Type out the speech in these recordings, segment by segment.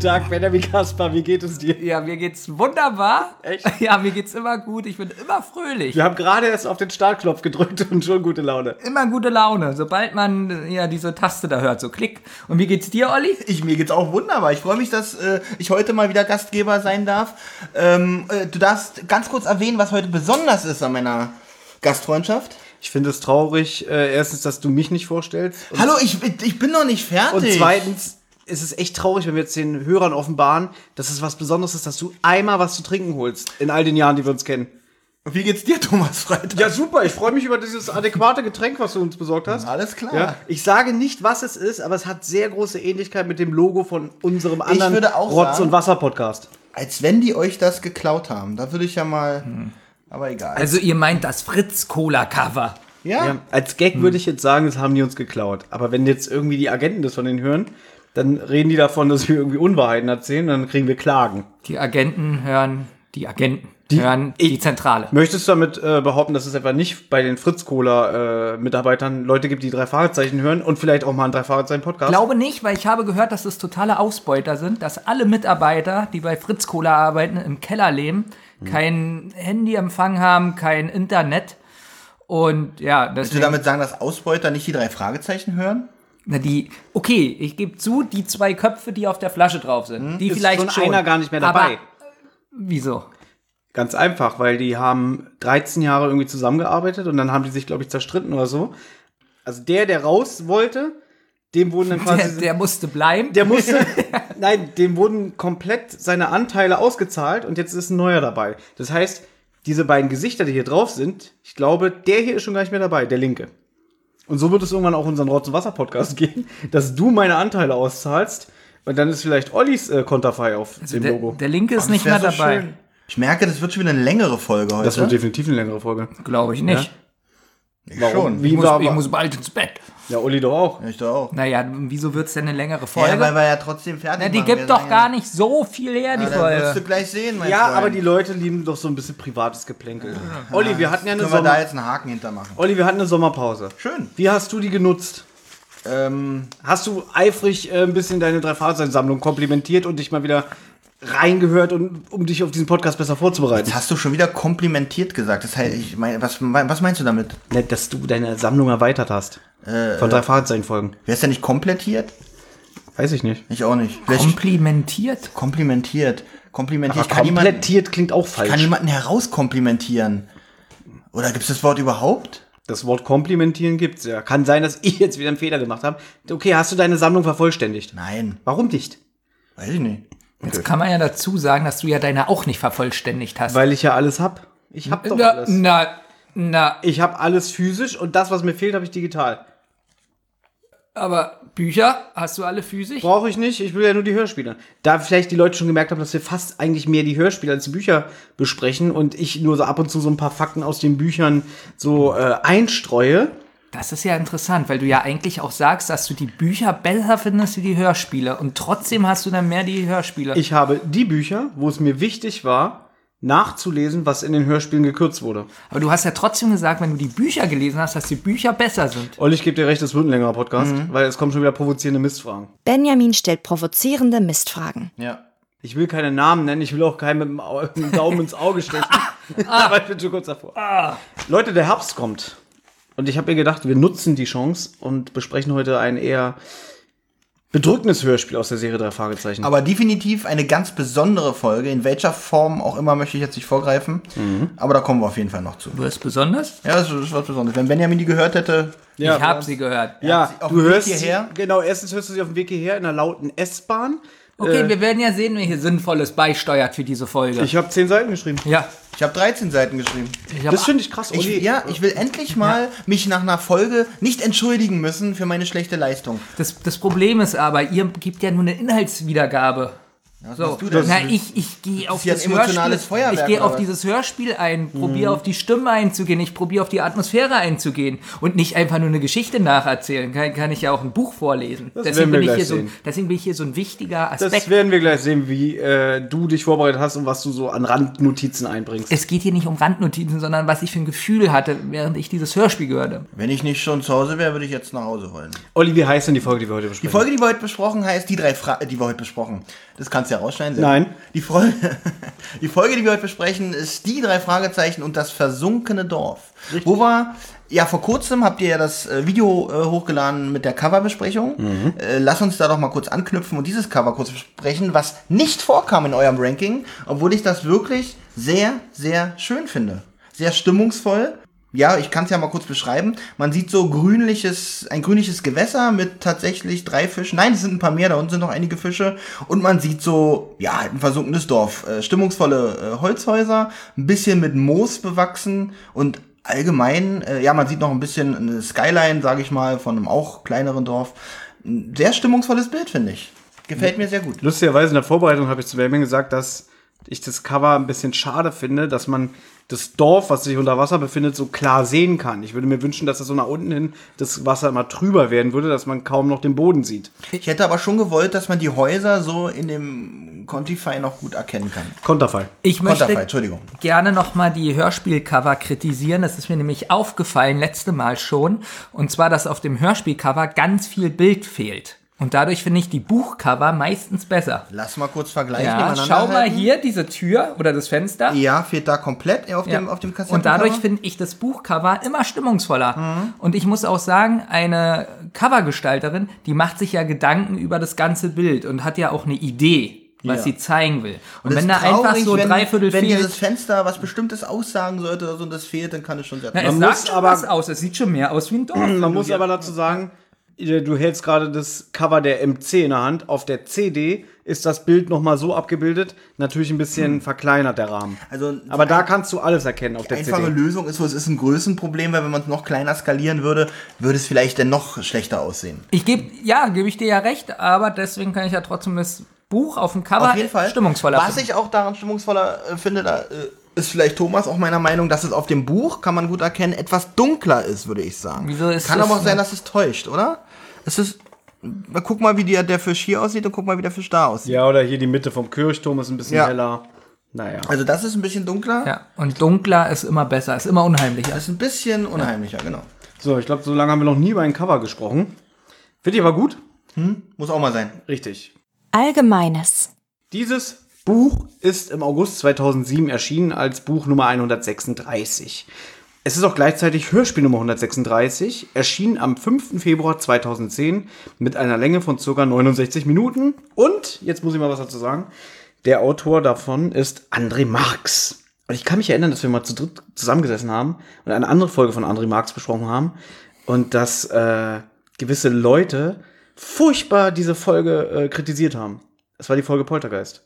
Guten Tag, Benjamin Kaspar, wie geht es dir? Ja, mir geht's wunderbar. Echt? Ja, mir geht's immer gut. Ich bin immer fröhlich. Wir haben gerade erst auf den Startknopf gedrückt und schon gute Laune. Immer gute Laune, sobald man ja diese Taste da hört, so klick. Und wie geht's dir, Olli? Ich, mir geht's auch wunderbar. Ich freue mich, dass äh, ich heute mal wieder Gastgeber sein darf. Ähm, äh, du darfst ganz kurz erwähnen, was heute besonders ist an meiner Gastfreundschaft. Ich finde es traurig, äh, erstens, dass du mich nicht vorstellst. Hallo, ich, ich bin noch nicht fertig. und zweitens ist es echt traurig, wenn wir jetzt den Hörern offenbaren, dass es was Besonderes ist, dass du einmal was zu trinken holst in all den Jahren, die wir uns kennen. Wie geht's dir, Thomas Freitag? Ja, super. Ich freue mich über dieses adäquate Getränk, was du uns besorgt hast. Alles klar. Ja, ich sage nicht, was es ist, aber es hat sehr große Ähnlichkeit mit dem Logo von unserem anderen würde auch Rotz- sagen- und Wasser-Podcast. Als wenn die euch das geklaut haben. Da würde ich ja mal. Aber egal. Also ihr meint das Fritz-Cola-Cover. ja? Ja, als Gag würde ich jetzt sagen, das haben die uns geklaut. Aber wenn jetzt irgendwie die Agenten das von denen hören, dann reden die davon, dass wir irgendwie Unwahrheiten erzählen, dann kriegen wir Klagen. Die Agenten hören, die Agenten hören die Zentrale. Möchtest du damit äh, behaupten, dass es etwa nicht bei den Fritz-Cola-Mitarbeitern Leute gibt, die drei Fragezeichen hören und vielleicht auch mal einen drei Fragezeichen-Podcast? Glaube nicht, weil ich habe gehört, dass es totale Ausbeuter sind, dass alle Mitarbeiter, die bei Fritz Cola arbeiten, im Keller leben, kein Handyempfang haben, kein Internet. Und ja, Willst du deswegen, damit sagen, dass Ausbeuter nicht die drei Fragezeichen hören? Na die, okay, ich gebe zu, die zwei Köpfe, die auf der Flasche drauf sind, die Ist vielleicht schon schon. einer gar nicht mehr dabei. Aber, wieso? Ganz einfach, weil die haben 13 Jahre irgendwie zusammengearbeitet und dann haben die sich, glaube ich, zerstritten oder so. Also der, der raus wollte, dem wurden dann quasi... Der, der musste bleiben. Der musste, nein, dem wurden komplett seine Anteile ausgezahlt und jetzt ist ein neuer dabei. Das heißt, diese beiden Gesichter, die hier drauf sind, ich glaube, der hier ist schon gar nicht mehr dabei, der linke. Und so wird es irgendwann auch unseren Rotz- und Wasser-Podcast gehen, dass du meine Anteile auszahlst und dann ist vielleicht Ollis äh, Konterfei auf dem Also der, Logo. der Linke ist Das nicht mehr so dabei. schön. Ich merke, das wird schon wieder eine längere Folge heute. das wird definitiv eine längere Folge. Glaube ich nicht. schon. Wie Ich, muss, ich muss bald ins Bett. Ja, Olli doch auch. Ich doch auch. Naja, wieso wird es denn eine längere Folge? Ja, weil wir ja trotzdem fertig Na, die machen. Wir gibt doch sagen gar nicht so viel her, die Ja, dann wirst du Folge. gleich sehen, mein Ja, Freund. aber die Leute lieben doch so ein bisschen privates Geplänkel. Olli, wir hatten ja eine Können wir da Sommer jetzt einen Haken hintermachen? Olli, wir hatten eine Sommerpause. Schön. Wie hast du die genutzt? Ähm, Hast du eifrig äh, ein bisschen deine drei Fahrzeugsammlung komplimentiert und dich mal wieder reingehört, und, um dich auf diesen Podcast besser vorzubereiten? jetzt hast du schon wieder komplimentiert gesagt. Das heißt, ich meine, was, was meinst du damit? Nett, dass du deine Sammlung erweitert hast. Von drei Fahrzeugfolgen. Wer ist ja nicht komplettiert? Weiß ich nicht. Ich auch nicht. Vielleicht Komplimentiert? komplimentiert. Komplimentiert. Aber Ich kann jemanden, komplettiert klingt auch falsch. kann jemanden herauskomplimentieren. Oder gibt es das Wort überhaupt? das Wort komplimentieren gibt's ja. Kann sein, dass ich jetzt wieder einen Fehler gemacht habe. Okay, hast du deine Sammlung vervollständigt? Nein, Warum nicht? weiß ich nicht. Jetzt kann man ja dazu sagen, dass du ja deine auch nicht vervollständigt hast. Weil ich ja alles hab. Ich hab doch na, alles. na, na, Ich habe alles physisch und das, was mir fehlt, habe ich digital. aber Bücher hast du alle physisch? Brauche ich nicht, ich will ja nur die Hörspiele. Da vielleicht die Leute schon gemerkt haben, dass wir fast eigentlich mehr die Hörspiele als die Bücher besprechen und ich nur so ab und zu so ein paar Fakten aus den Büchern so äh, einstreue. Das ist ja interessant, weil du ja eigentlich auch sagst, dass du die Bücher besser findest wie die Hörspiele. Und trotzdem hast du dann mehr die Hörspiele. Ich habe die Bücher, wo es mir wichtig war, nachzulesen, was in den Hörspielen gekürzt wurde. Aber du hast ja trotzdem gesagt, wenn du die Bücher gelesen hast, dass die Bücher besser sind. Olli, ich gebe dir recht, es wird ein längerer Podcast, weil es kommen schon wieder provozierende Mistfragen. Benjamin stellt provozierende Mistfragen. Ja. Ich will keine Namen nennen, ich will auch keinen mit dem, Au mit dem Daumen ins Auge stechen. Aber ich bin schon kurz davor. Leute, der Herbst kommt. Und ich habe mir gedacht, wir nutzen die Chance und besprechen heute ein eher bedrückendes Hörspiel aus der Serie drei Fragezeichen. Aber definitiv eine ganz besondere Folge. In welcher Form auch immer möchte ich jetzt nicht vorgreifen. Aber da kommen wir auf jeden Fall noch zu. Du bist besonders? Ja, das ist was Besonderes. Wenn Benjamin die gehört hätte, Ja, ich habe sie gehört. ja, auf du hörst hierher? Sie, genau, erstens hörst du sie auf dem Weg hierher in einer lauten S-Bahn. Okay, Äh, wir werden ja sehen, wer hier Sinnvolles beisteuert für diese Folge. Ich habe zehn Seiten geschrieben. ja, ich habe 13 Seiten geschrieben. ich Das finde ich krass, Ich, Olli. ja, ich will endlich mal mich nach einer Folge nicht entschuldigen müssen für meine schlechte Leistung. das, das Problem ist aber, ihr gibt ja nur eine Inhaltswiedergabe. So, du denn? na, ich, ich gehe auf das Hörspiel, ich oder auf dieses Hörspiel ein, probiere auf die Stimme einzugehen, ich probiere auf die Atmosphäre einzugehen und nicht einfach nur eine Geschichte nacherzählen. Kann, kann ich ja auch ein Buch vorlesen. Das deswegen, bin ich hier so, deswegen bin ich hier so ein wichtiger Das Aspekt. werden wir gleich sehen, wie äh, du dich vorbereitet hast und was du so an Randnotizen einbringst. Es geht hier nicht um Randnotizen, sondern was ich für ein Gefühl hatte, während ich dieses Hörspiel gehörte. Wenn ich nicht schon zu Hause wäre, würde ich jetzt nach Hause wollen. Olli, wie heißt denn die Folge, die wir heute Die besprechen? Folge, die wir heute besprochen, heißt die drei Fra die wir heute besprochen. Das kannst du ja rausschneiden. Nein. Die Folge, die Folge, die wir heute besprechen, ist die drei Fragezeichen und das versunkene Dorf. Wo wir, ja, vor kurzem habt ihr ja das äh, Video äh, hochgeladen mit der Coverbesprechung. Äh, lass uns da doch mal kurz anknüpfen und dieses Cover kurz besprechen, was nicht vorkam in eurem Ranking, obwohl ich das wirklich sehr, sehr schön finde. Sehr stimmungsvoll. Ja, ich kann es ja mal kurz beschreiben. Man sieht so grünliches, ein grünliches Gewässer mit tatsächlich drei Fischen. Nein, es sind ein paar mehr, da unten sind noch einige Fische. Und man sieht so, ja, halt ein versunkenes Dorf. Äh, stimmungsvolle äh, Holzhäuser, ein bisschen mit Moos bewachsen und allgemein, äh, ja, man sieht noch ein bisschen eine Skyline, sage ich mal, von einem auch kleineren Dorf. Ein sehr stimmungsvolles Bild, finde ich. Gefällt mir sehr gut. Lustigerweise in der Vorbereitung habe ich zu Benjamin gesagt, dass ich das Cover ein bisschen schade finde, dass man das Dorf, was sich unter Wasser befindet, so klar sehen kann. Ich würde mir wünschen, dass das so nach unten hin das Wasser immer trüber werden würde, dass man kaum noch den Boden sieht. Ich hätte aber schon gewollt, dass man die Häuser so in dem Contify noch gut erkennen kann. Konterfall. Ich möchte Konterfei, Entschuldigung. gerne nochmal die Hörspielcover kritisieren. Das ist mir nämlich aufgefallen letzte Mal schon. Und zwar, dass auf dem Hörspielcover ganz viel Bild fehlt. Und dadurch finde ich die Buchcover meistens besser. Lass mal kurz vergleichen. Ja, schau mal halten. hier, diese Tür oder das Fenster. Ja, fehlt da komplett auf Ja. dem, auf dem Und Kassettencover. dadurch finde ich das Buchcover immer stimmungsvoller. Mhm. Und ich muss auch sagen, eine Covergestalterin, die macht sich ja Gedanken über das ganze Bild und hat ja auch eine Idee, was Ja. sie zeigen will. Und Das wenn da einfach traurig, so wenn, dreiviertel Wenn fehlt, dieses Fenster was Bestimmtes aussagen sollte oder so und das fehlt, dann kann es schon sehr na, es Man sagt muss schon aber- was aus. Es sieht schon mehr aus wie ein Dorf. Man muss aber dazu sagen, du hältst gerade das Cover der MC in der Hand. Auf der CD ist das Bild nochmal so abgebildet, natürlich ein bisschen verkleinert, der Rahmen. Also, aber da kannst du alles erkennen auf der Einfache CD. Lösung ist so, es ist ein Größenproblem, weil wenn man es noch kleiner skalieren würde, würde es vielleicht dann noch schlechter aussehen. Ich gebe, ja, gebe ich dir ja recht, aber deswegen kann ich ja trotzdem das Buch auf dem Cover Auf jeden Fall. stimmungsvoller Was finden. ich auch daran stimmungsvoller äh, finde, da äh, ist vielleicht Thomas auch meiner Meinung, dass es auf dem Buch, kann man gut erkennen, etwas dunkler ist, würde ich sagen. Wieso ist kann das aber auch sein, dass es täuscht, oder? Es ist. Guck mal, wie der, der Fisch hier aussieht und guck mal, wie der Fisch da aussieht. Ja, oder hier die Mitte vom Kirchturm ist ein bisschen Ja. heller. Naja. Also das ist ein bisschen dunkler. Ja, und dunkler ist immer besser, ist immer unheimlicher. Das ist ein bisschen unheimlicher, genau. So, ich glaube, so lange haben wir noch nie über ein Cover gesprochen. Finde ich aber gut. Muss auch mal sein. Richtig. Allgemeines. Dieses Buch ist im August 2007 erschienen als Buch Nummer 136. Es ist auch gleichzeitig Hörspiel Nummer 136, erschien am 5. Februar 2010 mit einer Länge von ca. 69 Minuten. Und, jetzt muss ich mal was dazu sagen, der Autor davon ist André Marx. Und ich kann mich erinnern, dass wir mal zu dritt zusammengesessen haben und eine andere Folge von André Marx besprochen haben. Und dass äh, gewisse Leute furchtbar diese Folge äh, kritisiert haben. Es war die Folge Poltergeist.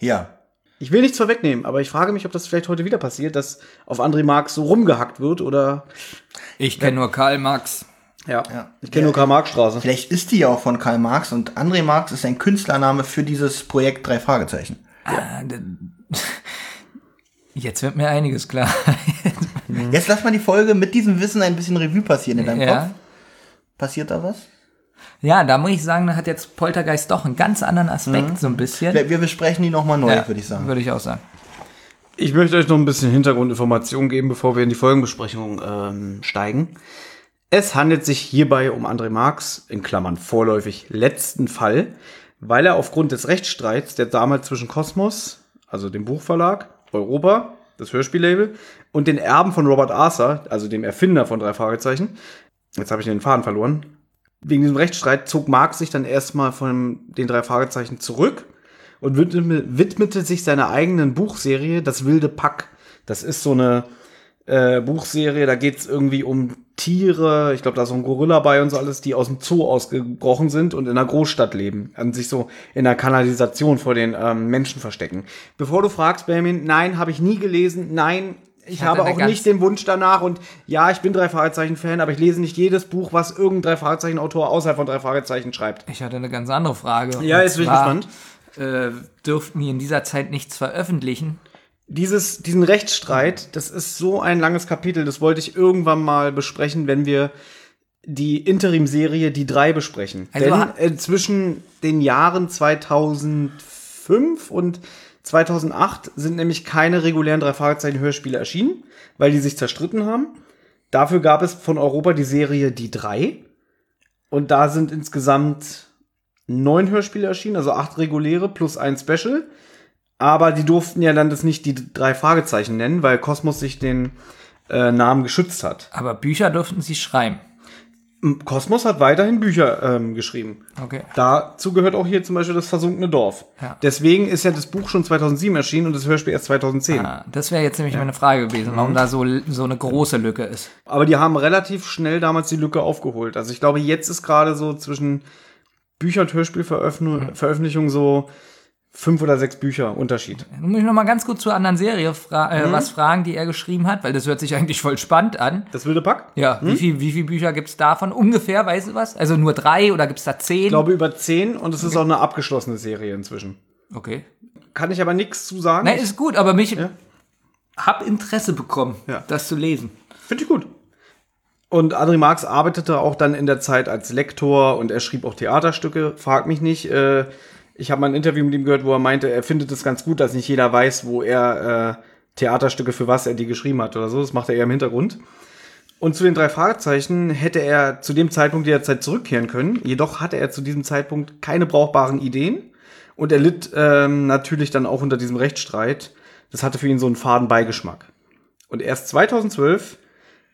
Ja. Ich will nichts vorwegnehmen, aber ich frage mich, ob das vielleicht heute wieder passiert, dass auf André Marx so rumgehackt wird oder. Ich kenne nur Karl Marx. Ja. Ja. Ich kenne nur Karl-Marx-Straße. Vielleicht ist die ja auch von Karl Marx und André Marx ist ein Künstlername für dieses Projekt drei Fragezeichen. Jetzt wird mir einiges klar. Jetzt lass mal die Folge mit diesem Wissen ein bisschen Revue passieren in deinem Ja. Kopf. Passiert da was? Ja, da muss ich sagen, da hat jetzt Poltergeist doch einen ganz anderen Aspekt, so ein bisschen. Wir wir besprechen die nochmal neu, Ja, würde ich sagen. Würde ich auch sagen. Ich möchte euch noch ein bisschen Hintergrundinformationen geben, bevor wir in die Folgenbesprechung ähm, steigen. Es handelt sich hierbei um André Marx, in Klammern vorläufig letzten Fall, weil er aufgrund des Rechtsstreits, der damals zwischen Kosmos, also dem Buchverlag, Europa, das Hörspiellabel, und den Erben von Robert Arthur, also dem Erfinder von drei Fragezeichen, jetzt habe ich den Faden verloren, wegen diesem Rechtsstreit zog Marx sich dann erstmal von den drei Fragezeichen zurück und widmete, sich seiner eigenen Buchserie Das wilde Pack. Das ist so eine äh, Buchserie, da geht es irgendwie um Tiere, ich glaube, da ist so ein Gorilla bei und so alles, die aus dem Zoo ausgebrochen sind und in einer Großstadt leben, an sich so in der Kanalisation vor den ähm, Menschen verstecken. Bevor du fragst, Benjamin, nein, habe ich nie gelesen, nein, ich, hatte habe auch nicht den Wunsch danach und ja, ich bin drei Fragezeichen-Fan, aber ich lese nicht jedes Buch, was irgendein drei Fragezeichen-Autor außerhalb von drei Fragezeichen schreibt. Ich hatte eine ganz andere Frage. Ja, Und jetzt bin ich zwar, gespannt. äh, dürften die in dieser Zeit nichts veröffentlichen. Dieses, diesen Rechtsstreit, das ist so ein langes Kapitel, das wollte ich irgendwann mal besprechen, wenn wir die Interim-Serie Die drei besprechen. Also Denn äh, zwischen den Jahren 2005 und 2008 sind nämlich keine regulären drei Fragezeichen Hörspiele erschienen, weil die sich zerstritten haben. Dafür gab es von Europa die Serie Die drei. Und da sind insgesamt neun Hörspiele erschienen, also acht reguläre plus ein Special. Aber die durften ja dann das nicht die drei Fragezeichen nennen, weil Kosmos sich den äh, Namen geschützt hat. Aber Bücher dürften sie schreiben. Kosmos hat weiterhin Bücher ähm, geschrieben. Okay. Dazu gehört auch hier zum Beispiel das versunkene Dorf. Ja. Deswegen ist ja das Buch schon 2007 erschienen und das Hörspiel erst 2010. Ah, das wäre jetzt nämlich meine Frage gewesen, warum da so, so eine große Lücke ist. Aber die haben relativ schnell damals die Lücke aufgeholt. Also ich glaube, jetzt ist gerade so zwischen Bücher- und Hörspielveröffentlichung so fünf oder sechs Bücher Unterschied. Nun muss ich noch mal ganz kurz zur anderen Serie fra äh, Mhm. was fragen, die er geschrieben hat, weil das hört sich eigentlich voll spannend an. Das wilde Pack? Ja, wie, viel, wie viele Bücher gibt's davon? Ungefähr, weißt du was? Also nur drei oder gibt's da zehn? Ich glaube über zehn und es ist auch eine abgeschlossene Serie inzwischen. okay. Kann ich aber nichts zu sagen. Nein, ist gut, aber mich hab Interesse bekommen, Ja. das zu lesen. Finde ich gut. Und André Marx arbeitete auch dann in der Zeit als Lektor und er schrieb auch Theaterstücke. Frag mich nicht. Äh, ich habe mal ein Interview mit ihm gehört, wo er meinte, er findet es ganz gut, dass nicht jeder weiß, wo er äh, Theaterstücke für was er die geschrieben hat oder so. Das macht er eher im Hintergrund. Und zu den drei Fragezeichen hätte er zu dem Zeitpunkt jederzeit zurückkehren können. Jedoch hatte er zu diesem Zeitpunkt keine brauchbaren Ideen. Und er litt ähm, natürlich dann auch unter diesem Rechtsstreit. Das hatte für ihn so einen faden Beigeschmack. Und erst 2012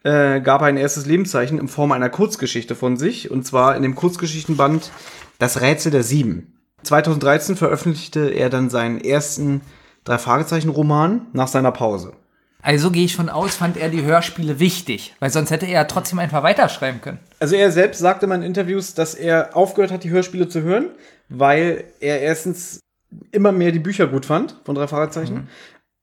äh, gab er ein erstes Lebenszeichen in Form einer Kurzgeschichte von sich. Und zwar in dem Kurzgeschichtenband Das Rätsel der Sieben. 2013 veröffentlichte er dann seinen ersten Drei-Fragezeichen-Roman nach seiner Pause. Also gehe ich von aus, fand er die Hörspiele wichtig, weil sonst hätte er ja trotzdem einfach weiterschreiben können. Also er selbst sagte mal in Interviews, dass er aufgehört hat, die Hörspiele zu hören, weil er erstens immer mehr die Bücher gut fand von drei Fragezeichen.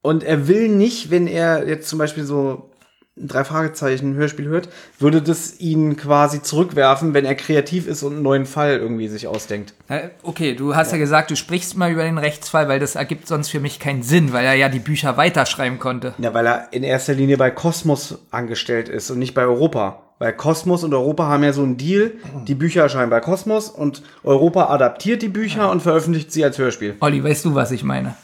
Und er will nicht, wenn er jetzt zum Beispiel so drei Fragezeichen Hörspiel hört, würde das ihn quasi zurückwerfen, wenn er kreativ ist und einen neuen Fall irgendwie sich ausdenkt. Äh, Okay, du hast ja. gesagt, du sprichst mal über den Rechtsfall, weil das ergibt sonst für mich keinen Sinn, weil er ja die Bücher weiterschreiben konnte. Ja, weil er in erster Linie bei Kosmos angestellt ist und nicht bei Europa. Weil Kosmos und Europa haben ja so einen Deal, die Bücher erscheinen bei Kosmos und Europa adaptiert die Bücher und veröffentlicht sie als Hörspiel. Olli, weißt du, was ich meine?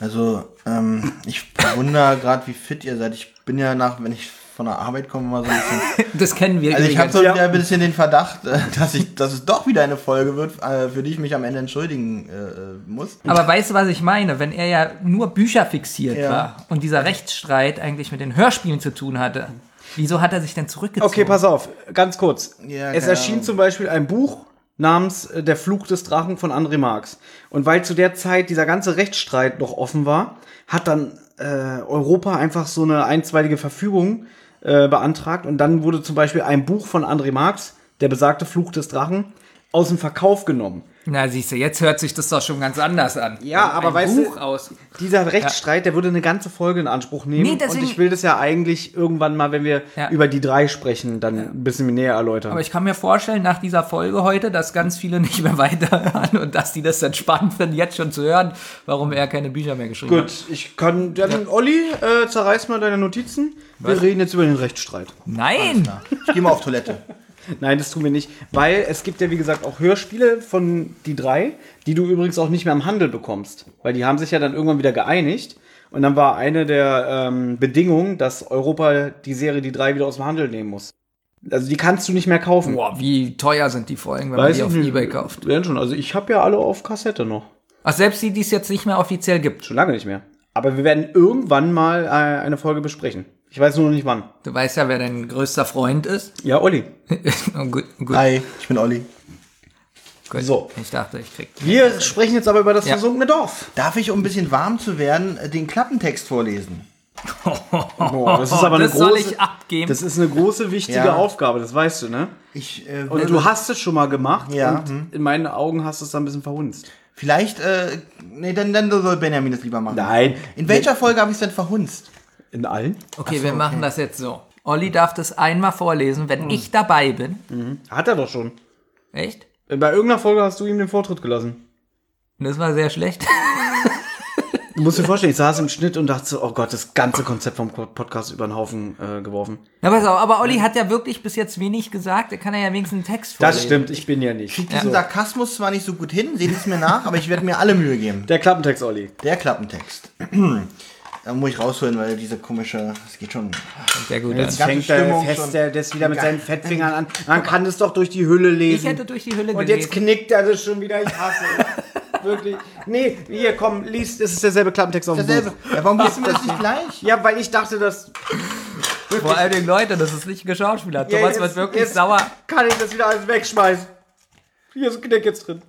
Also, ähm, ich bewundere gerade, wie fit ihr seid. Ich bin ja nach, wenn ich von der Arbeit komme, mal so ein bisschen. Das kennen wir. Also ich habe so Ja. wieder ein bisschen den Verdacht, äh, dass ich, dass es doch wieder eine Folge wird, äh, für die ich mich am Ende entschuldigen äh, muss. Aber weißt du, was ich meine? Wenn er ja nur Bücher fixiert Ja. war und dieser Rechtsstreit eigentlich mit den Hörspielen zu tun hatte, wieso hat er sich denn zurückgezogen? Okay, pass auf, ganz kurz. Ja, es erschien Ahnung. zum Beispiel ein Buch namens Der Flug des Drachen von André Marx. Und weil zu der Zeit dieser ganze Rechtsstreit noch offen war, hat dann äh, Europa einfach so eine einstweilige Verfügung äh, beantragt. Und dann wurde zum Beispiel ein Buch von André Marx, der besagte Fluch des Drachen, aus dem Verkauf genommen. Na, siehst du, jetzt hört sich das doch schon ganz anders an. Ja, aber ein weißt du- Buch aus. Dieser Rechtsstreit, der würde eine ganze Folge in Anspruch nehmen. Nee, deswegen- und ich will das ja eigentlich irgendwann mal, wenn wir Ja. über die drei sprechen, dann ein bisschen näher erläutern. Aber ich kann mir vorstellen, nach dieser Folge heute, dass ganz viele nicht mehr weiterhören und dass die das dann spannend finden, jetzt schon zu hören, warum er keine Bücher mehr geschrieben hat. Gut, ich kann. Dann, Olli, äh, zerreiß mal deine Notizen. Wir reden jetzt über den Rechtsstreit. Nein! Ich gehe mal auf Toilette. Nein, das tun wir nicht. Weil es gibt ja, wie gesagt, auch Hörspiele von die drei, die du übrigens auch nicht mehr im Handel bekommst. Weil die haben sich ja dann irgendwann wieder geeinigt. Und dann war eine der ähm, Bedingungen, dass Europa die Serie die drei wieder aus dem Handel nehmen muss. Also die kannst du nicht mehr kaufen. Boah, wie teuer sind die Folgen, wenn man die auf nicht. Ebay kauft. Werden schon. Also ich habe ja alle auf Kassette noch. Ach, selbst die, die es jetzt nicht mehr offiziell gibt. Schon lange nicht mehr. Aber wir werden irgendwann mal äh, eine Folge besprechen. Ich weiß nur noch nicht wann. Du weißt ja, wer dein größter Freund ist. Ja, Olli. gut, gut, Hi, ich bin Olli. gut. So. Ich dachte, ich krieg. Wir sprechen jetzt aber über das Ja. versunkene Dorf. Darf ich, um ein bisschen warm zu werden, den Klappentext vorlesen? Oh, das ist aber eine das soll große, ich abgeben. das ist eine große, wichtige Ja. Aufgabe, das weißt du, ne? Ich, äh, Und du hast es schon mal gemacht Ja, und in meinen Augen hast du es dann ein bisschen verhunzt. vielleicht, äh, nee, dann, dann soll Benjamin das lieber machen. Nein. In welcher Folge habe ich es denn verhunzt? In allen? Okay, wir machen das jetzt so. Olli darf das einmal vorlesen, wenn ich dabei bin. Hat er doch schon. Echt? Bei irgendeiner Folge hast du ihm den Vortritt gelassen. Das war sehr schlecht. Du musst dir vorstellen, ich saß im Schnitt und dachte so, oh Gott, das ganze Konzept vom Podcast über den Haufen äh, geworfen. Na, pass auf, aber Olli hat ja wirklich bis jetzt wenig gesagt. Da kann er ja wenigstens einen Text vorlesen. Das stimmt, ich bin ja nicht. Krieg diesen Sarkasmus zwar nicht so gut hin, seht es mir nach, aber ich werde mir alle Mühe geben. Der Klappentext, Olli. Der Klappentext. Da muss ich rausholen, weil diese komische, das geht schon. Sehr gut. Jetzt fängt er Stimmung fest, der das wieder mit seinen Fettfingern an. Man kann es doch durch die Hülle lesen. Ich hätte durch die Hülle Und gelesen. jetzt knickt er das schon wieder. Ich hasse es. Wirklich. Nee, hier, komm, liest. Es ist derselbe Klappentext auf dem Dasselbe. Buch. Ja, warum gehst du mir das nicht gleich? Ja, weil ich dachte, dass. Vor allen Dingen, Leute, das ist nicht geschauspielert. Ja, Thomas jetzt- wird wirklich jetzt sauer. Kann ich das wieder alles wegschmeißen? Hier ist ein Knick jetzt drin.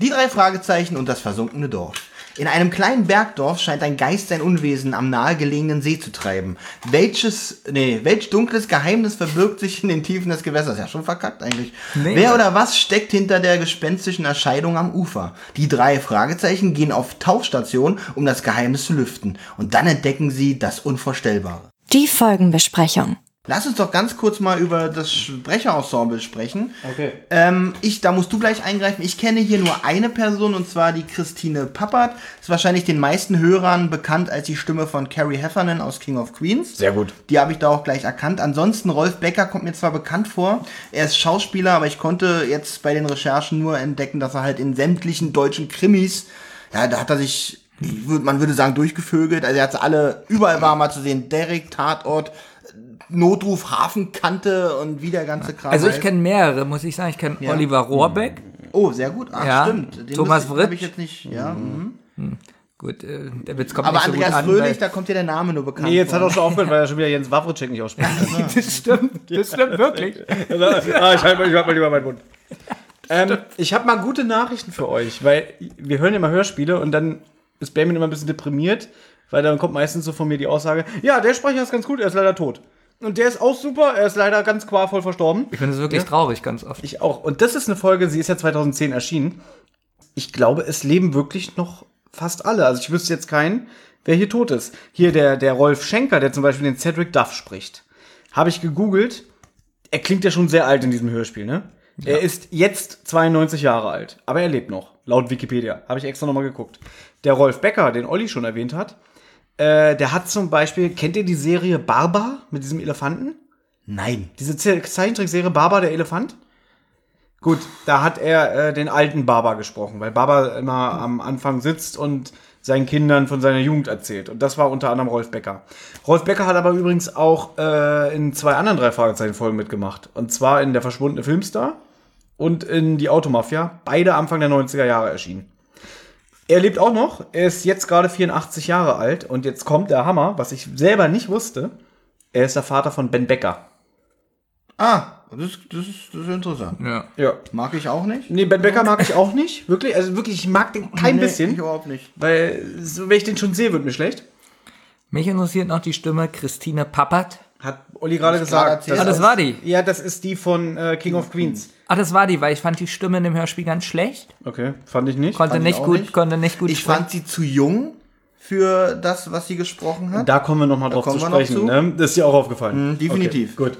Die drei Fragezeichen und das versunkene Dorf. In einem kleinen Bergdorf scheint ein Geist sein Unwesen am nahegelegenen See zu treiben. Welches, nee, welch dunkles Geheimnis verbirgt sich in den Tiefen des Gewässers? Ja, schon verkackt eigentlich. Nee. Wer oder was steckt hinter der gespenstischen Erscheinung am Ufer? Die drei Fragezeichen gehen auf Tauchstation, um das Geheimnis zu lüften. Und dann entdecken sie das Unvorstellbare. Die Folgenbesprechung. Lass uns doch ganz kurz mal über das Sprecherensemble sprechen. Okay. Ähm, ich, da musst du gleich eingreifen. Ich kenne hier nur eine Person und zwar die Christine Pappert. Ist wahrscheinlich den meisten Hörern bekannt als die Stimme von Carrie Heffernan aus King of Queens. Sehr gut. Die habe ich da auch gleich erkannt. Ansonsten, Rolf Becker kommt mir zwar bekannt vor. Er ist Schauspieler, aber ich konnte jetzt bei den Recherchen nur entdecken, dass er halt in sämtlichen deutschen Krimis, ja, da hat er sich, man würde sagen, durchgevögelt. Also er hat sie alle, überall war mal zu sehen. Derek, Tatort, Notruf, Hafenkante und wie der ganze Kram. Also ich heißt. kenne mehrere, muss ich sagen. Ich kenne Ja. Oliver Rohrbeck. Oh, sehr gut. Ach, Ja, stimmt. Den Thomas ich- Fritsch. ich jetzt nicht. Ja. mhm. Gut, äh, der Witz kommt Aber nicht so Andreas gut an. Fröhlich, da kommt ja der Name nur bekannt. Nee, jetzt hat vor. er schon aufgehört, weil er schon wieder Jens Wawritschek nicht ausspricht. das stimmt, das stimmt wirklich. ah, ich halte mal, ich halt mal lieber meinen Mund. Ähm, ich habe mal gute Nachrichten für euch, weil wir hören immer Hörspiele und dann ist Benjamin immer ein bisschen deprimiert, weil dann kommt meistens so von mir die Aussage, ja, der Sprecher ist ganz gut, er ist leider tot. Und der ist auch super, er ist leider ganz qualvoll verstorben. Ich finde es wirklich traurig, ganz oft. Ich auch. Und das ist eine Folge, sie ist ja 2010 erschienen. Ich glaube, es leben wirklich noch fast alle. Also ich wüsste jetzt keinen, wer hier tot ist. Hier der, der Rolf Schenker, der zum Beispiel den Cedric Duff spricht. Habe ich gegoogelt. Er klingt ja schon sehr alt in diesem Hörspiel, ne? Er ist jetzt 92 Jahre alt, aber er lebt noch, laut Wikipedia. Habe ich extra nochmal geguckt. Der Rolf Becker, den Olli schon erwähnt hat, äh, der hat zum Beispiel, kennt ihr die Serie Barbar mit diesem Elefanten? Nein. Diese Ze- Zeichentrickserie Barbar der Elefant? Gut, da hat er äh, den alten Barbar gesprochen, weil Barbar immer am Anfang sitzt und seinen Kindern von seiner Jugend erzählt. Und das war unter anderem Rolf Becker. Rolf Becker hat aber übrigens auch äh, in zwei anderen drei Fragezeichen-Folgen mitgemacht. Und zwar in Der verschwundene Filmstar und in Die Automafia. Beide Anfang der 90er Jahre erschienen. Er lebt auch noch. Er ist jetzt gerade 84 Jahre alt. Und jetzt kommt der Hammer, was ich selber nicht wusste. Er ist der Vater von Ben Becker. Ah, das, ist- das, ist, das ist interessant. Ja. Ja. Mag ich auch nicht. Nee, Ben Becker mag ich auch nicht. Wirklich, also wirklich, ich mag den kein Nee, bisschen. Ich überhaupt nicht. Weil, so, wenn ich den schon sehe, wird mir schlecht. Mich interessiert noch die Stimme Christine Pappert. Hat Olli gerade gesagt. erzählt. Ah, das war die. Ja, das ist die von äh, King of Queens. Ach, das war die, weil ich fand die Stimme in dem Hörspiel ganz schlecht. Okay, fand ich nicht. Konnte Fand nicht gut, nicht. konnte nicht gut Ich sprechen. fand sie zu jung für das, was sie gesprochen hat. Da kommen wir nochmal drauf zu kommen wir noch sprechen. zu. Ne? Das ist dir auch aufgefallen. Mhm, definitiv. Okay, gut.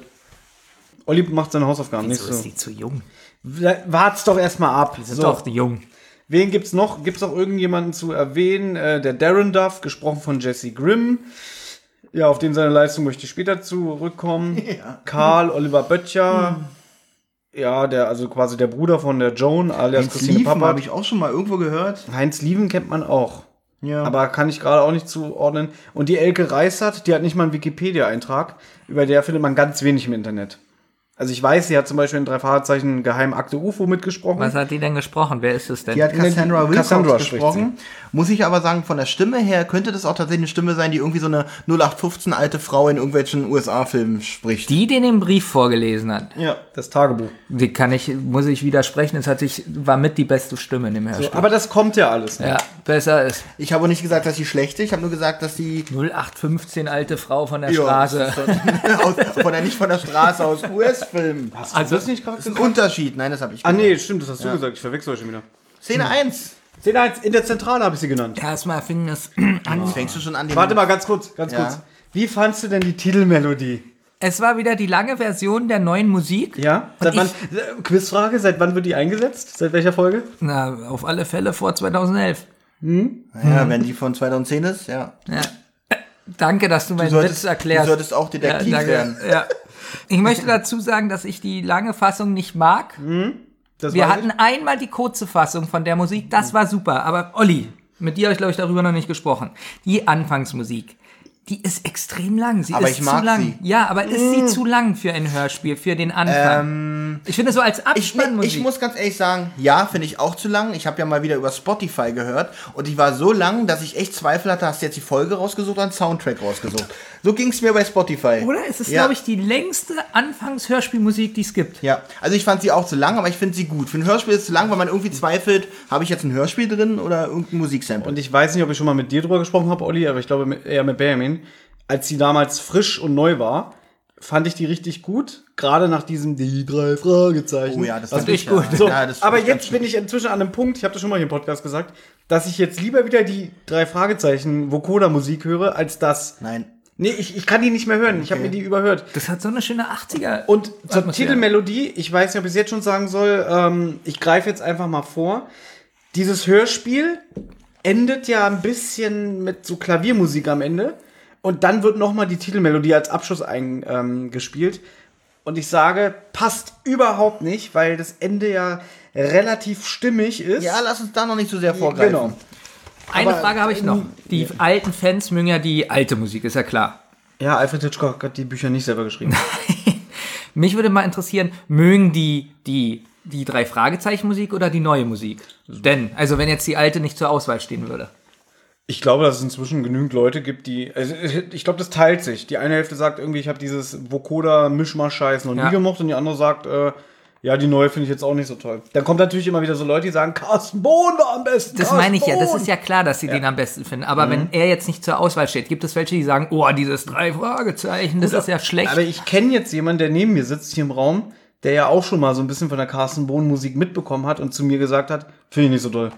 Olli macht seine Hausaufgaben. Wieso Nicht ist so. die zu jung? Wart's doch erstmal ab. Die sind So. doch jung. Wen gibt's noch? Gibt's noch irgendjemanden zu erwähnen? Äh, der Darren Duff, gesprochen von Jesse Grimm. Ja, auf den seine Leistung möchte ich später zurückkommen. Karl Oliver Böttcher. Ja, der, also quasi der Bruder von der Joan, alias Den Christine Sleeven habe ich auch schon mal irgendwo gehört. Heinz Lieven kennt man auch. Ja. Aber kann ich gerade auch nicht zuordnen. Und die Elke Reissert, die hat nicht mal einen Wikipedia-Eintrag. Über der findet man ganz wenig im Internet. Also ich weiß, sie hat zum Beispiel in drei Fahrzeichen Geheimakte UFO mitgesprochen. Was hat die denn gesprochen? Wer ist es denn? Die hat Cassandra Wilcox Cassandra gesprochen. Muss ich aber sagen, von der Stimme her könnte das auch tatsächlich eine Stimme sein, die irgendwie so eine 0815 alte Frau in irgendwelchen USA-Filmen spricht. Die, die den Brief vorgelesen hat. Ja, das Tagebuch. Die kann ich, muss ich widersprechen. Es hat sich, war mit die beste Stimme in dem Hörspiel. So, aber das kommt ja alles. noch. ja, besser ist. Ich habe auch nicht gesagt, dass sie schlecht ist. Ich habe nur gesagt, dass sie 0815 alte Frau von der Ja, Straße. aus, von der, nicht von der Straße aus US-Filmen. Hast du das nicht gerade Das ist ein gesagt? Unterschied. Nein, das habe ich Ah gesagt. nee, stimmt, das hast du gesagt. Ich verwechsel euch schon wieder. Szene 1. Szene 1, in der Zentrale habe ich sie genannt. Erstmal fing es an. Fängst du schon an, den Warte mal ganz kurz, ganz Ja. kurz. Wie fandst du denn die Titelmelodie? Es war wieder die lange Version der neuen Musik. Ja? Seit wann, ich- äh, Quizfrage, seit wann wird die eingesetzt? Seit welcher Folge? Na, auf alle Fälle vor 2011. Ja, wenn die von 2010 ist, ja. Ja. Danke, dass du meinen solltest- Witz erklärst. du solltest auch Detektiv ja, danke. werden. Ja. Ich möchte dazu sagen, dass ich die lange Fassung nicht mag. Das Wir hatten einmal die kurze Fassung von der Musik, das war super. Aber Olli, mit dir habe ich, glaube ich, darüber noch nicht gesprochen. Die Anfangsmusik, die ist extrem lang. Sie Aber ist ich mag zu lang. sie. Ja, aber ist sie zu lang für ein Hörspiel, für den Anfang? ich finde so als Ich, Abspannmusik. ich muss ganz ehrlich sagen, ja, finde ich auch zu lang. Ich habe ja mal wieder über Spotify gehört und die war so lang, dass ich echt Zweifel hatte, hast du jetzt die Folge rausgesucht oder einen Soundtrack rausgesucht. So ging es mir bei Spotify. Oder? Es ist, ja. glaube ich, die längste Anfangs-Hörspielmusik, die es gibt. Ja, also ich fand sie auch zu lang, aber ich finde sie gut. Für ein Hörspiel ist es zu lang, weil man irgendwie zweifelt, habe ich jetzt ein Hörspiel drin oder irgendein Musiksample. Und ich weiß nicht, ob ich schon mal mit dir drüber gesprochen habe, Olli, aber ich glaube eher mit Benjamin. Als die damals frisch und neu war, fand ich die richtig gut. Gerade nach diesem die drei Fragezeichen. oh ja, das Was fand ich gut. Ja. So, ja, das aber jetzt bin ich inzwischen an einem Punkt, ich habe das schon mal hier im Podcast gesagt, dass ich jetzt lieber wieder die drei Fragezeichen Vokoda-Musik höre, als das. Nein. Nee, ich, ich kann die nicht mehr hören. Ich habe mir die überhört. Das hat so eine schöne 80er. Und zur Atmosphäre. Titelmelodie, ich weiß nicht, ob ich es jetzt schon sagen soll, ähm, ich greife jetzt einfach mal vor. Dieses Hörspiel endet ja ein bisschen mit so Klaviermusik am Ende. Und dann wird nochmal die Titelmelodie als Abschluss eingespielt. Ähm, gespielt. und ich sage, passt überhaupt nicht, weil das Ende ja relativ stimmig ist. Ja, lass uns da noch nicht so sehr vorgreifen. genau. Eine aber, Frage habe ich noch. Die alten Fans mögen ja die alte Musik, ist ja klar. Ja, Alfred Hitchcock hat die Bücher nicht selber geschrieben. Mich würde mal interessieren, mögen die die die drei Fragezeichen Musik oder die neue Musik? Denn, also wenn jetzt die alte nicht zur Auswahl stehen würde. Ich glaube, dass es inzwischen genügend Leute gibt, die. Also ich glaube, das teilt sich. Die eine Hälfte sagt irgendwie, ich habe dieses Vokoda-Mischmasch-Scheiß noch nie Ja. gemocht und die andere sagt, äh, ja, die neue finde ich jetzt auch nicht so toll. Dann kommt natürlich immer wieder so Leute, die sagen, Carsten Bohn war am besten. Das Carsten meine ich ja, das Bohn. ist ja klar, dass sie den am besten finden. Aber wenn er jetzt nicht zur Auswahl steht, gibt es welche, die sagen, oh, dieses drei Fragezeichen, das ist ja schlecht. Aber ich kenne jetzt jemanden, der neben mir sitzt hier im Raum, der ja auch schon mal so ein bisschen von der Carsten Bohn-Musik mitbekommen hat und zu mir gesagt hat, finde ich nicht so toll.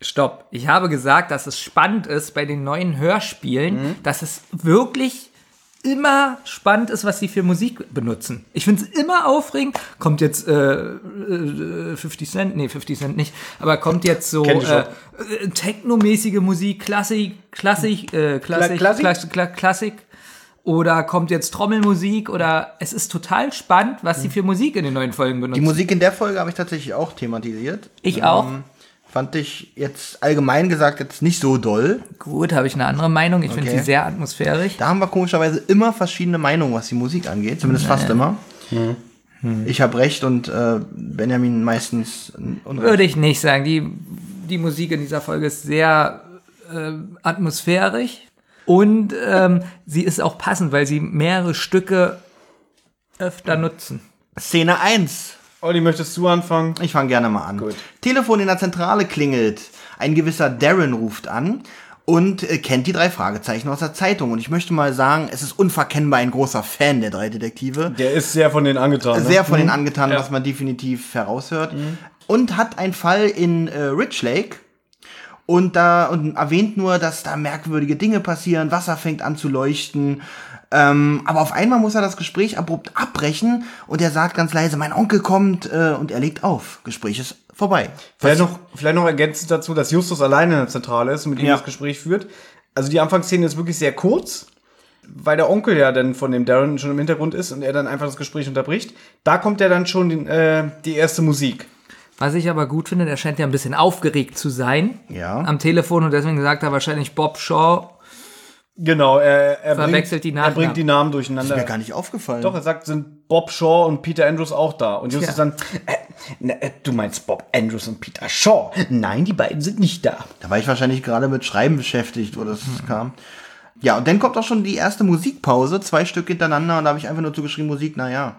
Stopp. Ich habe gesagt, dass es spannend ist bei den neuen Hörspielen, dass es wirklich immer spannend ist, was sie für Musik benutzen. Ich finde es immer aufregend. Kommt jetzt äh, äh, 50 Cent, nee, 50 Cent nicht, aber kommt jetzt so äh, äh, technomäßige Musik, Klassik, Klassik, äh, Klassik, Klassik? Klassik, Klassik, Klassik. Oder kommt jetzt Trommelmusik oder es ist total spannend, was sie für Musik in den neuen Folgen Die benutzen. Musik in der Folge habe ich tatsächlich auch thematisiert. Ich auch. Fand ich jetzt allgemein gesagt jetzt nicht so doll. Gut, habe ich eine andere Meinung. Ich finde Okay. sie sehr atmosphärisch. Da haben wir komischerweise immer verschiedene Meinungen, was die Musik angeht. Zumindest fast immer. Ich habe recht und äh, Benjamin meistens Unrecht. Würde ich nicht sagen. Die, die Musik in dieser Folge ist sehr äh, atmosphärisch und ähm, sie ist auch passend, weil sie mehrere Stücke öfter nutzen. Szene 1. Olli, möchtest du anfangen? Ich fange gerne mal an. Gut. Telefon in der Zentrale klingelt. Ein gewisser Darren ruft an und äh, kennt die drei Fragezeichen aus der Zeitung. Und ich möchte mal sagen, es ist unverkennbar ein großer Fan der drei Detektive. Der ist sehr von denen angetan. Ne? Sehr von denen angetan, Ja. was man definitiv heraushört. Und hat einen Fall in äh, Rich Lake. Und da und erwähnt nur, dass da merkwürdige Dinge passieren, Wasser fängt an zu leuchten. Ähm, aber auf einmal muss er das Gespräch abrupt abbrechen und er sagt ganz leise, mein Onkel kommt äh, und er legt auf. Gespräch ist vorbei. Vielleicht noch, vielleicht noch ergänzend dazu, dass Justus alleine in der Zentrale ist und mit ihm Ja. das Gespräch führt. Also die Anfangsszene ist wirklich sehr kurz, weil der Onkel ja dann von dem Darren schon im Hintergrund ist und er dann einfach das Gespräch unterbricht. Da kommt ja dann schon die, äh, die erste Musik. Was ich aber gut finde, der scheint ja ein bisschen aufgeregt zu sein Ja. am Telefon und deswegen sagt er wahrscheinlich Bob Shaw. Genau, er, er, Verwechselt bringt, die er Nachnamen. bringt die Namen Ist durcheinander. mir gar nicht aufgefallen. Doch, er sagt, sind Bob Shaw und Peter Andrews auch da. Und Justus Tja. dann, äh, ne, äh, du meinst Bob Andrews und Peter Shaw. Nein, die beiden sind nicht da. Da war ich wahrscheinlich gerade mit Schreiben beschäftigt, wo das kam. Ja, und dann kommt auch schon die erste Musikpause, zwei Stück hintereinander und da habe ich einfach nur zugeschrieben, Musik, naja.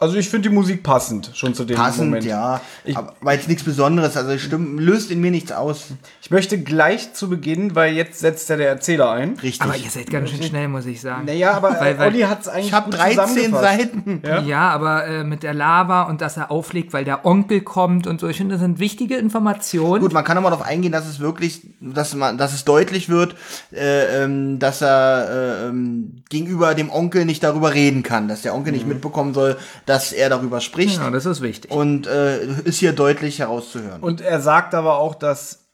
Also ich finde die Musik passend, schon zu dem Passend, Moment. ja. Ich- aber war jetzt nichts Besonderes. Also es stimmt, löst in mir nichts aus. Ich möchte gleich zu Beginn, weil jetzt setzt ja der Erzähler ein. Richtig. Aber ihr seid ganz schön schnell, muss ich sagen. Naja, aber Weil- weil- Olli hat es eigentlich ich habe gut 13 zusammengefasst. Seiten. Ja? Ja, aber äh, mit der Lava und dass er auflegt, weil der Onkel kommt und so. Ich finde, das sind wichtige Informationen. Gut, man kann aber darauf eingehen, dass es wirklich, dass man, dass es deutlich wird, äh, ähm, dass er äh, ähm, gegenüber dem Onkel nicht darüber reden kann, dass der Onkel nicht mitbekommen soll, dass er darüber spricht. Ja, das ist wichtig. Und äh, ist hier deutlich herauszuhören. Und er sagt aber auch, dass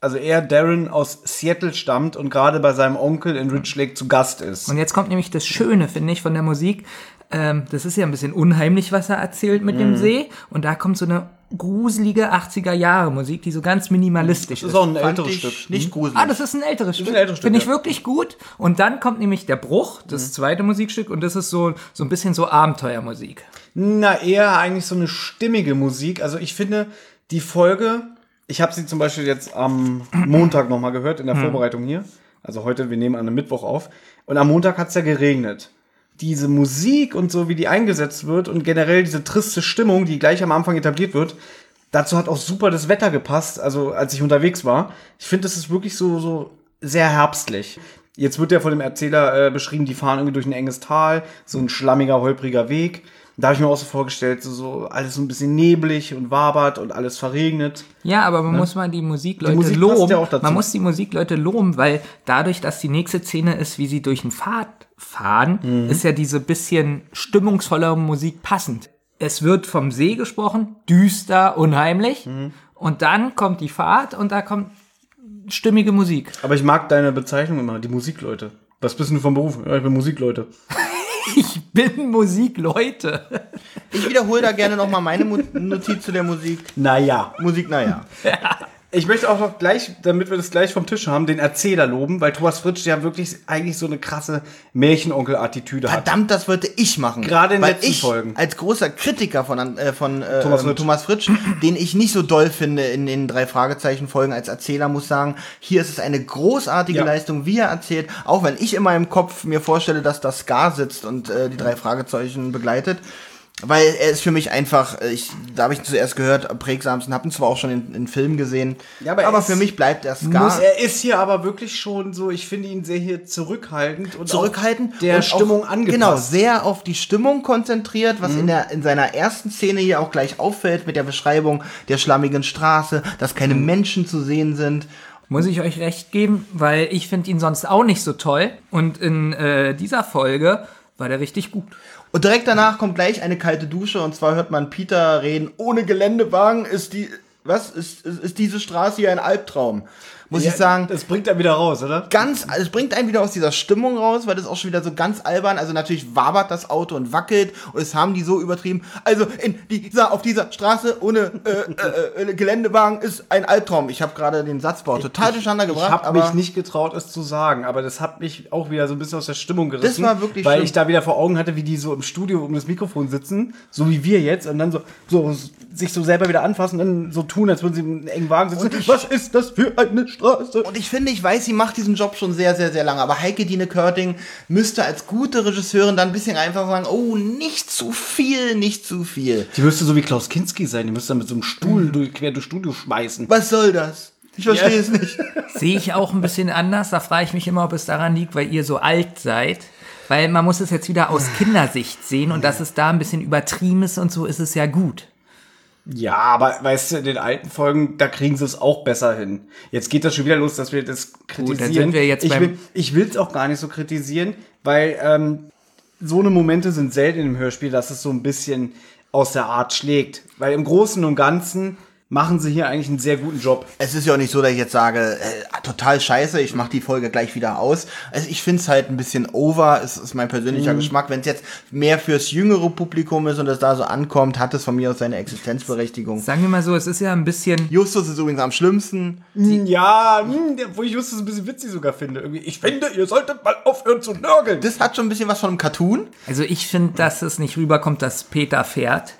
also er, Darren, aus Seattle stammt und gerade bei seinem Onkel in Rich Lake zu Gast ist. Und jetzt kommt nämlich das Schöne, finde ich, von der Musik. Ähm, das ist ja ein bisschen unheimlich, was er erzählt mit Mhm. dem See. Und da kommt so eine gruselige 80er-Jahre-Musik, die so ganz minimalistisch das ist. ist auch ein älteres Stück. Nicht gruselig. Ah, das ist ein älteres Stück. ein älteres Stück, Finde ich ja. wirklich gut. Und dann kommt nämlich der Bruch, das Mhm. zweite Musikstück, und das ist so, so ein bisschen so Abenteuermusik. Na, eher eigentlich so eine stimmige Musik. Also ich finde, die Folge, ich habe sie zum Beispiel jetzt am Montag nochmal gehört, in der Vorbereitung hier. Also heute, wir nehmen an einem Mittwoch auf. Und am Montag hat es ja geregnet. Diese Musik und so, wie die eingesetzt wird und generell diese triste Stimmung, die gleich am Anfang etabliert wird, dazu hat auch super das Wetter gepasst, also als ich unterwegs war. Ich finde, das ist wirklich so, so sehr herbstlich. Jetzt wird ja von dem Erzähler äh, beschrieben, die fahren irgendwie durch ein enges Tal, so ein schlammiger, holpriger Weg. Da habe ich mir auch so vorgestellt, so, so alles so ein bisschen neblig und wabert und alles verregnet. Ja, aber man muss mal die Musikleute Ne? Die Musik loben. ja. Man muss die Musikleute loben, weil dadurch, dass die nächste Szene ist, wie sie durch den Pfad fahren, Mhm. ist ja diese bisschen stimmungsvollere Musik passend. Es wird vom See gesprochen, düster, unheimlich. Mhm. Und dann kommt die Fahrt und da kommt stimmige Musik. Aber ich mag deine Bezeichnung immer, die Musikleute. Was bist du vom Beruf? Ja, ich bin Musikleute. Ich bin Musikleute. Ich wiederhole da gerne nochmal meine Mu Notiz zu der Musik. Naja. Musik, naja. Ich möchte auch noch gleich, damit wir das gleich vom Tisch haben, den Erzähler loben, weil Thomas Fritsch ja wirklich eigentlich so eine krasse Märchenonkel-Attitüde hat. Verdammt, das wollte ich machen. Gerade in den letzten ich, Folgen. als großer Kritiker von, äh, von äh, Thomas ähm, Fritsch. Thomas Fritsch, den ich nicht so doll finde in den drei Fragezeichen-Folgen als Erzähler, muss sagen, hier ist es eine großartige Ja. Leistung, wie er erzählt. Auch wenn ich in meinem Kopf mir vorstelle, dass da Scar sitzt und äh, die drei Fragezeichen begleitet. Weil er ist für mich einfach, äh, ich, da habe ich ihn zuerst gehört, am prägsamsten, habe ihn zwar auch schon in, in Filmen gesehen, Ja, aber er aber für mich bleibt er Scar. Muss, er ist hier aber wirklich schon so, ich finde ihn sehr hier zurückhaltend und zurückhaltend auch der und Stimmung auch, angepasst. Genau, sehr auf die Stimmung konzentriert, was in der in seiner ersten Szene hier auch gleich auffällt mit der Beschreibung der schlammigen Straße, dass keine Menschen zu sehen sind. Muss ich euch recht geben, weil ich finde ihn sonst auch nicht so toll. Und in äh, dieser Folge war der richtig gut. Und direkt danach kommt gleich eine kalte Dusche. Und zwar hört man Peter reden, ohne Geländewagen ist die was? Ist ist, ist diese Straße hier ein Albtraum. Muss ich sagen, Das bringt er wieder raus, oder? ganz, es bringt einen wieder aus dieser Stimmung raus, weil das auch schon wieder so ganz albern, also natürlich wabert das Auto und wackelt und es haben die so übertrieben. Also in dieser, auf dieser Straße ohne äh, äh, äh, Geländewagen ist ein Albtraum. Ich habe gerade den Satzbau total durcheinander Ich gebracht, habe aber mich nicht getraut, es zu sagen, aber das hat mich auch wieder so ein bisschen aus der Stimmung gerissen. war wirklich Weil schlimm. ich da wieder vor Augen hatte, wie die so im Studio um das Mikrofon sitzen, so wie wir jetzt, und dann so, so sich so selber wieder anfassen und dann so tun, als würden sie in einem engen Wagen sitzen. Was ist das für eine Straße? Und ich finde, ich weiß, sie macht diesen Job schon sehr, sehr, sehr lange. Aber Heike Dine Körting müsste als gute Regisseurin dann ein bisschen einfach sagen, oh, nicht zu viel, nicht zu viel. Die müsste so wie Klaus Kinski sein, die müsste dann mit so einem Stuhl durch, quer durchs Studio schmeißen. Was soll das? Ich verstehe Ja. es nicht. Sehe ich auch ein bisschen anders. Da frage ich mich immer, ob es daran liegt, weil ihr so alt seid. Weil man muss es jetzt wieder aus Kindersicht sehen und dass es da ein bisschen übertrieben ist und so ist es ja gut. Ja, aber weißt du, in den alten Folgen, da kriegen sie es auch besser hin. Jetzt geht das schon wieder los, dass wir das kritisieren. dann sind wir jetzt ich beim- will, ich will es auch gar nicht so kritisieren, weil ähm, so eine Momente sind selten im Hörspiel, dass es so ein bisschen aus der Art schlägt. Weil im Großen und Ganzen machen sie hier eigentlich einen sehr guten Job. Es ist ja auch nicht so, dass ich jetzt sage, äh, total scheiße, ich mache die Folge gleich wieder aus. Also ich finde es halt ein bisschen over, es ist mein persönlicher Geschmack. Wenn es jetzt mehr fürs jüngere Publikum ist und es da so ankommt, hat es von mir aus seine Existenzberechtigung. Sagen wir mal so, es ist ja ein bisschen. Justus ist übrigens am schlimmsten. Ja, hm, der- wo ich Justus ein bisschen witzig sogar finde. Irgendwie, ich finde, ihr solltet mal aufhören zu nörgeln. Das hat schon ein bisschen was von einem Cartoon. Also ich finde, dass es nicht rüberkommt, dass Peter fährt.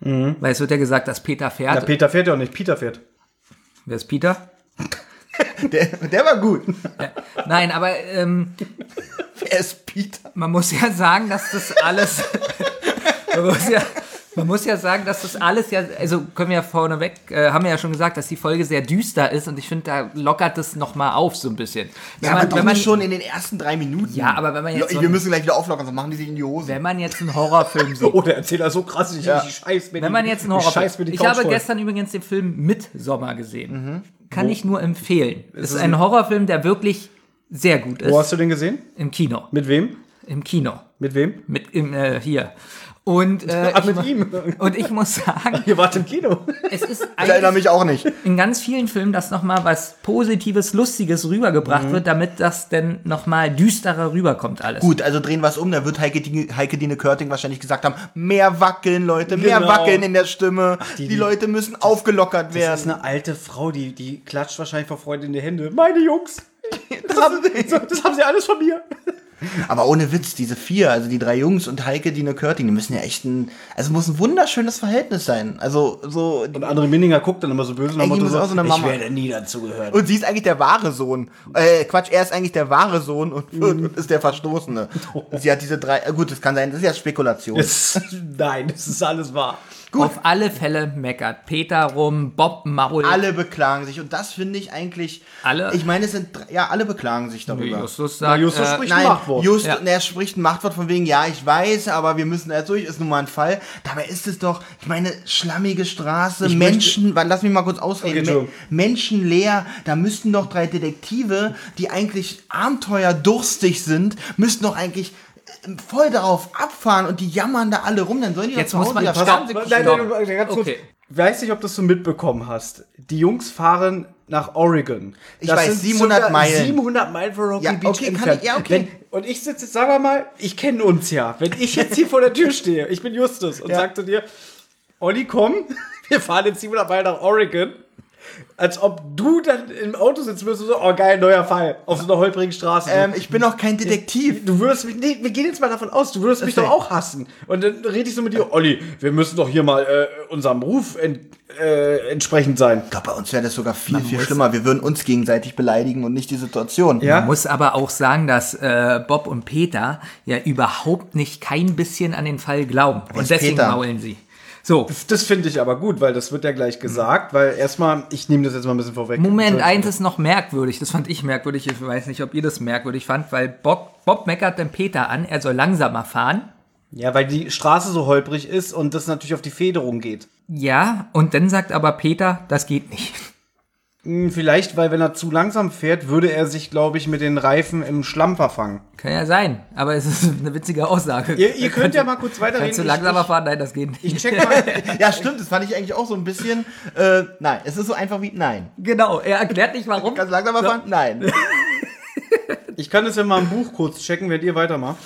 Weil es wird ja gesagt, dass Peter ja, fährt. Peter fährt ja auch nicht, Peter fährt. Wer ist Peter? Der, der war gut. Nein, aber ähm, Wer ist Peter? man muss ja sagen, dass das alles. man, muss ja, Man muss ja sagen, dass das alles ja, also können wir ja vorneweg, äh, haben wir ja schon gesagt, dass die Folge sehr düster ist und ich finde, da lockert das nochmal auf so ein bisschen. Wenn Ja, aber man, doch wenn man, nicht schon in den ersten drei Minuten. Ja, aber wenn man jetzt so wir ein- müssen gleich wieder auflockern, sonst machen die sich in die Hose. wenn man jetzt einen Horrorfilm sieht, Oh, der Erzähler ist so krass, ich, Ja. ich scheiß mir Wenn die- man jetzt einen ich Horrorfilm. Ich Couch habe voll. gestern übrigens den Film Midsommar gesehen. Mhm. Kann ich nur empfehlen. Es ist ein Horrorfilm, der wirklich sehr gut ist. Wo hast du den gesehen? Im Kino. Mit wem? Im Kino. Mit wem? Mit im, äh, hier. Und, äh, Ach, ich, mit mu- ihm. und ich muss sagen, Ihr wart im Kino. es ist Ich erinnere eigentlich mich auch nicht. in ganz vielen Filmen, dass nochmal was Positives, Lustiges rübergebracht Mhm. wird, damit das dann nochmal düsterer rüberkommt alles. Gut, also drehen wir es um, da wird Heike, Dine- Heike Dine Körting wahrscheinlich gesagt haben, mehr wackeln, Leute, mehr Genau. wackeln in der Stimme. die, die- Leute müssen aufgelockert Das werden. ist eine alte Frau, die, die klatscht wahrscheinlich vor Freude in die Hände. Meine Jungs! Das haben, das haben sie alles von mir. Aber ohne Witz, diese vier, also die drei Jungs und Heike Dine Körting, die müssen ja echt ein, also muss ein wunderschönes Verhältnis sein. Also so, Und André Minninger guckt dann immer so böse nach die Motto so eine Mama. Ich werde nie dazugehören. und sie ist eigentlich der wahre Sohn. Äh, Quatsch, er ist eigentlich der wahre Sohn und, und ist der Verstoßene. Sie hat diese drei, gut, das kann sein, das ist ja Spekulation. Es- Nein, das ist alles wahr. Auf alle Fälle meckert Peter rum, Bob Maul. Alle beklagen sich und das finde ich eigentlich. Alle? Ich meine, es sind drei- ja alle beklagen sich darüber. Justus Na, sagt, Justus äh, spricht Nein, Machtwort. just, Ja. er spricht ein Machtwort von wegen, ja, ich weiß, aber wir müssen jetzt durch, ist nun mal ein Fall. Dabei ist es doch, ich meine, schlammige Straße, Ich Menschen, warte, lass mich mal kurz ausreden, Okay, Entschuldigung. Me menschenleer, da müssten doch drei Detektive, die eigentlich abenteuerdurstig sind, müssten doch eigentlich voll darauf abfahren und die jammern da alle rum, dann sollen die Jetzt doch zu muss Hause man- wieder Nein, nein, nein, ganz kurz. Okay. Weiß nicht, ob du es so mitbekommen hast. Die Jungs fahren nach Oregon. Ich weiß, 700 circa Meilen. 700 Meilen von Rocky Ja, Beach okay, kann entfernt. ich- ja, okay. Wenn, und ich sitze jetzt, sagen wir mal, ich kenne uns ja. Wenn ich jetzt hier vor der Tür stehe, ich bin Justus und Ja. sag zu dir, Olli, komm, wir fahren jetzt 700 Meilen nach Oregon. Als ob du dann im Auto sitzen würdest und so, oh geil, neuer Fall. Auf so einer holprigen Straße. Ähm, ich bin doch kein Detektiv. Du würdest mich, nee, wir gehen jetzt mal davon aus, du würdest mich Okay. doch auch hassen. Und dann rede ich so mit dir, Olli, wir müssen doch hier mal äh, unserem Ruf ent, äh, entsprechend sein. Ich glaube, bei uns wäre das sogar viel, viel schlimmer. Wir würden uns gegenseitig beleidigen und nicht die Situation. Ja. Man muss aber auch sagen, dass äh, Bob und Peter ja überhaupt nicht kein bisschen an den Fall glauben. Und deswegen Peter? maulen sie. So, Das finde ich aber gut, weil das wird ja gleich gesagt, weil erstmal, ich nehme das jetzt mal ein bisschen vorweg. Moment, eins ist noch merkwürdig. Das fand ich merkwürdig. Ich weiß nicht, ob ihr das merkwürdig fand, weil Bob, Bob meckert den Peter an, er soll langsamer fahren. Ja, weil die Straße so holprig ist und das natürlich auf die Federung geht. Ja, und dann sagt aber Peter, das geht nicht. Hm, Vielleicht, weil wenn er zu langsam fährt, würde er sich, glaube ich, mit den Reifen im Schlamm verfangen. Kann ja sein, aber es ist eine witzige Aussage. Ihr, ihr könnt ja mal kurz weiterreden. Kannst du langsamer fahren? Nein, das geht nicht. Ich, ich check mal. Ja, stimmt, das fand ich eigentlich auch so ein bisschen. Äh, nein, es ist so einfach wie nein. Genau, er erklärt nicht warum. Kannst du langsamer fahren? Nein. Ich kann das ja mal im Buch kurz checken, während ihr weitermacht.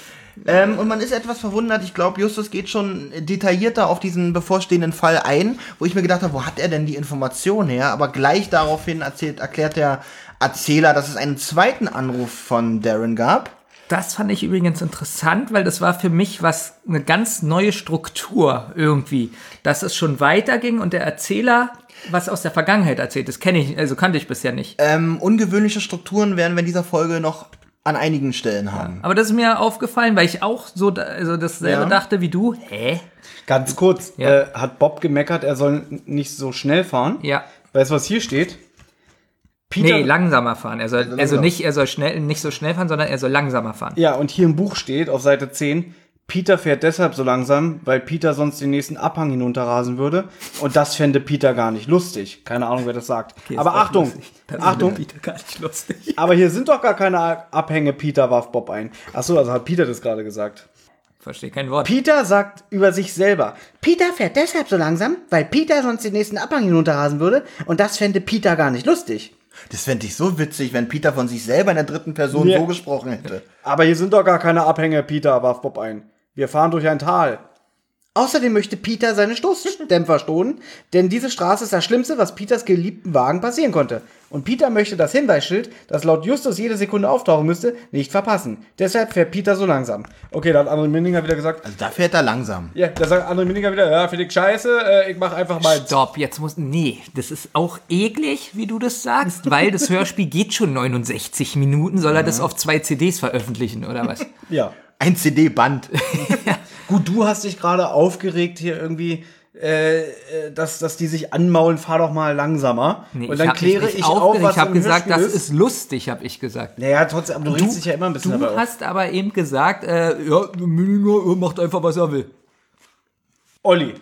Ähm, und man ist etwas verwundert. Ich glaube, Justus geht schon detaillierter auf diesen bevorstehenden Fall ein, wo ich mir gedacht habe, wo hat er denn die Information her? Aber gleich daraufhin erzählt, erklärt der Erzähler, dass es einen zweiten Anruf von Darren gab. Das fand ich übrigens interessant, weil das war für mich was eine ganz neue Struktur irgendwie, dass es schon weiterging und der Erzähler was aus der Vergangenheit erzählt. Das kenne ich, also kannte ich bisher nicht. Ähm, ungewöhnliche Strukturen werden wir in dieser Folge noch an einigen Stellen haben. Aber das ist mir aufgefallen, weil ich auch so da- also dasselbe Ja. dachte wie du. Hä? Ganz kurz, Ja. äh, hat Bob gemeckert, er soll nicht so schnell fahren. Ja. Weißt du, was hier steht? Peter, Nee, langsamer fahren. Er soll also langsam. nicht, er soll schnell, nicht so schnell fahren, sondern er soll langsamer fahren. Ja, und hier im Buch steht auf Seite 10, Peter fährt deshalb so langsam, weil Peter sonst den nächsten Abhang hinunterrasen würde. Und das fände Peter gar nicht lustig. Keine Ahnung, wer das sagt. Okay, aber Achtung, Achtung, Peter gar nicht lustig. aber hier sind doch gar keine Abhänge, Peter warf Bob ein. Achso, also hat Peter das gerade gesagt. Verstehe kein Wort. Peter sagt über sich selber, Peter fährt deshalb so langsam, weil Peter sonst den nächsten Abhang hinunterrasen würde. Und das fände Peter gar nicht lustig. Das fände ich so witzig, wenn Peter von sich selber in der dritten Person Ja. so gesprochen hätte. Aber hier sind doch gar keine Abhänge, Peter, warf Bob ein. Wir fahren durch ein Tal. Außerdem möchte Peter seine Stoßdämpfer stoßen, denn diese Straße ist das Schlimmste, was Peters geliebten Wagen passieren konnte. Und Peter möchte das Hinweisschild, das laut Justus jede Sekunde auftauchen müsste, nicht verpassen. Deshalb fährt Peter so langsam. Okay, da hat André Minninger wieder gesagt, Also da fährt er langsam. ja, da sagt André Minninger wieder, ja, finde ich scheiße, äh, ich mach einfach mal. Stopp, jetzt muss. Nee, das ist auch eklig, wie du das sagst, weil das Hörspiel geht schon 69 Minuten. Soll er das auf zwei CDs veröffentlichen oder was? Ja. Ein CD-Band. Gut, du hast dich gerade aufgeregt hier irgendwie, äh, äh, dass, dass die sich anmaulen, fahr doch mal langsamer. Nee, und dann kläre ich auf, was Ich habe gesagt, Hörspiel das ist lustig, habe ich gesagt. Naja, trotzdem, aber du, regst dich ja immer ein bisschen du dabei auf. hast aber eben gesagt, äh, ja, Müllinger macht einfach, was er will. Olli,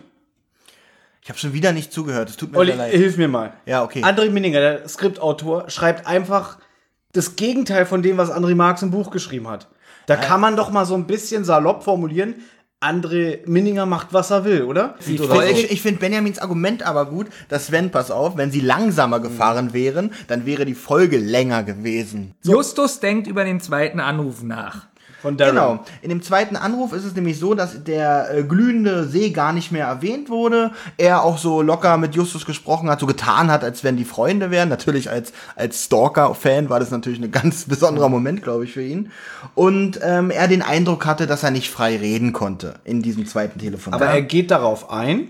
Ich habe schon wieder nicht zugehört. Es tut mir Olli, leid. hilf mir mal. Ja, okay. André Minninger, der Skriptautor, schreibt einfach das Gegenteil von dem, was André Marx im Buch geschrieben hat. Da kann man doch mal so ein bisschen salopp formulieren. André Minninger macht, was er will, oder? So? Ich, ich finde Benjamins Argument aber gut, dass Sven, pass auf, wenn sie langsamer gefahren wären, dann wäre die Folge länger gewesen. Justus denkt über den zweiten Anruf nach. Von Darren. Genau. In dem zweiten Anruf ist es nämlich so, dass der äh, glühende See gar nicht mehr erwähnt wurde. Er auch so locker mit Justus gesprochen hat, so getan hat, als wenn die Freunde wären. Natürlich als, als Stalker-Fan war das natürlich ein ganz besonderer Moment, glaube ich, für ihn. Und ähm, er den Eindruck hatte, dass er nicht frei reden konnte in diesem zweiten Telefonat. Aber er geht darauf ein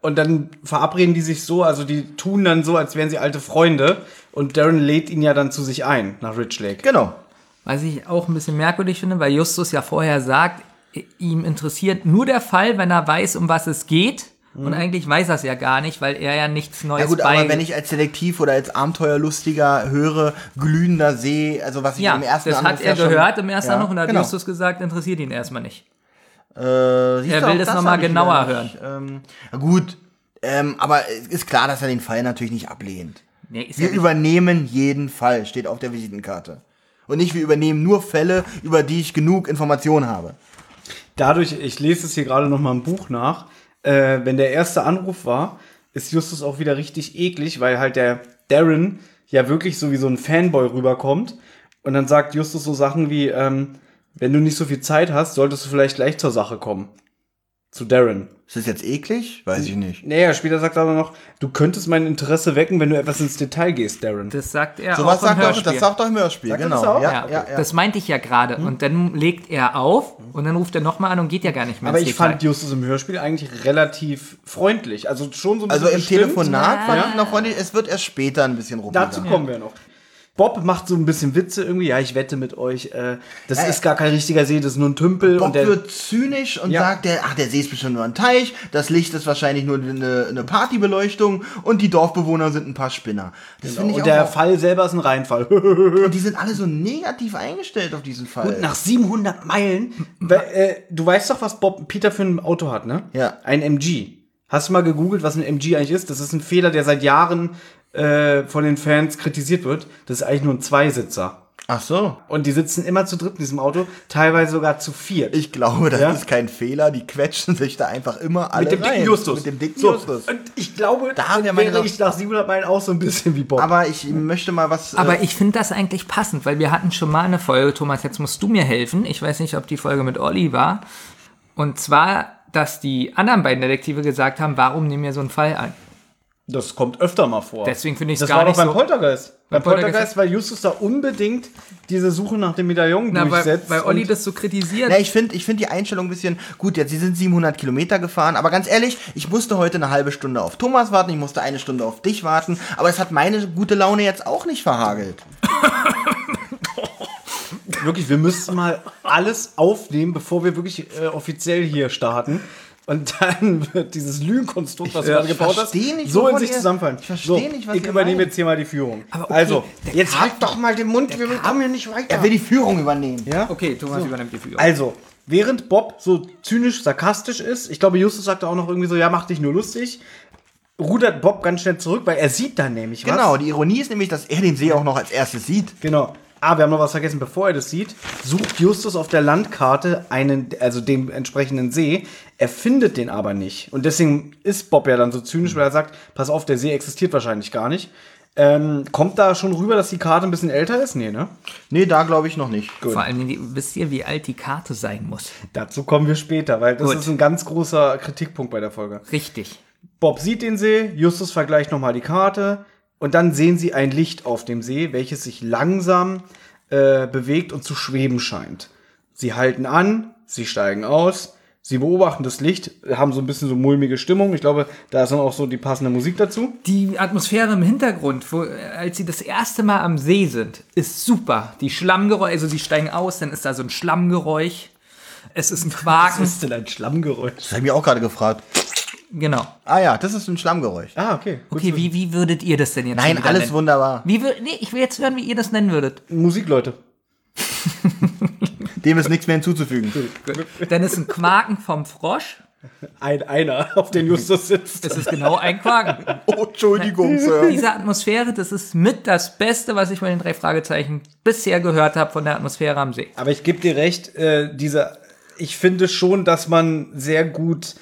und dann verabreden die sich so, also die tun dann so, als wären sie alte Freunde und Darren lädt ihn ja dann zu sich ein nach Rich Lake. genau. Was ich auch ein bisschen merkwürdig finde, weil Justus ja vorher sagt, ihm interessiert nur der Fall, wenn er weiß, um was es geht. Und eigentlich weiß er es ja gar nicht, weil er ja nichts Neues Ja gut, aber wenn ich als Detektiv oder als Abenteuerlustiger höre, glühender See, also was ich ja, im ersten das hat er ja schon- gehört im ersten Ja, Anruf und hat genau. Justus gesagt, interessiert ihn erstmal nicht. Äh, Er will das noch mal hab ich genauer nicht. Ähm, na gut, ähm, aber es ist klar, dass er den Fall natürlich nicht ablehnt. Nee, Wir ja nicht, übernehmen jeden Fall, steht auf der Visitenkarte. Und nicht, wir übernehmen nur Fälle, über die ich genug Informationen habe. Dadurch, ich lese es hier gerade noch mal im Buch nach, äh, wenn der erste Anruf war, ist Justus auch wieder richtig eklig, weil halt der Darren ja wirklich so wie so ein Fanboy rüberkommt und dann sagt Justus so Sachen wie, ähm, wenn du nicht so viel Zeit hast, solltest du vielleicht gleich zur Sache kommen. Zu Darren. Ist das jetzt eklig? Weiß ich nicht. Naja, später sagt er aber noch, du könntest mein Interesse wecken, wenn du etwas ins Detail gehst, Darren. das sagt er So auch was im sagt er, Hörspiel. das sagt er im Hörspiel, Sagt er genau. das auch? Ja, ja, ja, ja. das meinte ich ja gerade. Und dann legt er auf und dann ruft er nochmal an und geht ja gar nicht mehr aber ins ich Detail. fand Justus im Hörspiel eigentlich relativ freundlich. Also schon so ein bisschen Also im bestimmt. Telefonat fand ich noch freundlich, es wird erst später ein bisschen ruppig. Dazu kommen wir noch. Bob macht so ein bisschen Witze irgendwie. Ja, ich wette mit euch, äh, das Ja, ist gar kein richtiger See, das ist nur ein Tümpel. Bob und der, wird zynisch und Ja. sagt, der, ach, der See ist bestimmt nur ein Teich, das Licht ist wahrscheinlich nur eine, eine Partybeleuchtung und die Dorfbewohner sind ein paar Spinner. Das finde ich und auch, der auch Fall selber ist ein Reinfall. und die sind alle so negativ eingestellt auf diesen Fall. Nach 700 Meilen. Äh, du weißt doch, was Bob Peter für ein Auto hat, ne? Ja. Ein MG. Hast du mal gegoogelt, was ein MG eigentlich ist? Das ist ein Fehler, der seit Jahren äh, von den Fans kritisiert wird. Das ist eigentlich nur ein Zweisitzer. Ach so. Und die sitzen immer zu dritt in diesem Auto, teilweise sogar zu viert. Ich glaube, das Ja? ist kein Fehler. Die quetschen sich da einfach immer alle mit dem rein. dicken Justus. Mit dem dicken so, Justus. Und ich glaube, Da haben wir meine wäre Sache. ich nach 700 Meilen auch so ein bisschen wie Bob. Aber ich möchte mal was. Aber äh, ich finde das eigentlich passend, weil wir hatten schon mal eine Folge, Thomas, jetzt musst du mir helfen. Ich weiß nicht, ob die Folge mit Olli war. Und zwar, dass die anderen beiden Detektive gesagt haben, warum nehmen wir so einen Fall an? Das kommt öfter mal vor. Deswegen finde ich es das gar war doch nicht beim so. Poltergeist. Beim Poltergeist- Poltergeist, weil Justus da unbedingt diese Suche nach dem Medaillon Na, weil, durchsetzt. weil Olli und- das so kritisiert. Na, ich finde ich find die Einstellung ein bisschen gut. Jetzt, sie sind 700 Kilometer gefahren, aber ganz ehrlich, ich musste heute eine halbe Stunde auf Thomas warten, ich musste eine Stunde auf dich warten, aber es hat meine gute Laune jetzt auch nicht verhagelt. wirklich, wir müssten mal alles aufnehmen, bevor wir wirklich äh, offiziell hier starten. Und dann wird dieses Lügenkonstrukt, was du Ja, gerade ich gebaut hast, nicht, so in sich ihr- zusammenfallen. ich versteh so, nicht, was ich übernehme meint. jetzt hier mal die Führung. Okay, also, jetzt halt doch mal den Mund, wir kommen hier nicht weiter. Er will die Führung übernehmen. ja? okay, Thomas übernimmt die Führung. Also, während Bob so zynisch, sarkastisch ist, ich glaube, Justus sagte auch noch irgendwie so, ja, mach dich nur lustig, rudert Bob ganz schnell zurück, weil er sieht dann nämlich was. Genau, die Ironie ist nämlich, dass er den See auch noch als erstes sieht. Genau. Ah, wir haben noch was vergessen. Bevor er das sieht, sucht Justus auf der Landkarte einen, also den entsprechenden See. Er findet den aber nicht. Und deswegen ist Bob ja dann so zynisch, weil er sagt, pass auf, der See existiert wahrscheinlich gar nicht. Ähm, kommt da schon rüber, dass die Karte ein bisschen älter ist? Nee, ne? Nee, da glaube ich noch nicht. Vor allem, wisst ihr, wie alt die Karte sein muss? Dazu kommen wir später, weil das Gut. ist ein ganz großer Kritikpunkt bei der Folge. Richtig. Bob sieht den See, Justus vergleicht nochmal die Karte und dann sehen sie ein Licht auf dem See, welches sich langsam äh, bewegt und zu schweben scheint. Sie halten an, sie steigen aus, sie beobachten das Licht, haben so ein bisschen so mulmige Stimmung. Ich glaube, da ist dann auch so die passende Musik dazu. Die Atmosphäre im Hintergrund, wo, als sie das erste Mal am See sind, ist super. Die Schlammgeräusche, also sie steigen aus, dann ist da so ein Schlammgeräusch. Es ist ein Quaken. ist denn ein Schlammgeräusch? Das habe ich mir auch gerade gefragt. Genau. Ah ja, das ist ein Schlammgeräusch. Ah, okay. Gut Okay, zu- wie, wie würdet ihr das denn jetzt Nein, alles nennen? wunderbar. Wie wür nee, ich will jetzt hören, wie ihr das nennen würdet. Musikleute. Dem ist nichts mehr hinzuzufügen. Denn es ist ein Quaken vom Frosch. Ein einer, auf den Justus sitzt. Es ist genau ein Quaken. Oh, Entschuldigung, Sir. Diese Atmosphäre, das ist mit das Beste, was ich bei den drei Fragezeichen bisher gehört habe von der Atmosphäre am See. Aber ich gebe dir recht, äh, diese, ich finde schon, dass man sehr gut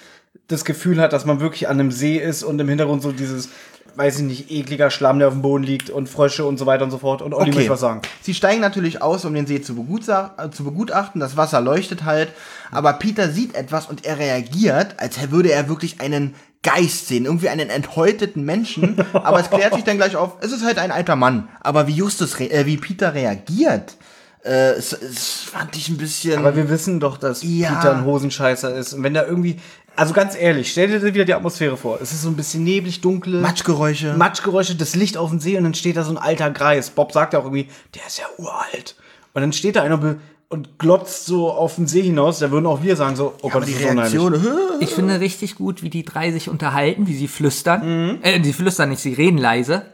das Gefühl hat, dass man wirklich an einem See ist und im Hintergrund so dieses, weiß ich nicht, ekliger Schlamm, der auf dem Boden liegt und Frösche und so weiter und so fort. Und Olli möchte was sagen. Sie steigen natürlich aus, um den See zu, äh, zu begutachten. Das Wasser leuchtet halt. Aber Peter sieht etwas und er reagiert, als würde er wirklich einen Geist sehen. Irgendwie einen enthäuteten Menschen. Aber es klärt sich dann gleich auf, es ist halt ein alter Mann. Aber wie Justus, äh, wie Peter reagiert, äh, es, es fand ich ein bisschen... Aber wir wissen doch, dass Ja. Peter ein Hosenscheißer ist. Und wenn da irgendwie, also ganz ehrlich, stell dir wieder die Atmosphäre vor. Es ist so ein bisschen neblig, dunkel. Matschgeräusche. Matschgeräusche, das Licht auf dem See und dann steht da so ein alter Greis. Bob sagt ja auch irgendwie, der ist ja uralt. Und dann steht da einer und glotzt so auf den See hinaus. Da würden auch wir sagen so, oh Gott, aber das die ist. Reaktion, hä? Ich finde richtig gut, wie die drei sich unterhalten, wie sie flüstern. Äh, sie flüstern nicht, sie reden leise.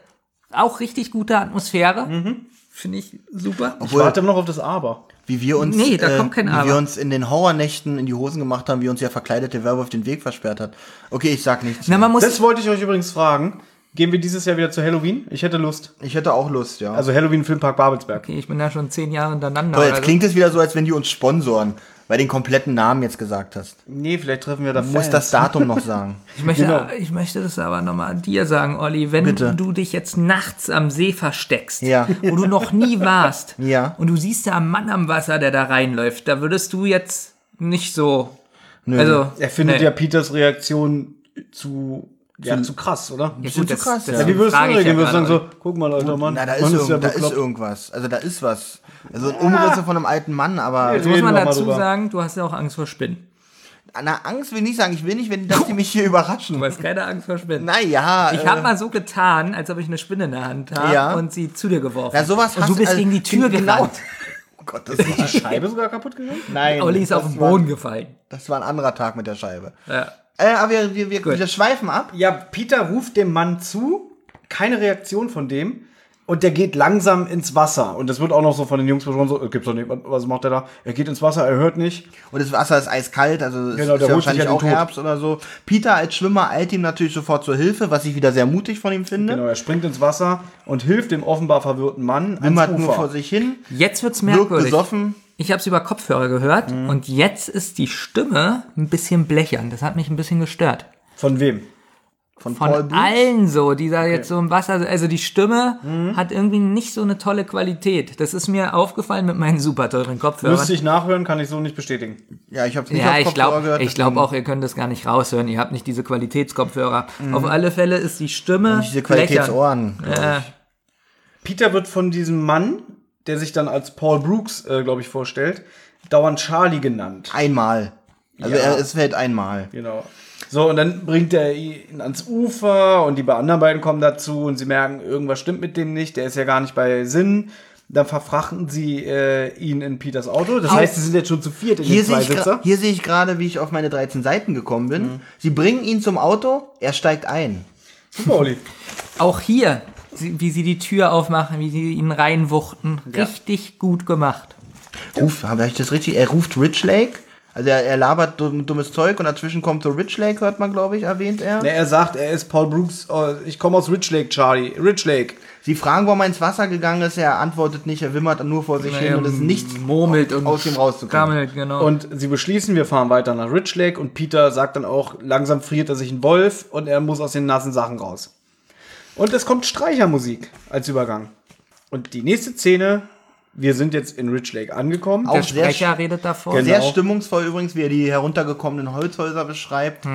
Auch richtig gute Atmosphäre. Finde ich super. Ich warte noch auf das Aber. Wie wir uns, Nee, da kommt kein wie Aber. wir uns in den Horrornächten in die Hosen gemacht haben, wie uns ja verkleidete Werwolf den Weg versperrt hat. Okay, ich sag nichts. Na, man muss, Das wollte ich euch übrigens fragen. Gehen wir dieses Jahr wieder zu Halloween? Ich hätte Lust. Ich hätte auch Lust, ja. Also Halloween Filmpark Babelsberg. okay, ich bin da schon zehn Jahre hintereinander. Aber jetzt also- klingt es wieder so, als wenn die uns sponsoren, weil den kompletten Namen jetzt gesagt hast. Nee, vielleicht treffen wir da Du musst das Datum noch sagen. Ich möchte, Genau. ich möchte das aber nochmal dir sagen, Olli. Wenn Bitte. du dich jetzt nachts am See versteckst, Ja. wo du noch nie warst, Ja. und du siehst da einen Mann am Wasser, der da reinläuft, da würdest du jetzt nicht so. Also, Er findet nee. ja Peters Reaktion zu, ja, zu krass, oder? Ja, gut, zu krass, das ja. Ja, wie würdest du frage ich reagieren? ja Würdest du sagen so, guck mal, alter Mann. Na, da ist, Mann, irgend, ja da ist irgendwas. Also da ist was. Also Umrisse von einem alten Mann, aber Jetzt muss man dazu sagen, du hast ja auch Angst vor Spinnen. na, Angst will ich nicht sagen. Ich will nicht, wenn dass die mich hier überraschen. Du hast keine Angst vor Spinnen. Naja. Ich äh, habe mal so getan, als ob ich eine Spinne in der Hand habe Ja. und sie zu dir geworfen. Na, sowas und hast du bist also, gegen die Tür genau. gerannt. Oh Gott, das, ist, die Scheibe sogar kaputt gegangen? nein. Olli ist auf den war- Boden gefallen. Das war ein anderer Tag mit der Scheibe. Ja. Äh, aber wir, wir, wir, wir schweifen ab. Ja, Peter ruft dem Mann zu, keine Reaktion von dem. Und der geht langsam ins Wasser. Und das wird auch noch so von den Jungs besprochen, so, äh, gibt's doch nicht, was macht der da? Er geht ins Wasser, er hört nicht. Und das Wasser ist eiskalt, also es Genau, ist ja wahrscheinlich auch Tod. Herbst oder so. Peter als Schwimmer eilt ihm natürlich sofort zur Hilfe, was ich wieder sehr mutig von ihm finde. Genau, er springt ins Wasser und hilft dem offenbar verwirrten Mann Wimmert nur vor sich hin, Jetzt wird's wirkt merkwürdig. besoffen. Ich habe es über Kopfhörer gehört Mhm. und jetzt ist die Stimme ein bisschen blechern. Das hat mich ein bisschen gestört. Von wem? Von, Von Paul Booth. allen so, dieser jetzt so im Wasser, also die Stimme Mhm. hat irgendwie nicht so eine tolle Qualität. Das ist mir aufgefallen mit meinen super teuren Kopfhörern. Müsste ich nachhören, kann ich so nicht bestätigen. Ja, ich habe nicht Ja, auf ich Kopfhörer glaube gehört. ich glaub deswegen- auch, ihr könnt das gar nicht raushören. Ihr habt nicht diese Qualitätskopfhörer. Auf alle Fälle ist die Stimme Diese blechern. Qualitätsohren. glaub Äh. Peter wird von diesem Mann, der sich dann als Paul Brooks, äh, glaube ich, vorstellt, dauernd Charlie genannt. Einmal. Also Ja. er, es fällt einmal. Genau. So, und dann bringt er ihn ans Ufer und die anderen beiden kommen dazu und sie merken, irgendwas stimmt mit dem nicht, der ist ja gar nicht bei Sinn. Dann verfrachten sie äh, ihn in Peters Auto. Das Hier- heißt, sie sind jetzt schon zu viert in Hier den sehe ich, Zweisitzer. hier sehe ich gerade, wie ich auf meine 13 Seiten gekommen bin. Sie bringen ihn zum Auto, er steigt ein. Super, Olli. auch hier, sie- wie sie die Tür aufmachen, wie sie ihn reinwuchten. Ja. Richtig gut gemacht. Ruft, habe ich das richtig? Er ruft Rich Lake. Also er, er labert dumm, dummes Zeug und dazwischen kommt so Rich Lake, hört man, glaube ich, erwähnt er. Ne, er sagt, er ist Paul Brooks, äh, ich komme aus Rich Lake, Charlie. Rich Lake. Sie fragen, warum er ins Wasser gegangen ist. Er antwortet nicht, er wimmert nur vor sich hin und es ist nichts murmelt und aus ihm rauszukommen. gammelt, genau. Und sie beschließen, wir fahren weiter nach Rich Lake und Peter sagt dann auch, langsam friert er sich ein Wolf und er muss aus den nassen Sachen raus. Und es kommt Streichermusik als Übergang. Und die nächste Szene, wir sind jetzt in Rich Lake angekommen. Auch der sehr, Sprecher redet davor. Genau. sehr stimmungsvoll übrigens, wie er die heruntergekommenen Holzhäuser beschreibt.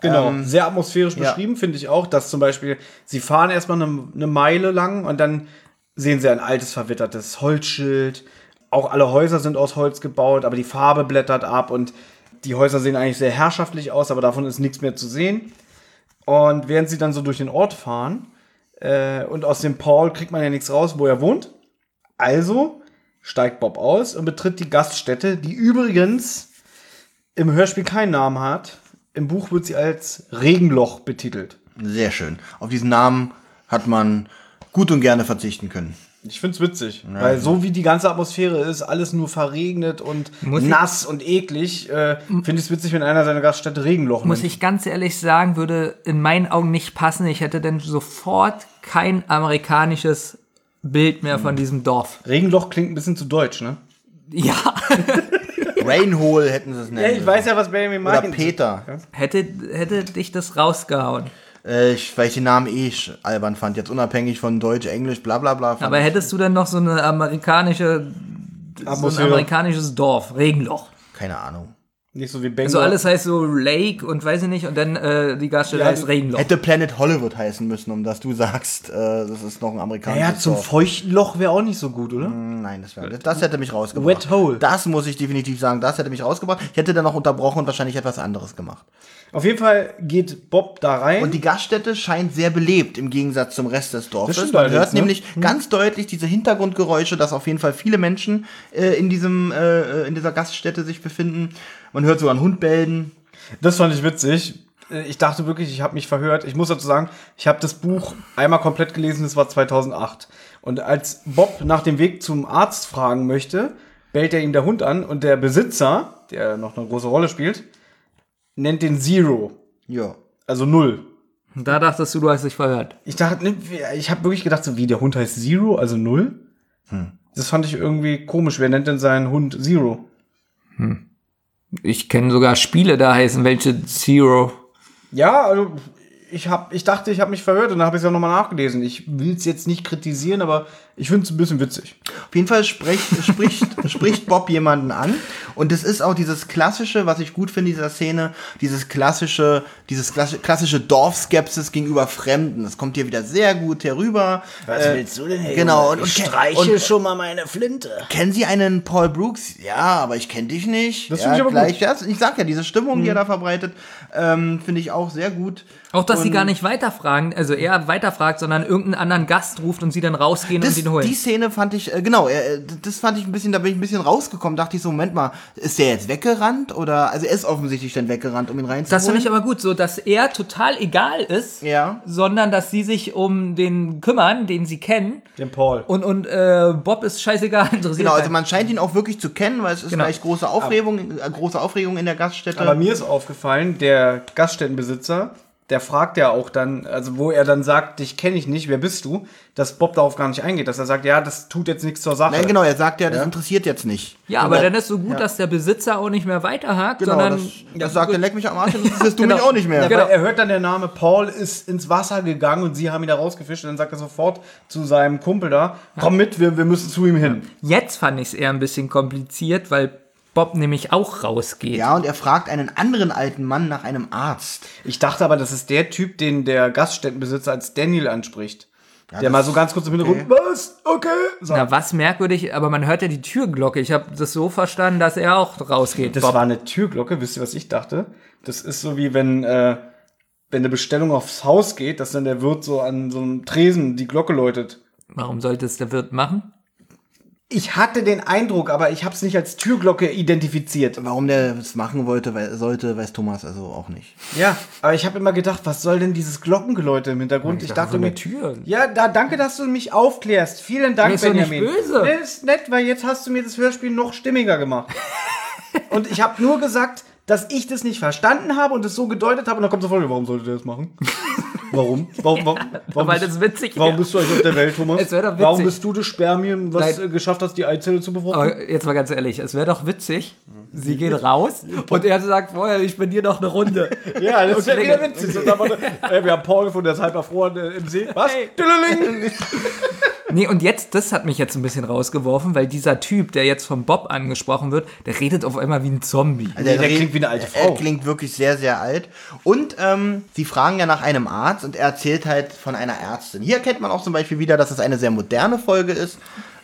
Genau, Ähm, sehr atmosphärisch ja. beschrieben, finde ich auch, dass zum Beispiel, sie fahren erstmal eine, eine Meile lang und dann sehen sie ein altes, verwittertes Holzschild. Auch alle Häuser sind aus Holz gebaut, aber die Farbe blättert ab und die Häuser sehen eigentlich sehr herrschaftlich aus, aber davon ist nichts mehr zu sehen. Und während sie dann so durch den Ort fahren, äh, und aus dem Paul kriegt man ja nichts raus, wo er wohnt. Also steigt Bob aus und betritt die Gaststätte, die übrigens im Hörspiel keinen Namen hat. Im Buch wird sie als Regenloch betitelt. Sehr schön. Auf diesen Namen hat man gut und gerne verzichten können. Ich find's witzig, weil so wie die ganze Atmosphäre ist, alles nur verregnet und Muss ich- nass und eklig, äh, finde ich es witzig, wenn einer seiner Gaststätte Regenloch Muss nennt. ich ganz ehrlich sagen, würde in meinen Augen nicht passen. Ich hätte dann sofort kein amerikanisches Bild mehr von diesem Dorf. Regenloch klingt ein bisschen zu deutsch, ne? Ja, Rainhole hätten sie es nennen. Ja, ich weiß ja, was Benjamin Oder meint. Peter. hätte, hätte dich das rausgehauen. Äh, ich, weil ich den Namen eh albern fand. Jetzt unabhängig von Deutsch, Englisch, bla bla bla. fand Aber hättest du dann noch so eine amerikanische, so ein amerikanisches Dorf, Regenloch. Keine Ahnung. Nicht so wie Bengal. Also alles heißt so Lake und weiß ich nicht und dann äh, die Gaststätte Ja, heißt Regenloch. Hätte Planet Hollywood heißen müssen, um dass du sagst, äh, das ist noch ein amerikanisches Ja, zum Dorf. feuchten Loch wäre auch nicht so gut, oder? Nein, das, wär, das, das hätte mich rausgebracht. Wet Hole. Das muss ich definitiv sagen, das hätte mich rausgebracht. Ich hätte dann noch unterbrochen und wahrscheinlich etwas anderes gemacht. Auf jeden Fall geht Bob da rein. Und die Gaststätte scheint sehr belebt im Gegensatz zum Rest des Dorfes. Das Man hört ne? nämlich ganz deutlich diese Hintergrundgeräusche, dass auf jeden Fall viele Menschen äh, in diesem äh, in dieser Gaststätte sich befinden. Man hört sogar einen Hund bellen. Das fand ich witzig. Äh, Ich dachte wirklich, ich habe mich verhört. Ich muss dazu sagen, ich habe das Buch einmal komplett gelesen, das war 2008. Und als Bob nach dem Weg zum Arzt fragen möchte, bellt er ihm der Hund an und der Besitzer, der noch eine große Rolle spielt, nennt den Zero, Ja. also Null. Und da dachtest du, du hast dich verhört. Ich dachte, ich habe wirklich gedacht, so wie der Hund heißt Zero, also Null. Das fand ich irgendwie komisch. Wer nennt denn seinen Hund Zero? Ich kenne sogar Spiele, da heißen welche Zero. Ja, also ich hab, ich dachte, ich habe mich verhört und dann habe ich es ja nochmal nachgelesen. Ich will es jetzt nicht kritisieren, aber ich finde es ein bisschen witzig. Auf jeden Fall spricht, spricht, spricht Bob jemanden an. Und es ist auch dieses klassische, was ich gut finde in dieser Szene, dieses klassische, dieses klassische, Dorfskepsis gegenüber Fremden. Das kommt hier wieder sehr gut herüber. Äh, du denn, hey, genau, und- und- und- schon mal meine Flinte. Kennen Sie einen Paul Brooks? Ja, aber ich kenne dich nicht. Das ja, finde ich aber gleich, Ja, ich sag ja, diese Stimmung, die er da verbreitet, ähm, finde ich auch sehr gut. Auch, dass sie Und gar nicht weiterfragen, also er weiterfragt, sondern irgendeinen anderen Gast ruft und sie dann rausgehen Das, und ihn holen. die Szene fand ich, äh, genau, äh, das fand ich ein bisschen, da bin ich ein bisschen rausgekommen, dachte ich so, Moment mal, ist der jetzt weggerannt oder, also er ist offensichtlich dann weggerannt, um ihn reinzuholen. Das finde ich aber gut, so dass er total egal ist, Ja. sondern dass sie sich um den kümmern, den sie kennen. Den Paul. Und, und äh, Bob ist scheißegal interessiert. Genau, also man scheint ihn auch wirklich zu kennen, weil es ist Genau. gleich große Aufregung, äh, große Aufregung in der Gaststätte. Aber mir ist aufgefallen, der Gaststättenbesitzer, der fragt ja auch dann, also wo er dann sagt, dich kenne ich nicht, wer bist du, dass Bob darauf gar nicht eingeht, dass er sagt, ja, das tut jetzt nichts zur Sache. Nein, genau, er sagt ja, das interessiert jetzt nicht. ja, aber er- dann ist so gut, dass der Besitzer auch nicht mehr weiterhakt, Genau, sondern das, das sagt er, leck mich am Arsch, das interessiert du Genau. mich auch nicht mehr. Ja, Genau. er hört dann der Name Paul ist ins Wasser gegangen und sie haben ihn da rausgefischt und dann sagt er sofort zu seinem Kumpel da, komm mit, wir, wir müssen zu ihm hin. jetzt fand ich es eher ein bisschen kompliziert, weil Bob nämlich auch rausgeht. Ja, und er fragt einen anderen alten Mann nach einem Arzt. Ich dachte aber, das ist der Typ, den der Gaststättenbesitzer als Daniel anspricht. der das- mal so ganz kurz im Hintergrund, was? Okay. So. Na, was merkwürdig, aber man hört ja die Türglocke. Ich habe das so verstanden, dass er auch rausgeht. Das Bob. war eine Türglocke, wisst ihr, was ich dachte? Das ist so wie wenn, äh, wenn eine Bestellung aufs Haus geht, dass dann der Wirt so an so einem Tresen die Glocke läutet. Warum sollte es der Wirt machen? Ich hatte den Eindruck, aber ich habe es nicht als Türglocke identifiziert. Warum der das machen wollte, weil, sollte, weiß Thomas also auch nicht. Ja, aber ich habe immer gedacht, was soll denn dieses Glockengeläute im Hintergrund? Ich, dachte so mir, Tür. Ja, da, danke, dass du mich aufklärst. Vielen Dank, ist doch nicht Benjamin. böse. Nee, ist nett, weil jetzt hast du mir das Hörspiel noch stimmiger gemacht. und ich habe nur gesagt, dass ich das nicht verstanden habe und es so gedeutet habe und dann kommt sofort, warum sollte der das machen? Warum? Warum, warum, warum, Weil bist, das witzig warum wäre. bist du eigentlich auf der Welt, Thomas? Es doch witzig. Warum bist du das Spermium, was Nein. äh, geschafft hast, die Eizelle zu befruchten? Aber jetzt mal ganz ehrlich, es wäre doch witzig. Sie geht raus und er sagt vorher, ich bin hier noch eine Runde. Ja, das ist ja wieder witzig. Und dann war der, ey, wir haben Paul gefunden, der ist halb erfroren äh, im See. Was? Hey. Nee, und jetzt, das hat mich jetzt ein bisschen rausgeworfen, weil dieser Typ, der jetzt vom Bob angesprochen wird, der redet auf einmal wie ein Zombie. Nee, der klingt wie eine alte Er Frau. klingt wirklich sehr, sehr alt. Und ähm, sie fragen ja nach einem Arzt und er erzählt halt von einer Ärztin. Hier erkennt man auch zum Beispiel wieder, dass es eine sehr moderne Folge ist,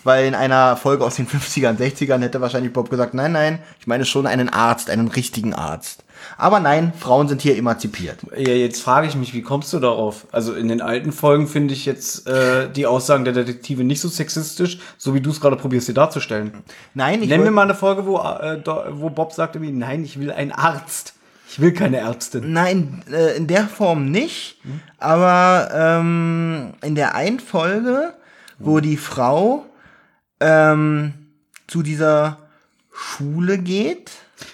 weil in einer Folge aus den 50ern, 60ern hätte wahrscheinlich Bob gesagt, nein, nein, ich meine schon einen Arzt, einen richtigen Arzt. Aber nein, Frauen sind hier emanzipiert. Ja, jetzt frage ich mich, wie kommst du darauf? Also in den alten Folgen finde ich jetzt äh, die Aussagen der Detektive nicht so sexistisch, so wie du es gerade probierst, sie darzustellen. Nein, ich Nenn mir mal eine Folge, wo, äh, wo Bob sagte wie, nein, ich will einen Arzt. Ich will keine Ärztin. Nein, äh, in der Form nicht. Aber ähm, in der einen Folge, wo die Frau ähm, zu dieser Schule geht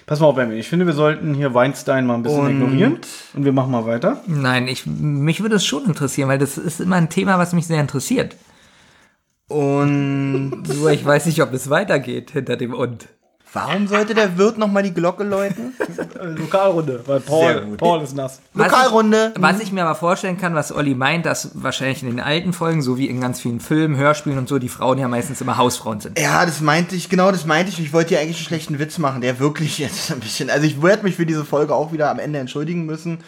Pass mal auf, Benjamin. Ich finde, wir sollten hier Weinstein mal ein bisschen Und- ignorieren. Und wir machen mal weiter. Nein, ich, mich würde es schon interessieren, weil das ist immer ein Thema, was mich sehr interessiert. und Nur ich weiß nicht, ob es weitergeht hinter dem Und. Warum sollte der Wirt noch mal die Glocke läuten? Äh, Lokalrunde, weil Paul. Paul ist nass. Was Lokalrunde. Ich, was ich mir aber vorstellen kann, was Olli meint, dass wahrscheinlich in den alten Folgen, so wie in ganz vielen Filmen, Hörspielen und so, die Frauen ja meistens immer Hausfrauen sind. Ja, das meinte ich, genau das meinte ich. Ich wollte hier eigentlich einen schlechten Witz machen, der wirklich jetzt ein bisschen. Also ich werde mich für diese Folge auch wieder am Ende entschuldigen müssen.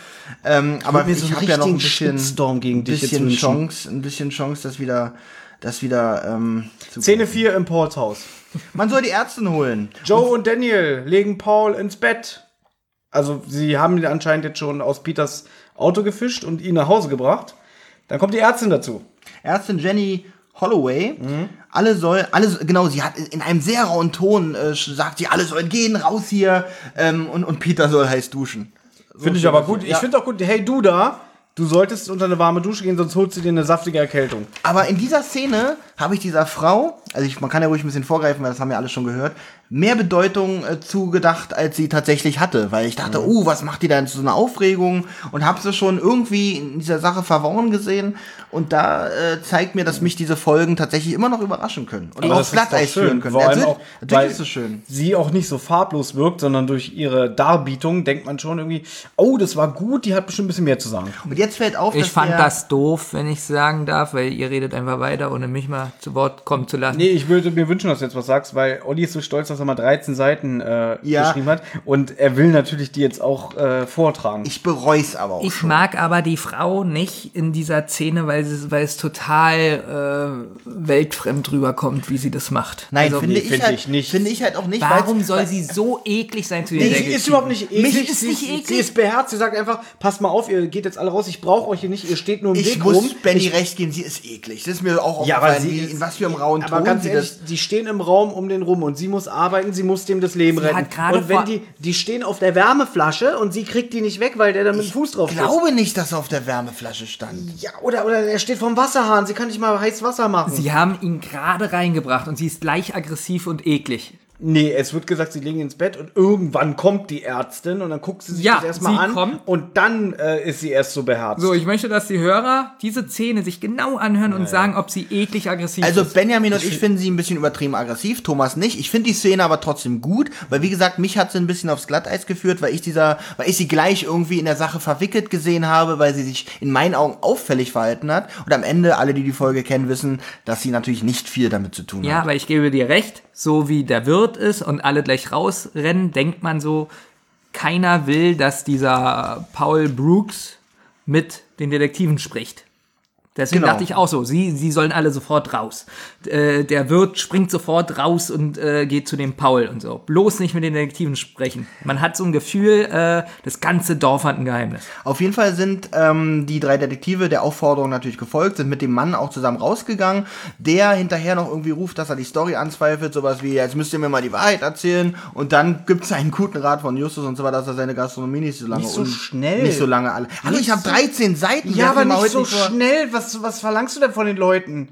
Ähm, aber mir so ich einen habe ja noch ein bisschen, Shitstorm gegen dich bisschen. Chance, ein bisschen Chance, das wieder, das wieder ähm, zu Szene 4 im Pauls Haus. Man soll die Ärztin holen. Joe und Daniel legen Paul ins Bett. Also sie haben ihn anscheinend jetzt schon aus Peters Auto gefischt und ihn nach Hause gebracht. Dann kommt die Ärztin dazu. Ärztin Jenny Holloway. Alle soll, alle, genau, sie hat in einem sehr rauen Ton äh, sagt sie, alle sollen gehen, raus hier. Ähm, und, und Peter soll heiß duschen. Finde ich aber gut. Ich Ja. finde auch gut, hey du da, du solltest unter eine warme Dusche gehen, sonst holst du dir eine saftige Erkältung. Aber in dieser Szene habe ich dieser Frau, also ich, man kann ja ruhig ein bisschen vorgreifen, weil das haben wir alle schon gehört, mehr Bedeutung äh, zugedacht, als sie tatsächlich hatte. Weil ich dachte, uh, was macht die da in so eine Aufregung? Und habe sie schon irgendwie in dieser Sache verworren gesehen. Und da äh, zeigt mir, dass mich diese Folgen tatsächlich immer noch überraschen können. Und Aber auch Glatteis führen können. vor Ja, allem natürlich- auch, natürlich ist es schön. sie auch nicht so farblos wirkt, sondern durch ihre Darbietung denkt man schon irgendwie, oh, das war gut, die hat bestimmt ein bisschen mehr zu sagen. Und jetzt fällt auf, Ich dass fand der, das doof, wenn ich sagen darf, weil ihr redet einfach weiter, ohne mich mal zu Wort kommen zu lassen. Nee, ich würde mir wünschen, dass du jetzt was sagst, weil Olli ist so stolz, dass er mal 13 Seiten äh, Ja. geschrieben hat. Und er will natürlich die jetzt auch äh, vortragen. Ich bereue es aber auch Ich schon. mag aber die Frau nicht in dieser Szene, weil, sie, weil es total äh, weltfremd rüberkommt, wie sie das macht. Nein, Also, finde, nee, ich finde halt, ich nicht. Finde ich halt auch nicht. Warum soll sie so eklig sein zu Nee, ihr? sie ist überhaupt nicht eklig. Mich ist sie, nicht sie- eklig. Sie ist beherzt. Sie sagt einfach, passt mal auf, ihr geht jetzt alle raus. Ich brauche euch hier nicht. Ihr steht nur im Ich Weg muss rum. Benny ich, recht geben, sie ist eklig. Das ist mir auch ja, aufgefallen, sie wie, in was für einem rauen Aber Ton ganz sie ehrlich, das die stehen im Raum um den rum und sie muss arbeiten, sie muss dem das Leben Sie retten. Und wenn die, die stehen auf der Wärmeflasche und sie kriegt die nicht weg, weil der da mit dem Fuß drauf Ich ist. glaube nicht, dass er auf der Wärmeflasche stand. Ja, oder, oder er steht vom Wasserhahn, sie kann nicht mal heiß Wasser machen. Sie haben ihn gerade reingebracht und sie ist gleich aggressiv und eklig. Nee, es wird gesagt, sie legen ins Bett und irgendwann kommt die Ärztin und dann guckt sie sich Ja, das erstmal an kommt. und dann äh, ist sie erst so beherzt. So, ich möchte, dass die Hörer diese Szene sich genau anhören und sagen, ob sie eklig aggressiv Also ist. Benjamin und ich finden sie ein bisschen übertrieben aggressiv, Thomas nicht. Ich finde die Szene aber trotzdem gut, weil wie gesagt, mich hat sie ein bisschen aufs Glatteis geführt, weil ich dieser, weil ich sie gleich irgendwie in der Sache verwickelt gesehen habe, weil sie sich in meinen Augen auffällig verhalten hat. Und am Ende, alle, die die Folge kennen, wissen, dass sie natürlich nicht viel damit zu tun Ja, hat. aber ich gebe dir recht, so wie der Wirt ist und alle gleich rausrennen, denkt man so, keiner will, dass dieser Paul Brooks mit den Detektiven spricht. Deswegen Genau. dachte ich auch so, sie, sie sollen alle sofort raus. Äh, der Wirt springt sofort raus und äh, geht zu dem Paul und so. Bloß nicht mit den Detektiven sprechen. Man hat so ein Gefühl, äh, das ganze Dorf hat ein Geheimnis. Auf jeden Fall sind ähm, die drei Detektive der Aufforderung natürlich gefolgt, sind mit dem Mann auch zusammen rausgegangen, der hinterher noch irgendwie ruft, dass er die Story anzweifelt, sowas wie, jetzt müsst ihr mir mal die Wahrheit erzählen und dann gibt's einen guten Rat von Justus und zwar, dass er seine Gastronomie nicht so lange Nicht so schnell. nicht so lange alle. Hallo, ich habe 13 Seiten. Ja, aber nicht so schnell. Was, was verlangst du denn von den Leuten?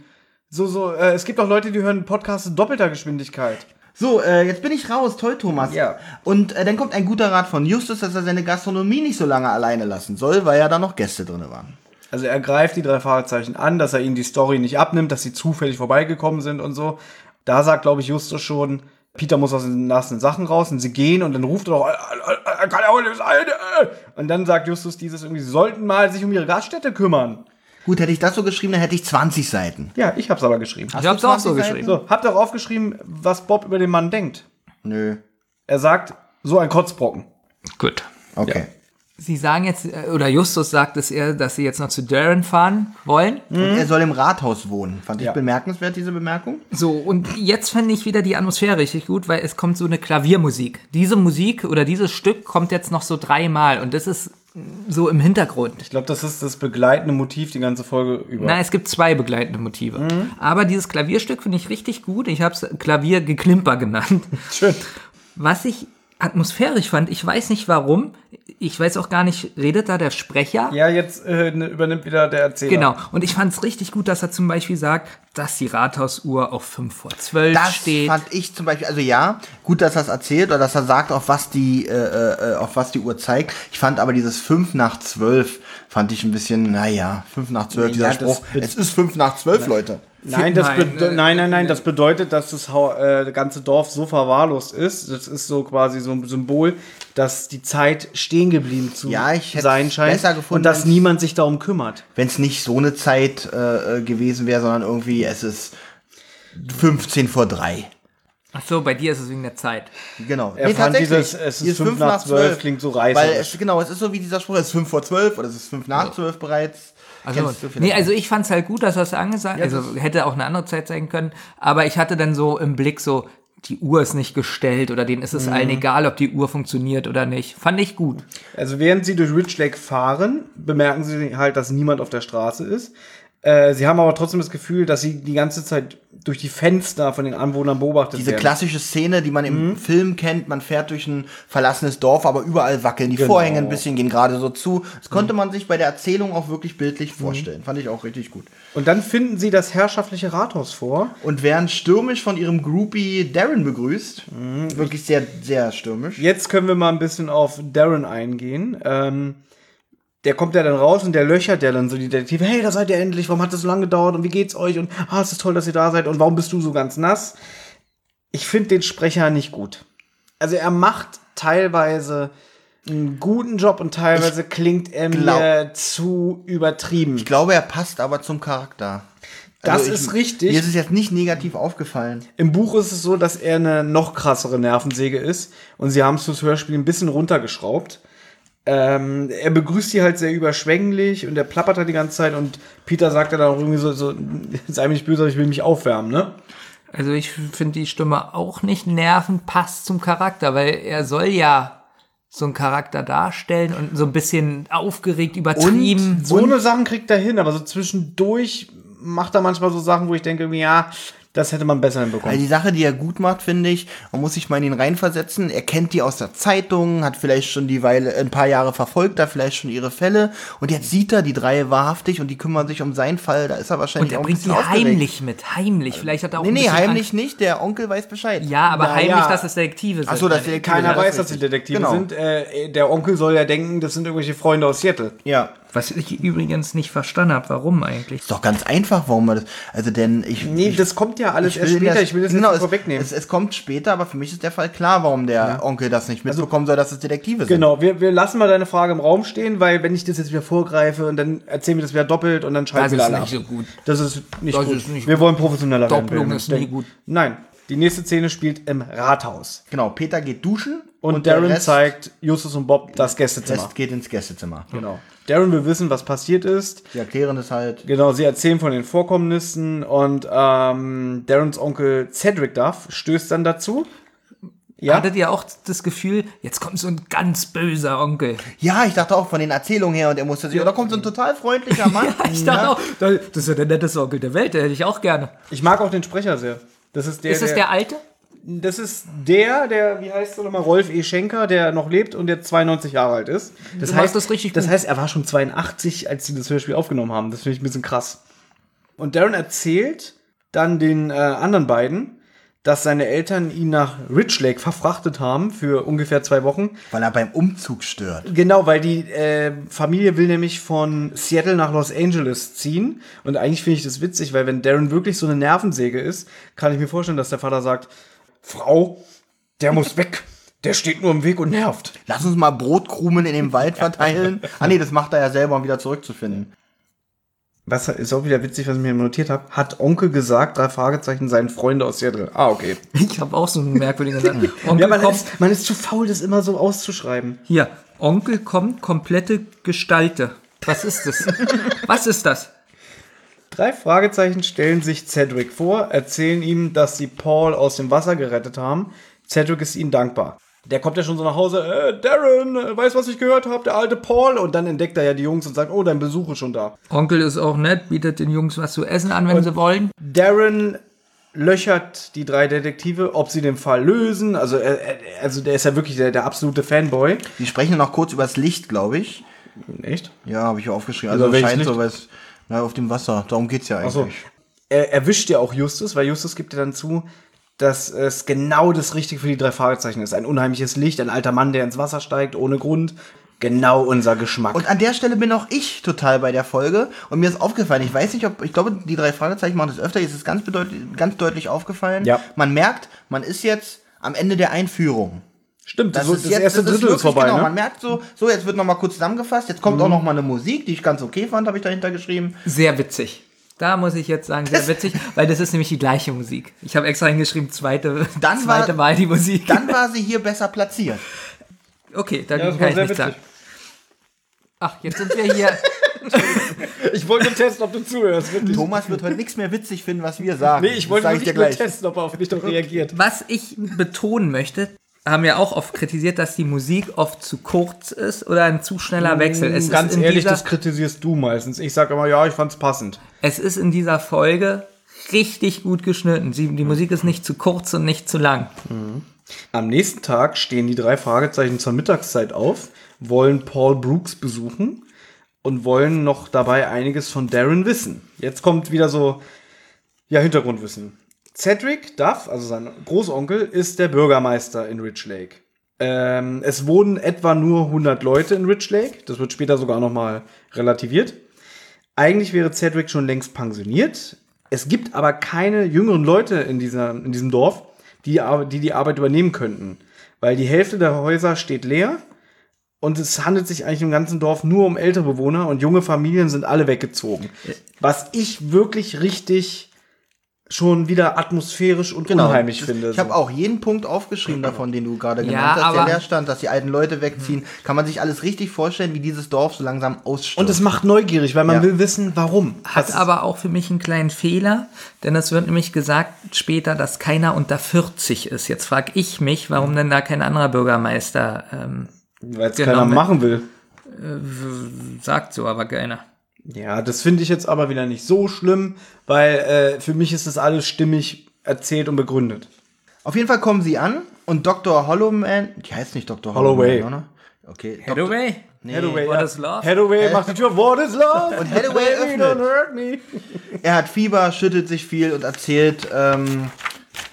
So, so, äh, es gibt auch Leute, die hören Podcasts in doppelter Geschwindigkeit. So, äh, jetzt bin ich raus. Toll, Thomas. Ja. Und äh, dann kommt ein guter Rat von Justus, dass er seine Gastronomie nicht so lange alleine lassen soll, weil ja da noch Gäste drin waren. Also er greift die drei Fragezeichen an, dass er ihnen die Story nicht abnimmt, dass sie zufällig vorbeigekommen sind und so. Da sagt, glaube ich, Justus schon, Peter muss aus den nassen Sachen raus und sie gehen und dann ruft er doch, "Äh, äh, äh, kann er heute sein? Äh." Und dann sagt Justus dieses irgendwie, sie sollten mal sich um ihre Gaststätte kümmern. Gut, hätte ich das so geschrieben, dann hätte ich 20 Seiten. Ja, ich hab's aber geschrieben. Ich hab's auch so 20 geschrieben. So, habt ihr auch aufgeschrieben, was Bob über den Mann denkt? Nö. Er sagt, so ein Kotzbrocken. Gut. Okay. Sie sagen jetzt, äh, oder Justus sagt es eher, dass sie jetzt noch zu Darren fahren wollen. Und er soll im Rathaus wohnen. Fand ich Ja. bemerkenswert, diese Bemerkung. So, und jetzt fände ich wieder die Atmosphäre richtig gut, weil es kommt so eine Klaviermusik. Diese Musik oder dieses Stück kommt jetzt noch so dreimal und das ist so im Hintergrund. Ich glaube, das ist das begleitende Motiv die ganze Folge über. Na, es gibt zwei begleitende Motive. Aber dieses Klavierstück finde ich richtig gut. Ich habe es Klaviergeklimper genannt. Schön. Was ich atmosphärisch fand, ich weiß nicht warum, ich weiß auch gar nicht, redet da der Sprecher? Ja, jetzt äh, ne- übernimmt wieder der Erzähler. Genau. Und ich fand es richtig gut, dass er zum Beispiel sagt, dass die Rathausuhr auf 5 vor 12 Das steht. fand ich zum Beispiel, also ja, gut, dass er es erzählt oder dass er sagt, auf was die, äh, äh, auf was die Uhr zeigt. Ich fand aber dieses 5 nach 12 fand ich ein bisschen, naja, 5 nach 12, Ja, dieser das Spruch. Es ist 5 nach 12, Leute. Nein, das Nein, äh, nein, nein, nein, das bedeutet, dass das äh, ganze Dorf so verwahrlost ist. Das ist so quasi so ein Symbol, dass die Zeit stehen geblieben zu Ja, sein scheint besser gefunden, und dass niemand sich darum kümmert. Wenn es nicht so eine Zeit äh, äh, gewesen wäre, sondern irgendwie, es ist 15 vor 3. Ach so, bei dir ist es wegen der Zeit. Genau. Er fand dieses, es ist Hier fünf nach zwölf, klingt so Weil reißerisch. es, genau, es ist so wie dieser Spruch, es ist 5 vor 12 oder es ist 5 nach 12 bereits. Also, nee, also ich fand es halt gut, dass er es angesagt Also hätte auch eine andere Zeit sein können. Aber ich hatte dann so im Blick so, die Uhr ist nicht gestellt oder denen ist es allen egal, ob die Uhr funktioniert oder nicht. Fand ich gut. Also während sie durch Rich Lake fahren, bemerken sie halt, dass niemand auf der Straße ist. Äh, sie haben aber trotzdem das Gefühl, dass sie die ganze Zeit durch die Fenster von den Anwohnern beobachtet Diese werden. klassische Szene, die man Mhm. im Film kennt, man fährt durch ein verlassenes Dorf, aber überall wackeln die Genau. Vorhänge ein bisschen, gehen gerade so zu. Das Mhm. konnte man sich bei der Erzählung auch wirklich bildlich vorstellen. Fand ich auch richtig gut. Und dann finden sie das herrschaftliche Rathaus vor. Und werden stürmisch von ihrem Groupie Darren begrüßt. Mhm. Wirklich sehr, sehr stürmisch. Jetzt können wir mal ein bisschen auf Darren eingehen. Ähm, der kommt ja dann raus und der löchert ja dann so die Detektive. Hey, da seid ihr endlich. Warum hat das so lange gedauert? Und wie geht's euch? Und ah, es ist toll, dass ihr da seid. Und warum bist du so ganz nass? Ich finde den Sprecher nicht gut. Also er macht teilweise einen guten Job und teilweise klingt er mir glaub- zu übertrieben. Ich glaube, er passt aber zum Charakter. Also Das ist richtig. Mir ist es jetzt nicht negativ aufgefallen. Im Buch ist es so, dass er eine noch krassere Nervensäge ist und sie haben es fürs Hörspiel ein bisschen runtergeschraubt. Ähm, er begrüßt sie halt sehr überschwänglich und er plappert halt die ganze Zeit und Peter sagt dann auch irgendwie so, so sei mir nicht böse, aber ich will mich aufwärmen, ne? Also ich finde die Stimme auch nicht nervend, passt zum Charakter, weil er soll ja so einen Charakter darstellen und so ein bisschen aufgeregt, übertrieben. So eine Sachen kriegt er hin, aber so zwischendurch macht er manchmal so Sachen, wo ich denke, ja, das hätte man besser hinbekommen. Also die Sache, die er gut macht, finde ich, man muss sich mal in ihn reinversetzen. Er kennt die aus der Zeitung, hat vielleicht schon die Weile, ein paar Jahre verfolgt, da vielleicht schon ihre Fälle. Und jetzt sieht er die drei wahrhaftig und die kümmern sich um seinen Fall. Da ist er wahrscheinlich und er bringt die heimlich mit, heimlich. Vielleicht hat er auch Nee, nee, heimlich nicht. Der Onkel weiß Bescheid. Angst. Ja, aber Na heimlich, ja. dass es Detektive sind. Ach so, dass der Keiner weiß, dass sie. Detektive Genau. sind. Äh, der Onkel soll ja denken, das sind irgendwelche Freunde aus Seattle. Ja. Was ich übrigens nicht verstanden habe, warum eigentlich. Ist doch ganz einfach, warum man das. Also, denn ich. Nee, ich, das kommt ja alles erst später. das- ich will das genau, nicht vorwegnehmen. Es, es kommt später, aber für mich ist der Fall klar, warum der Onkel das nicht mitbekommen soll, dass es Detektive sind. Genau, wir, wir lassen mal deine Frage im Raum stehen, weil wenn ich das jetzt wieder vorgreife und dann erzählen wir das wieder doppelt und dann Das wir ist alle nicht ab. so gut. Das ist nicht Das gut. ist nicht wir gut. wollen professioneller werden. Doppelung ist nie gut. Nein, die nächste Szene spielt im Rathaus. Genau, Peter geht duschen Und, der Darren Rest, zeigt Justus und Bob das Gästezimmer. Rest geht ins Gästezimmer. Genau. Darren will wissen, was passiert ist. Die erklären das halt. Genau, sie erzählen von den Vorkommnissen und ähm, Darrens Onkel Cedric Duff stößt dann dazu. Ja, Hattet ihr auch das Gefühl, jetzt kommt so ein ganz böser Onkel? Ja, ich dachte auch von den Erzählungen her und er musste sich, da kommt so ein total freundlicher Mann. Ich dachte auch, das ist ja der netteste Onkel der Welt, der hätte ich auch gerne. ich mag auch den Sprecher sehr. Das ist der, Ist es der, der alte? Das ist der, der, wie heißt er nochmal, Rolf E. Schenker, der noch lebt und jetzt 92 Jahre alt ist. Das Du heißt, das richtig Das gut. heißt, er war schon 82, als sie das Hörspiel aufgenommen haben. Das finde ich ein bisschen krass. Und Darren erzählt dann den äh, anderen beiden, dass seine Eltern ihn nach Rich Lake verfrachtet haben für ungefähr zwei Wochen. Weil er beim Umzug stört. Genau, weil die äh, Familie will nämlich von Seattle nach Los Angeles ziehen. Und eigentlich finde ich das witzig, weil wenn Darren wirklich so eine Nervensäge ist, kann ich mir vorstellen, dass der Vater sagt, Frau, der muss weg. Der steht nur im Weg und nervt. Lass uns mal Brotkrumen in dem Wald verteilen. ah nee, das macht er ja selber, um wieder zurückzufinden. Was ist auch wieder witzig, was ich mir notiert habe. Hat Onkel gesagt, drei Fragezeichen, seien Freunde aus Seattle. Ah, okay. Ich habe auch so einen merkwürdigen Satz. Onkel Ja, man kommt, ist, man ist zu faul, das immer so auszuschreiben. hier, Onkel kommt, komplette Gestalte. Was ist das? Was ist das? Drei Fragezeichen stellen sich Cedric vor, erzählen ihm, dass sie Paul aus dem Wasser gerettet haben. Cedric ist ihnen dankbar. Der kommt ja schon so nach Hause, äh, Darren, äh, weißt was ich gehört habe, der alte Paul. Und dann entdeckt er ja die Jungs und sagt, oh, dein Besuch ist schon da. Onkel ist auch nett, bietet den Jungs was zu essen an, wenn sie wollen. Darren löchert die drei Detektive, ob sie den Fall lösen. Also, er, also der ist ja wirklich der, der absolute Fanboy. Die sprechen noch kurz über das Licht, glaube ich. Echt? Ja, habe ich aufgeschrieben. Also welches scheint so was. Na, auf dem Wasser. Darum geht's ja eigentlich. Achso. Er erwischt ja auch Justus, weil Justus gibt ja dann zu, dass es genau das Richtige für die drei Fragezeichen ist. Ein unheimliches Licht, ein alter Mann, der ins Wasser steigt, ohne Grund. Genau unser Geschmack. Und an der Stelle bin auch ich total bei der Folge. Und mir ist aufgefallen, ich weiß nicht, ob, ich glaube, die drei Fragezeichen machen das öfter, jetzt ist es ganz, ganz deutlich aufgefallen. Ja. Man merkt, man ist jetzt am Ende der Einführung. Stimmt, das, Das, das, ist jetzt, erste das Drittel ist, wirklich vorbei, genau, ne? Man merkt so, so, jetzt wird nochmal kurz zusammengefasst, jetzt kommt auch noch mal eine Musik, die ich ganz okay fand, habe ich dahinter geschrieben. Sehr witzig. Da muss ich jetzt sagen, sehr witzig, weil das ist nämlich die gleiche Musik. Ich habe extra hingeschrieben, zweite, Dann zweite war- Mal die Musik. Dann war sie hier besser platziert. okay, da Ja, das kann ich nichts sagen. witzig. Ach, jetzt sind wir hier. Ich wollte testen, ob du zuhörst. Wirklich. Thomas wird heute nichts mehr witzig finden, was wir sagen. Nee, ich wollte das sag wirklich nur testen, ob er auf mich doch reagiert. Was ich betonen möchte, haben wir auch oft kritisiert, dass die Musik oft zu kurz ist oder ein zu schneller Wechsel. Es Ganz ist in ehrlich, dieser, das kritisierst du meistens. Ich sage immer, ja, ich fand's passend. es ist in dieser Folge richtig gut geschnitten. Sie, die Musik ist nicht zu kurz und nicht zu lang. Am nächsten Tag stehen die drei Fragezeichen zur Mittagszeit auf, wollen Paul Brooks besuchen und wollen noch dabei einiges von Darren wissen. Jetzt kommt wieder so, ja, Hintergrundwissen. Cedric Duff, also sein Großonkel, ist der Bürgermeister in Rich Lake. Ähm, es wohnen etwa nur 100 Leute in Rich Lake. Das wird später sogar noch mal relativiert. Eigentlich wäre Cedric schon längst pensioniert. Es gibt aber keine jüngeren Leute in, dieser, in diesem Dorf, die, die die Arbeit übernehmen könnten. Weil die Hälfte der Häuser steht leer und es handelt sich eigentlich im ganzen Dorf nur um ältere Bewohner und junge Familien sind alle weggezogen. Was ich wirklich richtig schon wieder atmosphärisch und unheimlich Das- finde. Ich habe auch jeden Punkt aufgeschrieben davon, den du gerade genannt Ja, hast, aber- der leer stand, dass die alten Leute wegziehen. Kann man sich alles richtig vorstellen, wie dieses Dorf so langsam ausstirbt. und es macht neugierig, weil man Ja. will wissen, warum. Hat aber auch für mich einen kleinen Fehler, denn es wird nämlich gesagt später, dass keiner unter 40 ist. Jetzt frage ich mich, warum denn da kein anderer Bürgermeister ähm, weil es Genau, keiner machen will. sagt, so aber keiner. Ja, das finde ich jetzt aber wieder nicht so schlimm, weil äh, für mich ist das alles stimmig erzählt und begründet. Auf jeden Fall kommen sie an und Dr. Hollowman, die heißt nicht Dr. Holloway. Holloway, oder? Okay. Dr. Hathaway? Hathaway, What ja. is love? Hathaway macht die Tür, what is love? Und Hathaway öffnet. don't hurt me. Er hat Fieber, schüttelt sich viel und erzählt ähm,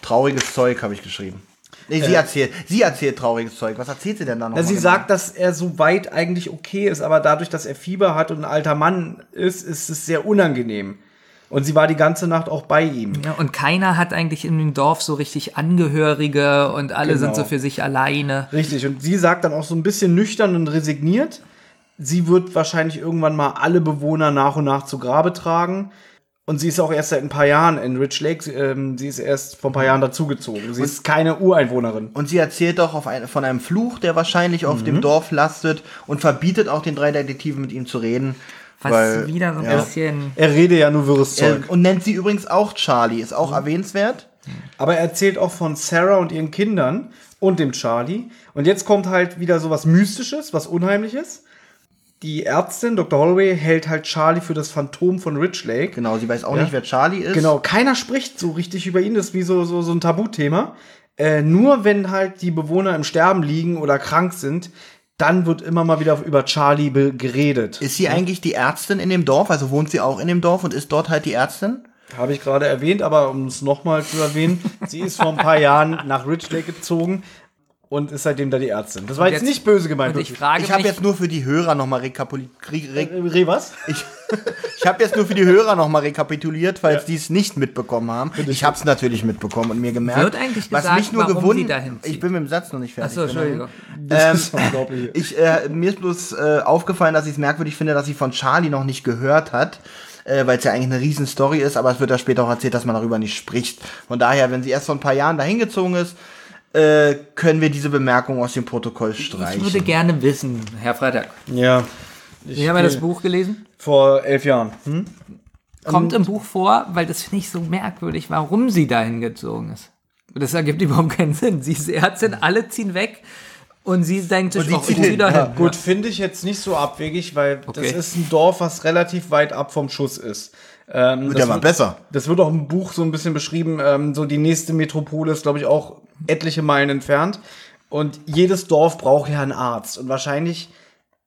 trauriges Zeug, habe ich geschrieben. Nee, sie erzählt, sie erzählt trauriges Zeug. Was erzählt sie denn da noch? Na, sie mal sagt, dass er so weit eigentlich okay ist, aber dadurch, dass er Fieber hat und ein alter Mann ist, ist es sehr unangenehm. Und sie war die ganze Nacht auch bei ihm. Ja, und keiner hat eigentlich in dem Dorf so richtig Angehörige und alle Genau. sind so für sich alleine. Richtig. Und sie sagt dann auch so ein bisschen nüchtern und resigniert. Sie wird wahrscheinlich irgendwann mal alle Bewohner nach und nach zu Grabe tragen. Und sie ist auch erst seit ein paar Jahren in Rich Lake. Sie, ähm, sie ist erst vor ein paar Jahren dazugezogen. Sie ist keine Ureinwohnerin. Und sie erzählt doch auf ein, von einem Fluch, der wahrscheinlich auf Mhm. dem Dorf lastet und verbietet auch den drei Detektiven mit ihm zu reden. Was weil, wieder so ein ja. bisschen. Er rede ja nur wirres Er, Zeug. und nennt sie übrigens auch Charlie, ist Mhm. auch erwähnenswert. Aber er erzählt auch von Sarah und ihren Kindern und dem Charlie. Und jetzt kommt halt wieder so was Mystisches, was Unheimliches. Die Ärztin, Dr. Holloway, hält halt Charlie für das Phantom von Rich Lake. Genau, sie weiß auch Ja. nicht, wer Charlie ist. Genau, keiner spricht so richtig über ihn, das ist wie so, so, so ein Tabuthema. Äh, nur wenn halt die Bewohner im Sterben liegen oder krank sind, dann wird immer mal wieder über Charlie geredet. Ist sie eigentlich die Ärztin in dem Dorf? Also wohnt sie auch in dem Dorf und ist dort halt die Ärztin? Habe ich gerade erwähnt, aber um es nochmal zu erwähnen, sie ist vor ein paar Jahren nach Rich Lake gezogen und ist seitdem da die Ärztin. Das war jetzt, jetzt- nicht böse gemeint. Und ich frage Ich habe jetzt nur für die Hörer nochmal rekapituliert. Re Äh, Reh, was? ich ich habe jetzt nur für die Hörer nochmal rekapituliert, falls die es nicht mitbekommen haben. Ich habe es natürlich mitbekommen und mir gemerkt. Wird eigentlich was gesagt, mich nur warum gewund- sie dahin zieht? Ich bin mit dem Satz noch nicht fertig. Achso, Entschuldigung. Das ist unglaublich. Ich, äh, mir ist bloß äh, aufgefallen, dass ich es merkwürdig finde, dass sie von Charlie noch nicht gehört hat. äh, weil es ja eigentlich eine riesen Story ist, aber es wird ja später auch erzählt, dass man darüber nicht spricht. Von daher, wenn sie erst vor ein paar Jahren dahin gezogen ist, äh, können wir diese Bemerkung aus dem Protokoll Ich streichen. würde gerne wissen, Herr Freitag. Ja. Sie haben ja das Buch gelesen. Vor elf Jahren. Hm? Kommt im Buch vor, weil das finde ich so merkwürdig, warum sie dahin gezogen ist. Das ergibt überhaupt keinen Sinn. Sie ist Ärztin, alle ziehen weg und sie denkt sich, sie oh, ich zieht zieh hin. Ja, gut, finde ich jetzt nicht so abwegig, weil Okay. das ist ein Dorf, was relativ weit ab vom Schuss ist. Ähm, Wird das ja mal besser. Das wird auch im Buch so ein bisschen beschrieben. Ähm, so die nächste Metropole ist, glaube ich, auch etliche Meilen entfernt. Und jedes Dorf braucht ja einen Arzt. Und wahrscheinlich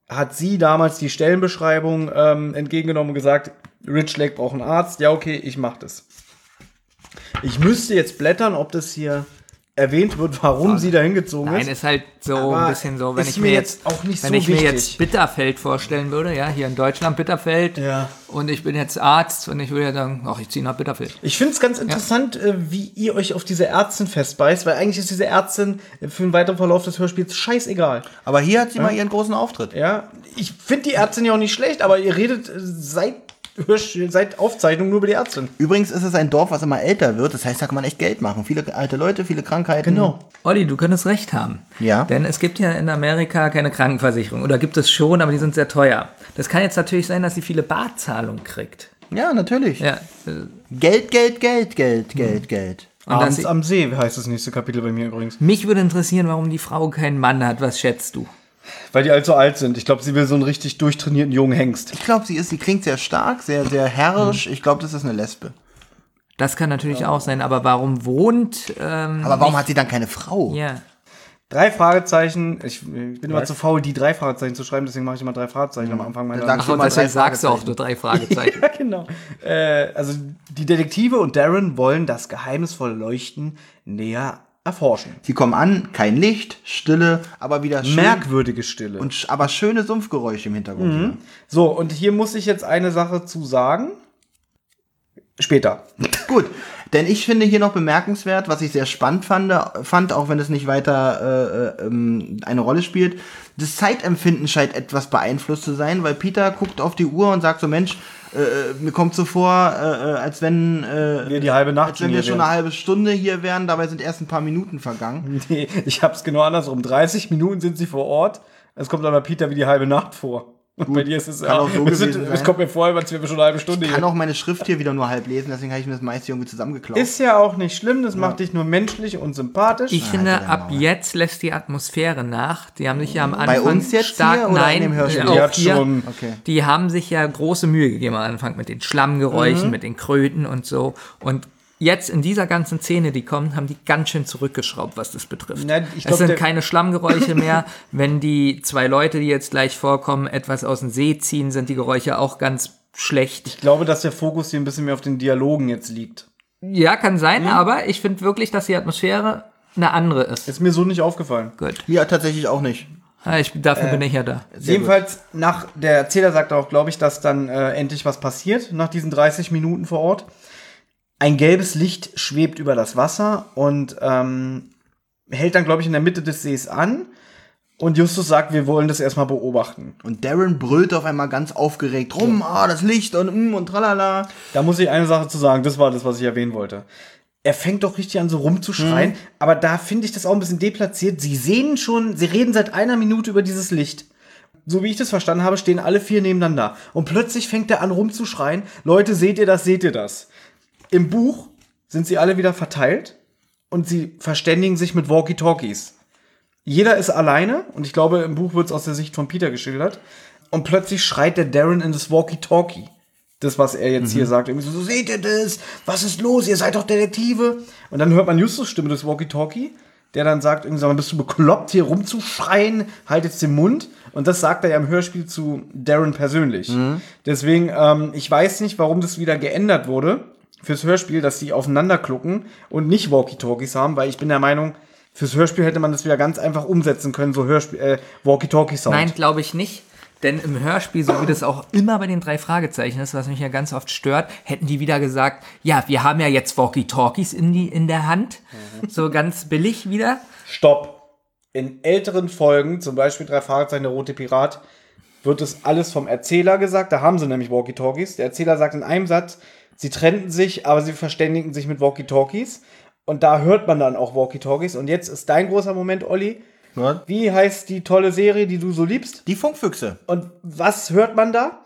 hat sie damals die Stellenbeschreibung ähm, entgegengenommen und gesagt, Rich Lake braucht einen Arzt. Ja, okay, ich mach das. Ich müsste jetzt blättern, ob das hier erwähnt wird, warum sie da hingezogen Nein, ist. ist halt so Aber ein bisschen so, wenn ist ich mir mir jetzt jetzt, auch nicht wenn so ich mir wichtig. jetzt Bitterfeld vorstellen würde, ja, hier in Deutschland Bitterfeld, Ja. und ich bin jetzt Arzt und ich würde ja sagen, ach, ich ziehe nach Bitterfeld. Ich finde es ganz interessant, äh, wie ihr euch auf diese Ärztin festbeißt, weil eigentlich ist diese Ärztin für den weiteren Verlauf des Hörspiels scheißegal. Aber hier hat sie mal ihren großen Auftritt. Ja, ich finde die Ärztin ja auch nicht schlecht, aber ihr redet äh, seit, Seit Aufzeichnung nur über die Ärztin. Übrigens ist es ein Dorf, was immer älter wird. Das heißt, da kann man echt Geld machen. Viele alte Leute, viele Krankheiten. Genau. Olli, du könntest recht haben. Ja. Denn es gibt ja in Amerika keine Krankenversicherung. Oder gibt es schon, aber die sind sehr teuer. Das kann jetzt natürlich sein, dass sie viele Barzahlungen kriegt. Ja, natürlich. Ja. Geld, Geld, Geld, Geld, Geld, Geld. Und Abends sie, am See heißt das nächste Kapitel bei mir übrigens. mich würde interessieren, warum die Frau keinen Mann hat. Was schätzt du? Weil die allzu alt sind. Ich glaube, sie will so einen richtig durchtrainierten jungen Hengst. Ich glaube, sie ist, sie klingt sehr stark, sehr, sehr herrisch. Ich glaube, das ist eine Lesbe. Das kann natürlich auch sein, aber warum wohnt. Ähm, Aber warum hat sie dann keine Frau? ja. Drei Fragezeichen. Ich, ich bin immer zu faul, die drei Fragezeichen zu schreiben, deswegen mache ich immer drei Fragezeichen am Anfang meiner Ach, und deswegen drei sagst du auch nur drei Fragezeichen. Ja, genau. Äh, also die Detektive und Darren wollen das geheimnisvolle Leuchten näher erforschen. Sie kommen an, kein Licht, Stille, aber wieder schön. Merkwürdige Stille. und, sch- aber schöne Sumpfgeräusche im Hintergrund. wieder. so, und hier muss ich jetzt eine Sache zu sagen. Später. Gut, denn ich finde hier noch bemerkenswert, was ich sehr spannend fand, fand auch wenn es nicht weiter äh, äh, ähm, eine Rolle spielt. Das Zeitempfinden scheint etwas beeinflusst zu sein, weil Peter guckt auf die Uhr und sagt so, Mensch, äh, mir kommt so vor, äh, äh, als wenn, äh, Wir die halbe Nacht als wenn wir schon eine halbe Stunde hier wären, dabei sind erst ein paar Minuten vergangen. Nee, ich hab's genau andersrum. 30 Minuten sind sie vor Ort. Es kommt aber Peter wie die halbe Nacht vor. Und bei dir ist es kann auch so es, sind, gewesen es kommt mir vor, als wären wir schon eine halbe Stunde Ich kann hier. auch meine Schrift hier wieder nur halb lesen, deswegen habe ich mir das meiste irgendwie zusammengeklaut. Ist ja auch nicht schlimm, das macht dich nur menschlich und sympathisch. Ich finde, deine ab Maul. jetzt lässt die Atmosphäre nach. Die haben sich ja am Anfang Bei uns jetzt stark, hier oder nein, in dem Die auch hat hier, schon- Okay. die haben sich ja große Mühe gegeben am Anfang mit den Schlammgeräuschen, mit den Kröten und so. Und jetzt in dieser ganzen Szene, die kommt, haben die ganz schön zurückgeschraubt, was das betrifft. Ich es glaub, sind keine Schlammgeräusche mehr. Wenn die zwei Leute, die jetzt gleich vorkommen, etwas aus dem See ziehen, sind die Geräusche auch ganz schlecht. Ich glaube, dass der Fokus hier ein bisschen mehr auf den Dialogen jetzt liegt. Ja, kann sein, aber ich finde wirklich, dass die Atmosphäre eine andere ist. Ist mir so nicht aufgefallen. Gut. Ja, tatsächlich auch nicht. Ja, ich, dafür bin ich ja da. Sehr Jedenfalls, nach der Erzähler sagt auch, glaube ich, dass dann äh, endlich was passiert nach diesen 30 Minuten vor Ort. Ein gelbes Licht schwebt über das Wasser und ähm, hält dann, glaube ich, in der Mitte des Sees an. Und Justus sagt, wir wollen das erstmal beobachten. Und Darren brüllt auf einmal ganz aufgeregt rum, ah, das Licht und mm, und tralala. Da muss ich eine Sache zu sagen, das war das, was ich erwähnen wollte. Er fängt doch richtig an, so rumzuschreien, aber da finde ich das auch ein bisschen deplatziert. Sie sehen schon, sie reden seit einer Minute über dieses Licht. So wie ich das verstanden habe, stehen alle vier nebeneinander. Und plötzlich fängt er an rumzuschreien. Leute, seht ihr das, seht ihr das? Im Buch sind sie alle wieder verteilt und sie verständigen sich mit Walkie-Talkies. Jeder ist alleine und ich glaube, im Buch wird es aus der Sicht von Peter geschildert. Und plötzlich schreit der Darren in das Walkie-Talkie. Das, was er jetzt hier sagt. Irgendwie so, so, seht ihr das? Was ist los? Ihr seid doch Detektive. Und dann hört man Justus Stimme des Walkie-Talkie, der dann sagt, irgendwie, sag mal, bist du bekloppt, hier rumzuschreien? Halt jetzt den Mund. Und das sagt er ja im Hörspiel zu Darren persönlich. Deswegen, ähm, ich weiß nicht, warum das wieder geändert wurde fürs Hörspiel, dass die aufeinander klucken und nicht Walkie-Talkies haben, weil ich bin der Meinung, fürs Hörspiel hätte man das wieder ganz einfach umsetzen können, so Hörspiel, äh, Walkie-Talkie-Sound. Nein, glaube ich nicht. Denn im Hörspiel, so wie das auch immer bei den drei Fragezeichen ist, was mich ja ganz oft stört, hätten die wieder gesagt, ja, wir haben ja jetzt Walkie-Talkies in, die, in der Hand. So ganz billig wieder. Stopp. In älteren Folgen, zum Beispiel drei Fragezeichen, der rote Pirat, wird es alles vom Erzähler gesagt. Da haben sie nämlich Walkie-Talkies. Der Erzähler sagt in einem Satz, sie trennten sich, aber sie verständigen sich mit Walkie-Talkies. Und da hört man dann auch Walkie-Talkies. Und jetzt ist dein großer Moment, Olli. Ja. Wie heißt die tolle Serie, die du so liebst? Die Funkfüchse. Und was hört man da?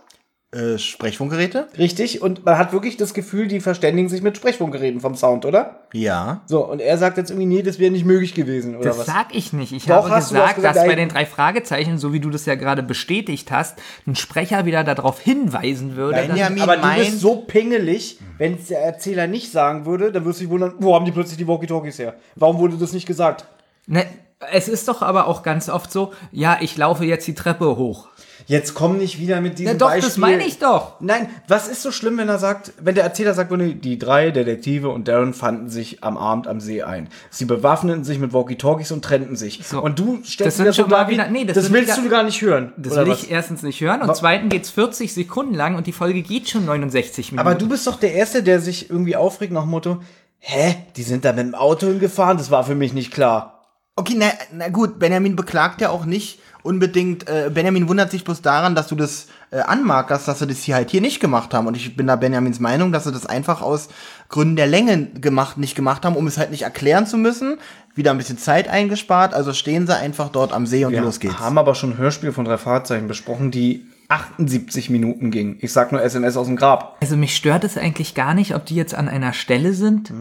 Äh, Sprechfunkgeräte? Richtig. Und man hat wirklich das Gefühl, die verständigen sich mit Sprechfunkgeräten vom Sound, oder? Ja. So, und er sagt jetzt irgendwie, nee, das wäre nicht möglich gewesen, oder Das was? sag ich nicht. Ich Doch, habe gesagt, gesagt? dass bei den drei Fragezeichen, so wie du das ja gerade bestätigt hast, ein Sprecher wieder darauf hinweisen würde. dass- Benjamin Aber du bist so pingelig, wenn es der Erzähler nicht sagen würde, dann wirst du dich wundern, wo haben die plötzlich die Walkie-Talkies her? Warum wurde das nicht gesagt? Ne, es ist doch aber auch ganz oft so, ja, ich laufe jetzt die Treppe hoch. Jetzt komm nicht wieder mit diesem Ja, doch, Beispiel. das meine ich doch. Nein, was ist so schlimm, wenn er sagt, wenn der Erzähler sagt, die drei Detektive und Darren fanden sich am Abend am See ein. Sie bewaffneten sich mit Walkie-Talkies und trennten sich. So. Und du stellst dir das so schon mal wieder- nee, das das willst wieder- du gar nicht hören. Das will was? ich erstens nicht hören und zweitens geht's 40 Sekunden lang und die Folge geht schon 69 Minuten. Aber du bist doch der Erste, der sich irgendwie aufregt nach dem Motto, hä, die sind da mit dem Auto hingefahren, das war für mich nicht klar. Okay, na, na gut, Benjamin beklagt ja auch nicht unbedingt, äh, Benjamin wundert sich bloß daran, dass du das äh, anmarkerst, dass sie das hier halt hier nicht gemacht haben. Und ich bin da Benjamins Meinung, dass sie das einfach aus Gründen der Länge gemacht, nicht gemacht haben, um es halt nicht erklären zu müssen. Wieder ein bisschen Zeit eingespart, also stehen sie einfach dort am See und Wir los geht's. haben aber schon ein Hörspiel von drei Fahrzeichen besprochen, die 78 Minuten ging. Ich sag nur SMS aus dem Grab. also mich stört es eigentlich gar nicht, ob die jetzt an einer Stelle sind.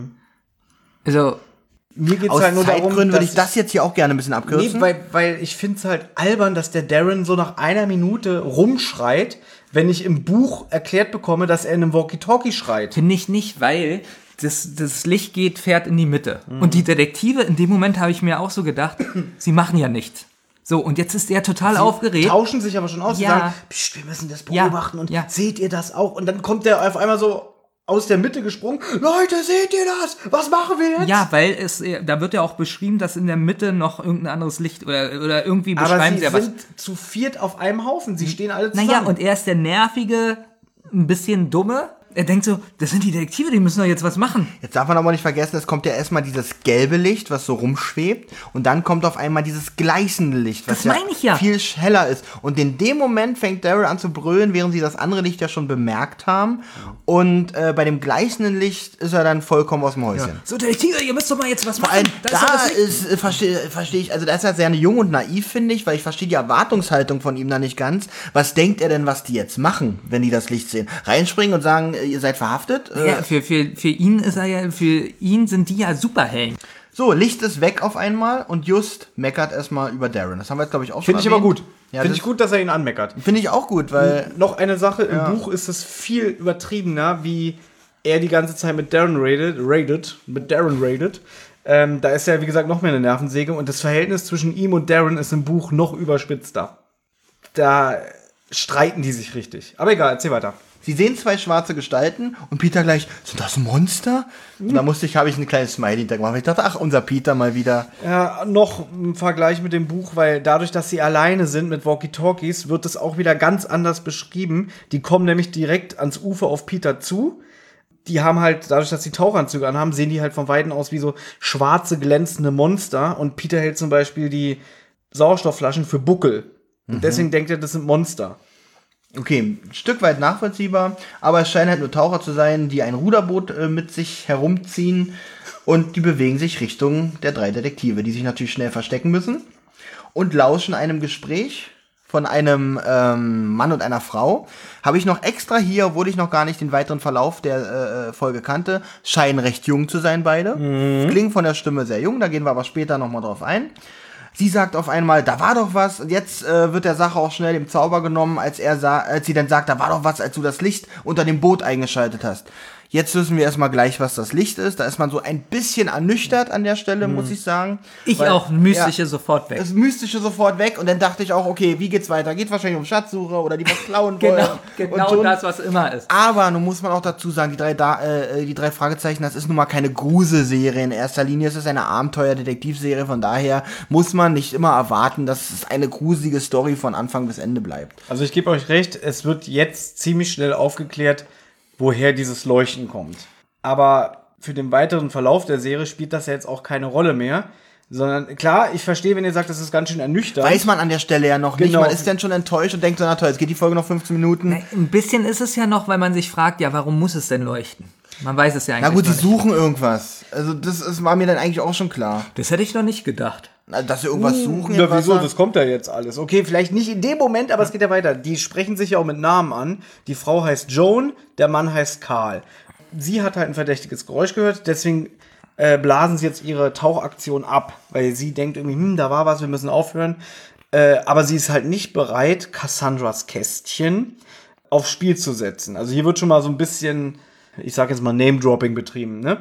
Also, Mir geht's Aus halt nur darum, Zeitgründen würde dass ich das jetzt hier auch gerne ein bisschen Nee, abkürzen. weil, weil ich finde es halt albern, dass der Darren so nach einer Minute rumschreit, wenn ich im Buch erklärt bekomme, dass er in einem Walkie-Talkie schreit. finde ich nicht, weil das, das Licht geht, fährt in die Mitte. Mhm. Und die Detektive, in dem Moment habe ich mir auch so gedacht, sie machen ja nichts. So, und jetzt ist er total aufgeregt. Tauschen sich aber schon aus. Ja. Ja. Sagen, wir müssen das Ja, beobachten und ja. seht ihr das auch? Und dann kommt der auf einmal so aus der Mitte gesprungen. Leute, seht ihr das? Was machen wir jetzt? Ja, weil es, äh, da wird ja auch beschrieben, dass in der Mitte noch irgendein anderes Licht oder, oder irgendwie aber beschreiben sie sie ja was. sind zu viert auf einem Haufen. Sie stehen alle zusammen. Naja, und er ist der nervige, ein bisschen dumme. Er denkt so, das sind die Detektive, die müssen doch jetzt was machen. Jetzt darf man aber nicht vergessen, es kommt ja erstmal dieses gelbe Licht, was so rumschwebt, und dann kommt auf einmal dieses gleißende Licht, was ich ja. viel heller ist. Und in dem Moment fängt Daryl an zu brüllen, während sie das andere Licht ja schon bemerkt haben. Und äh, bei dem gleißenden Licht ist er dann vollkommen aus dem Häuschen. So, Detektive, ihr müsst doch mal jetzt was Vor machen. allem Da da ist äh, verstehe versteh ich, also da ist er sehr jung und naiv, finde ich, weil ich verstehe die Erwartungshaltung von ihm da nicht ganz. Was denkt er denn, was die jetzt machen, wenn die das Licht sehen? Reinspringen und sagen, äh, ihr seid verhaftet? Äh, Ja, für, für, für ihn ist er ja, für ihn sind die ja Superhelden. So, Licht ist weg auf einmal und Just meckert erstmal über Darren. Das haben wir jetzt, glaube ich, auch schon Finde ich aber gut. Ja, Finde ich gut, dass er ihn anmeckert. Finde ich auch gut, weil Noch eine Sache, im Buch ist es viel übertriebener, wie er die ganze Zeit mit Darren raided, raided mit Darren raided. Ähm, da ist ja, wie gesagt, noch mehr eine Nervensäge und das Verhältnis zwischen ihm und Darren ist im Buch noch überspitzter. Da streiten die sich richtig. Aber egal, erzähl weiter. Sie sehen zwei schwarze Gestalten und Peter gleich, sind das Monster? Und da musste ich, habe ich ein kleines Smiley hintergemacht. weil Ich dachte, ach, unser Peter mal wieder. Ja, noch im Vergleich mit dem Buch, weil dadurch, dass sie alleine sind mit Walkie-Talkies, wird es auch wieder ganz anders beschrieben. Die kommen nämlich direkt ans Ufer auf Peter zu. Die haben halt, dadurch, dass sie Tauchanzüge anhaben, sehen die halt von Weitem aus wie so schwarze, glänzende Monster. Und Peter hält zum Beispiel die Sauerstoffflaschen für Buckel. Und deswegen denkt er, das sind Monster. Okay, ein Stück weit nachvollziehbar, aber es scheinen halt nur Taucher zu sein, die ein Ruderboot äh, mit sich herumziehen und die bewegen sich Richtung der drei Detektive, die sich natürlich schnell verstecken müssen und lauschen einem Gespräch von einem ähm, Mann und einer Frau. Habe ich noch extra hier, obwohl ich noch gar nicht den weiteren Verlauf der äh, Folge kannte, scheinen recht jung zu sein beide. Klingen von der Stimme sehr jung, da gehen wir aber später nochmal drauf ein. Sie sagt auf einmal, da war doch was. Und jetzt äh, wird der Sache auch schnell dem Zauber genommen, als er sa als sie dann sagt, da war doch was, als du das Licht unter dem Boot eingeschaltet hast. Jetzt wissen wir erstmal gleich, was das Licht ist. Da ist man so ein bisschen ernüchtert an der Stelle, muss ich sagen. Ich Weil- auch, mystische Ja, sofort weg. das Mystische sofort weg. Und dann dachte ich auch, okay, wie geht's weiter? Geht wahrscheinlich um Schatzsuche oder die was klauen wollen. Genau, genau und so. das, was immer ist. Aber nun muss man auch dazu sagen, die drei, da äh, die drei Fragezeichen, das ist nun mal keine Gruselserie in erster Linie. Es ist eine Abenteuer-Detektivserie. Von daher muss man nicht immer erwarten, dass es eine gruselige Story von Anfang bis Ende bleibt. Also ich gebe euch recht, es wird jetzt ziemlich schnell aufgeklärt, woher dieses Leuchten kommt. Aber für den weiteren Verlauf der Serie spielt das ja jetzt auch keine Rolle mehr, Sondern klar, ich verstehe, wenn ihr sagt, das ist ganz schön ernüchternd. Weiß man an der Stelle ja noch nicht. Genau. Man ist dann schon enttäuscht und denkt so, na toll, jetzt geht die Folge noch 15 Minuten. Ein bisschen ist es ja noch, weil man sich fragt, ja, warum muss es denn leuchten? Man weiß es ja eigentlich Na gut, nicht. suchen irgendwas. Also das ist, war mir dann eigentlich auch schon klar. Das hätte ich noch nicht gedacht. Na, Dass sie irgendwas suchen. im Ja, wieso? Das kommt ja jetzt alles. Okay, vielleicht nicht in dem Moment, aber es geht ja weiter. Die sprechen sich ja auch mit Namen an. Die Frau heißt Joan, der Mann heißt Karl. Sie hat halt ein verdächtiges Geräusch gehört, deswegen äh, blasen sie jetzt ihre Tauchaktion ab, weil sie denkt irgendwie, hm, da war was, wir müssen aufhören. Äh, aber sie ist halt nicht bereit, Cassandras Kästchen aufs Spiel zu setzen. Also hier wird schon mal so ein bisschen, ich sag jetzt mal Name-Dropping betrieben, ne?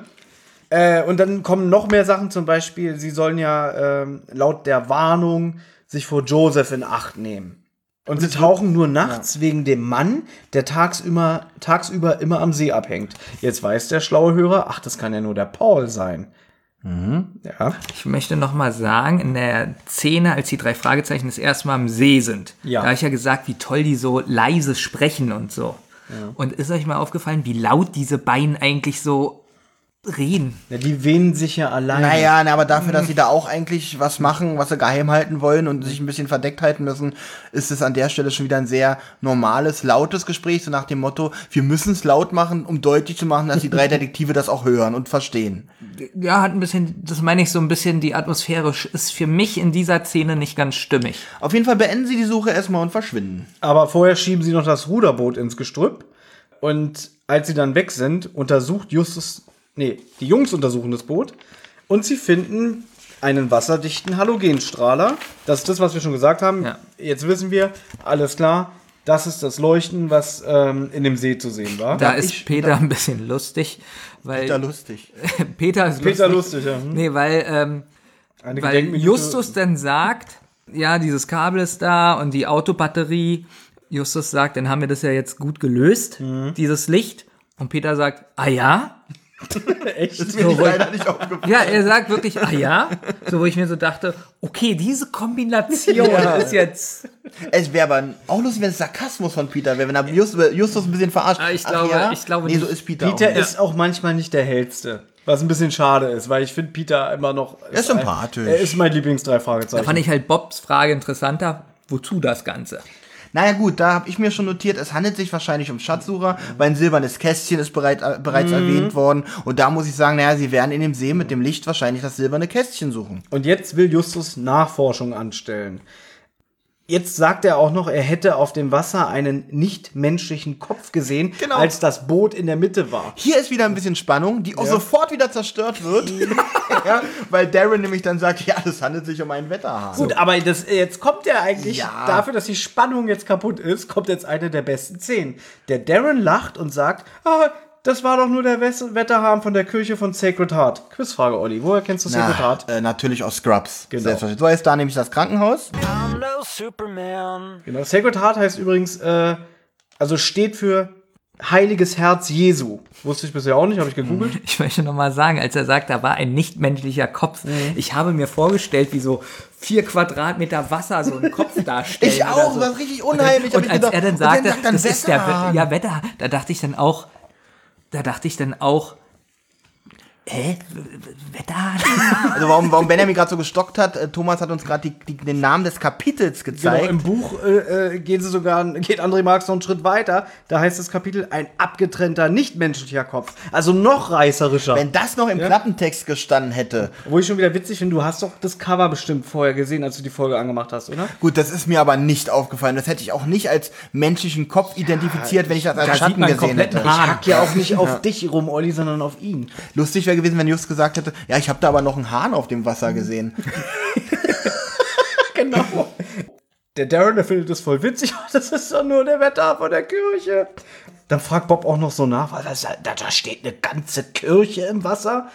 Äh, und dann kommen noch mehr Sachen, zum Beispiel, sie sollen ja ähm, laut der Warnung sich vor Joseph in Acht nehmen. Und sie tauchen nur nachts wegen dem Mann, der tagsüber, tagsüber immer am See abhängt. Jetzt weiß der schlaue Hörer, ach, das kann ja nur der Paul sein. Ja. Ich möchte noch mal sagen, in der Szene, als die drei Fragezeichen das erste Mal am See sind, Ja. da habe ich ja gesagt, wie toll die so leise sprechen und so. Und ist euch mal aufgefallen, wie laut diese beiden eigentlich so reden? ja. Die wehnen sich ja allein. Naja, na, aber dafür, dass sie da auch eigentlich was machen, was sie geheim halten wollen und sich ein bisschen verdeckt halten müssen, ist es an der Stelle schon wieder ein sehr normales, lautes Gespräch, so nach dem Motto, wir müssen es laut machen, um deutlich zu machen, dass die drei Detektive das auch hören und verstehen. Ja, hat ein bisschen, das meine ich so ein bisschen, die Atmosphäre ist für mich in dieser Szene nicht ganz stimmig. Auf jeden Fall beenden sie die Suche erstmal und verschwinden. Aber vorher schieben sie noch das Ruderboot ins Gestrüpp. Und als sie dann weg sind, untersucht Justus, nee, die Jungs untersuchen das Boot. Und sie finden einen wasserdichten Halogenstrahler. Das ist das, was wir schon gesagt haben. Ja. Jetzt wissen wir, alles klar, das ist das Leuchten, was ähm, in dem See zu sehen war. Da ist ich- Peter ein bisschen lustig, weil Da lustig. Peter ist Peter lustig. lustig, ja. Hm. Nee, weil ähm, Eine Weil Justus dann sagt, ja, dieses Kabel ist da und die Autobatterie. Justus sagt, dann haben wir das ja jetzt gut gelöst, Mhm. dieses Licht. Und Peter sagt, ah ja? Echt? Ist mir leider nicht aufgefallen. Ja, er sagt wirklich, ah ja? So, wo ich mir so dachte, okay, diese Kombination Ja. ist jetzt. Es wäre aber auch lustig, wenn es Sarkasmus von Peter wäre, wenn er Just, Justus ein bisschen verarscht. Ah, ich glaube- ich glaube Nee, so nicht. ist Peter. Peter auch. ist auch manchmal nicht der hellste. Was ein bisschen schade ist, weil ich finde Peter immer noch. Er ist sympathisch. Er ist mein Lieblings drei Da Fragezeichen. fand ich halt Bobs Frage interessanter. Wozu das Ganze? Naja gut, da habe ich mir schon notiert, es handelt sich wahrscheinlich um Schatzsucher, weil ein silbernes Kästchen ist bereit, äh, bereits Mhm. erwähnt worden. Und da muss ich sagen, naja, sie werden in dem See mit dem Licht wahrscheinlich das silberne Kästchen suchen. Und jetzt will Justus Nachforschung anstellen. Jetzt sagt er auch noch, er hätte auf dem Wasser einen nichtmenschlichen Kopf gesehen, Genau. als das Boot in der Mitte war. Hier ist wieder ein bisschen Spannung, die auch sofort wieder zerstört wird. ja, weil Darren nämlich dann sagt, ja, es handelt sich um einen Wetterhahn. Gut, aber das, jetzt kommt ja eigentlich, Ja. dafür, dass die Spannung jetzt kaputt ist, kommt jetzt eine der besten Szenen. Der Darren lacht und sagt, ah, das war doch nur der Wes- Wetterhahn von der Kirche von Sacred Heart. Quizfrage, Olli, woher kennst du Sacred Heart? äh, natürlich aus Scrubs. Genau. Selbstverständlich. So ist da nämlich das Krankenhaus. I'm no Superman. Genau, Sacred Heart heißt übrigens, äh, also steht für Heiliges Herz Jesu. Wusste ich bisher auch nicht, habe ich gegoogelt. Ich möchte noch mal sagen, als er sagt, da war ein nichtmenschlicher Kopf. Mhm. Ich habe mir vorgestellt, wie so vier Quadratmeter Wasser so einen Kopf darstellen. Ich auch, so. das war richtig unheimlich. Und ich als gedacht. er dann Und sagte, sagt dann das ist der Wetterhahn. ja, Wetter, da dachte ich dann auch, da dachte ich dann auch, hä? Wetterhahn? Also warum, warum Benjamin gerade so gestockt hat, äh, Thomas hat uns gerade die, die, den Namen des Kapitels Genau, gezeigt. im Buch äh, äh, gehen sie sogar, geht André Marx noch einen Schritt weiter. Da heißt das Kapitel ein abgetrennter, nichtmenschlicher Kopf. Also noch reißerischer. Wenn das noch im Klappentext gestanden hätte. Wo ich schon wieder witzig finde, du hast doch das Cover bestimmt vorher gesehen, als du die Folge angemacht hast, oder? Gut, das ist mir aber nicht aufgefallen. Das hätte ich auch nicht als menschlichen Kopf identifiziert, wenn ich das als da Schatten gesehen hätte. Hahn. Ich hack ja auch nicht auf dich rum, Olli, sondern auf ihn. Lustig wäre gewesen, wenn Just gesagt hätte, ja, ich habe da aber noch einen Hahn auf dem Wasser gesehen. Genau. Der Darren, der findet das voll witzig. Das ist doch nur der Wetter von der Kirche. Dann fragt Bob auch noch so nach, weil das, da, da steht eine ganze Kirche im Wasser.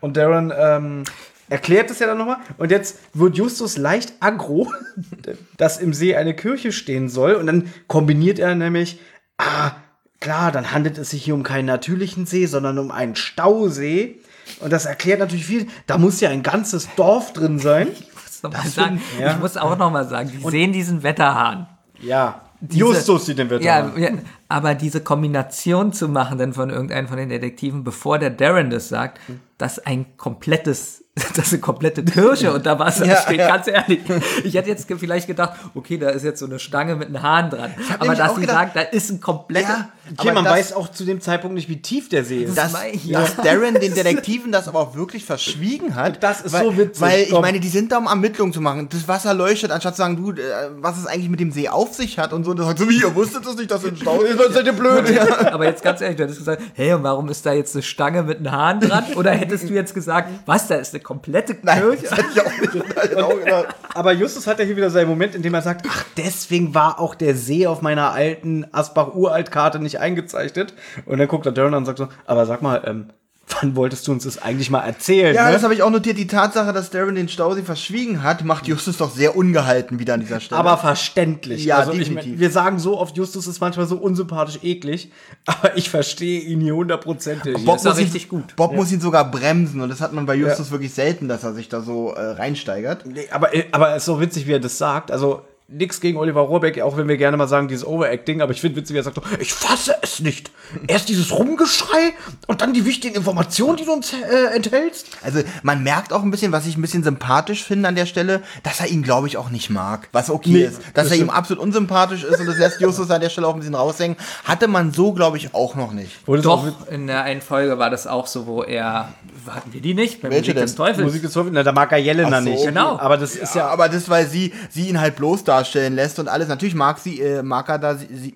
Und Darren ähm, erklärt es ja dann nochmal. Und jetzt wird Justus leicht aggro, dass im See eine Kirche stehen soll. Und dann kombiniert er nämlich, ah, klar, dann handelt es sich hier um keinen natürlichen See, sondern um einen Stausee. Und das erklärt natürlich viel. Da muss ja ein ganzes Dorf drin sein. muss noch mal sagen, ja. Ich muss auch noch mal sagen, die sehen diesen Wetterhahn. Ja. Diese- Justus sieht den Wetter Ja, ja, Aber diese Kombination zu machen dann von irgendeinem von den Detektiven, bevor der Darren das sagt, dass ein komplettes, das ist eine komplette Kirche und da Wasser Ja, steht, ja. ganz ehrlich. Ich hätte jetzt vielleicht gedacht, okay, da ist jetzt so eine Stange mit einem Hahn dran. Aber dass sie gedacht- sagen, da ist ein kompletter, Ja, Okay, aber man das- weiß auch zu dem Zeitpunkt nicht, wie tief der See ist. dass, dass Darren den Detektiven das aber auch wirklich verschwiegen hat. Das ist weil, so witzig, Weil ich meine, die sind da, um Ermittlungen zu machen. Das Wasser leuchtet, anstatt zu sagen, du, äh, was es eigentlich mit dem See auf sich hat und so. Und das sagt so, wie, ihr wusstet das nicht, dass ihr ein Stau ist? Seid ihr blöd? Aber jetzt ganz ehrlich, du hättest gesagt, hey, und warum ist da jetzt eine Stange mit einem Hahn dran? Oder hättest du jetzt gesagt, was, da ist eine komplette Kirche? Das hätte ich auch nicht gedacht. Aber Justus hat ja hier wieder seinen Moment, in dem er sagt, ach, deswegen war auch der See auf meiner alten Asbach-Uralt-Karte nicht eingezeichnet. Und dann guckt er an und sagt so, aber sag mal, ähm, wann wolltest du uns das eigentlich mal erzählen? Ja, ne? das habe ich auch notiert. Die Tatsache, dass Darren den Stausee verschwiegen hat, macht Justus doch sehr ungehalten wieder an dieser Stelle. aber verständlich. Ja, also ich definitiv. mein, wir sagen so oft, Justus ist manchmal so unsympathisch eklig, aber ich verstehe ihn hier hundertprozentig. Bob, muss ihn, richtig gut. Bob muss ihn sogar bremsen und das hat man bei Justus wirklich selten, dass er sich da so äh, reinsteigert. Nee, aber, aber es ist so witzig, wie er das sagt. Also, nix gegen Oliver Rohrbeck, auch wenn wir gerne mal sagen, dieses Overacting, aber ich finde witzig, wie er sagt so, ich fasse es nicht. Erst dieses Rumgeschrei und dann die wichtigen Informationen, die du uns äh, enthältst. Also man merkt auch ein bisschen, was ich ein bisschen sympathisch finde an der Stelle, dass er ihn, glaube ich, auch nicht mag. Was okay Nee, ist. Dass das er ihm absolut unsympathisch ist und das lässt Justus an der Stelle auch ein bisschen raushängen. Hatte man so, glaube ich, auch noch nicht. Mit Doch, in der einen Folge war das auch so, wo er, hatten wir die nicht? Bei Welche Musik des denn? Teufels. Musik des Teufels, na, da mag er Jelena so, nicht. genau. Aber das ist ja, Aber das, weil sie, sie ihn halt bloß darstellen lässt und alles. Natürlich mag sie, äh, mag er da sie, sie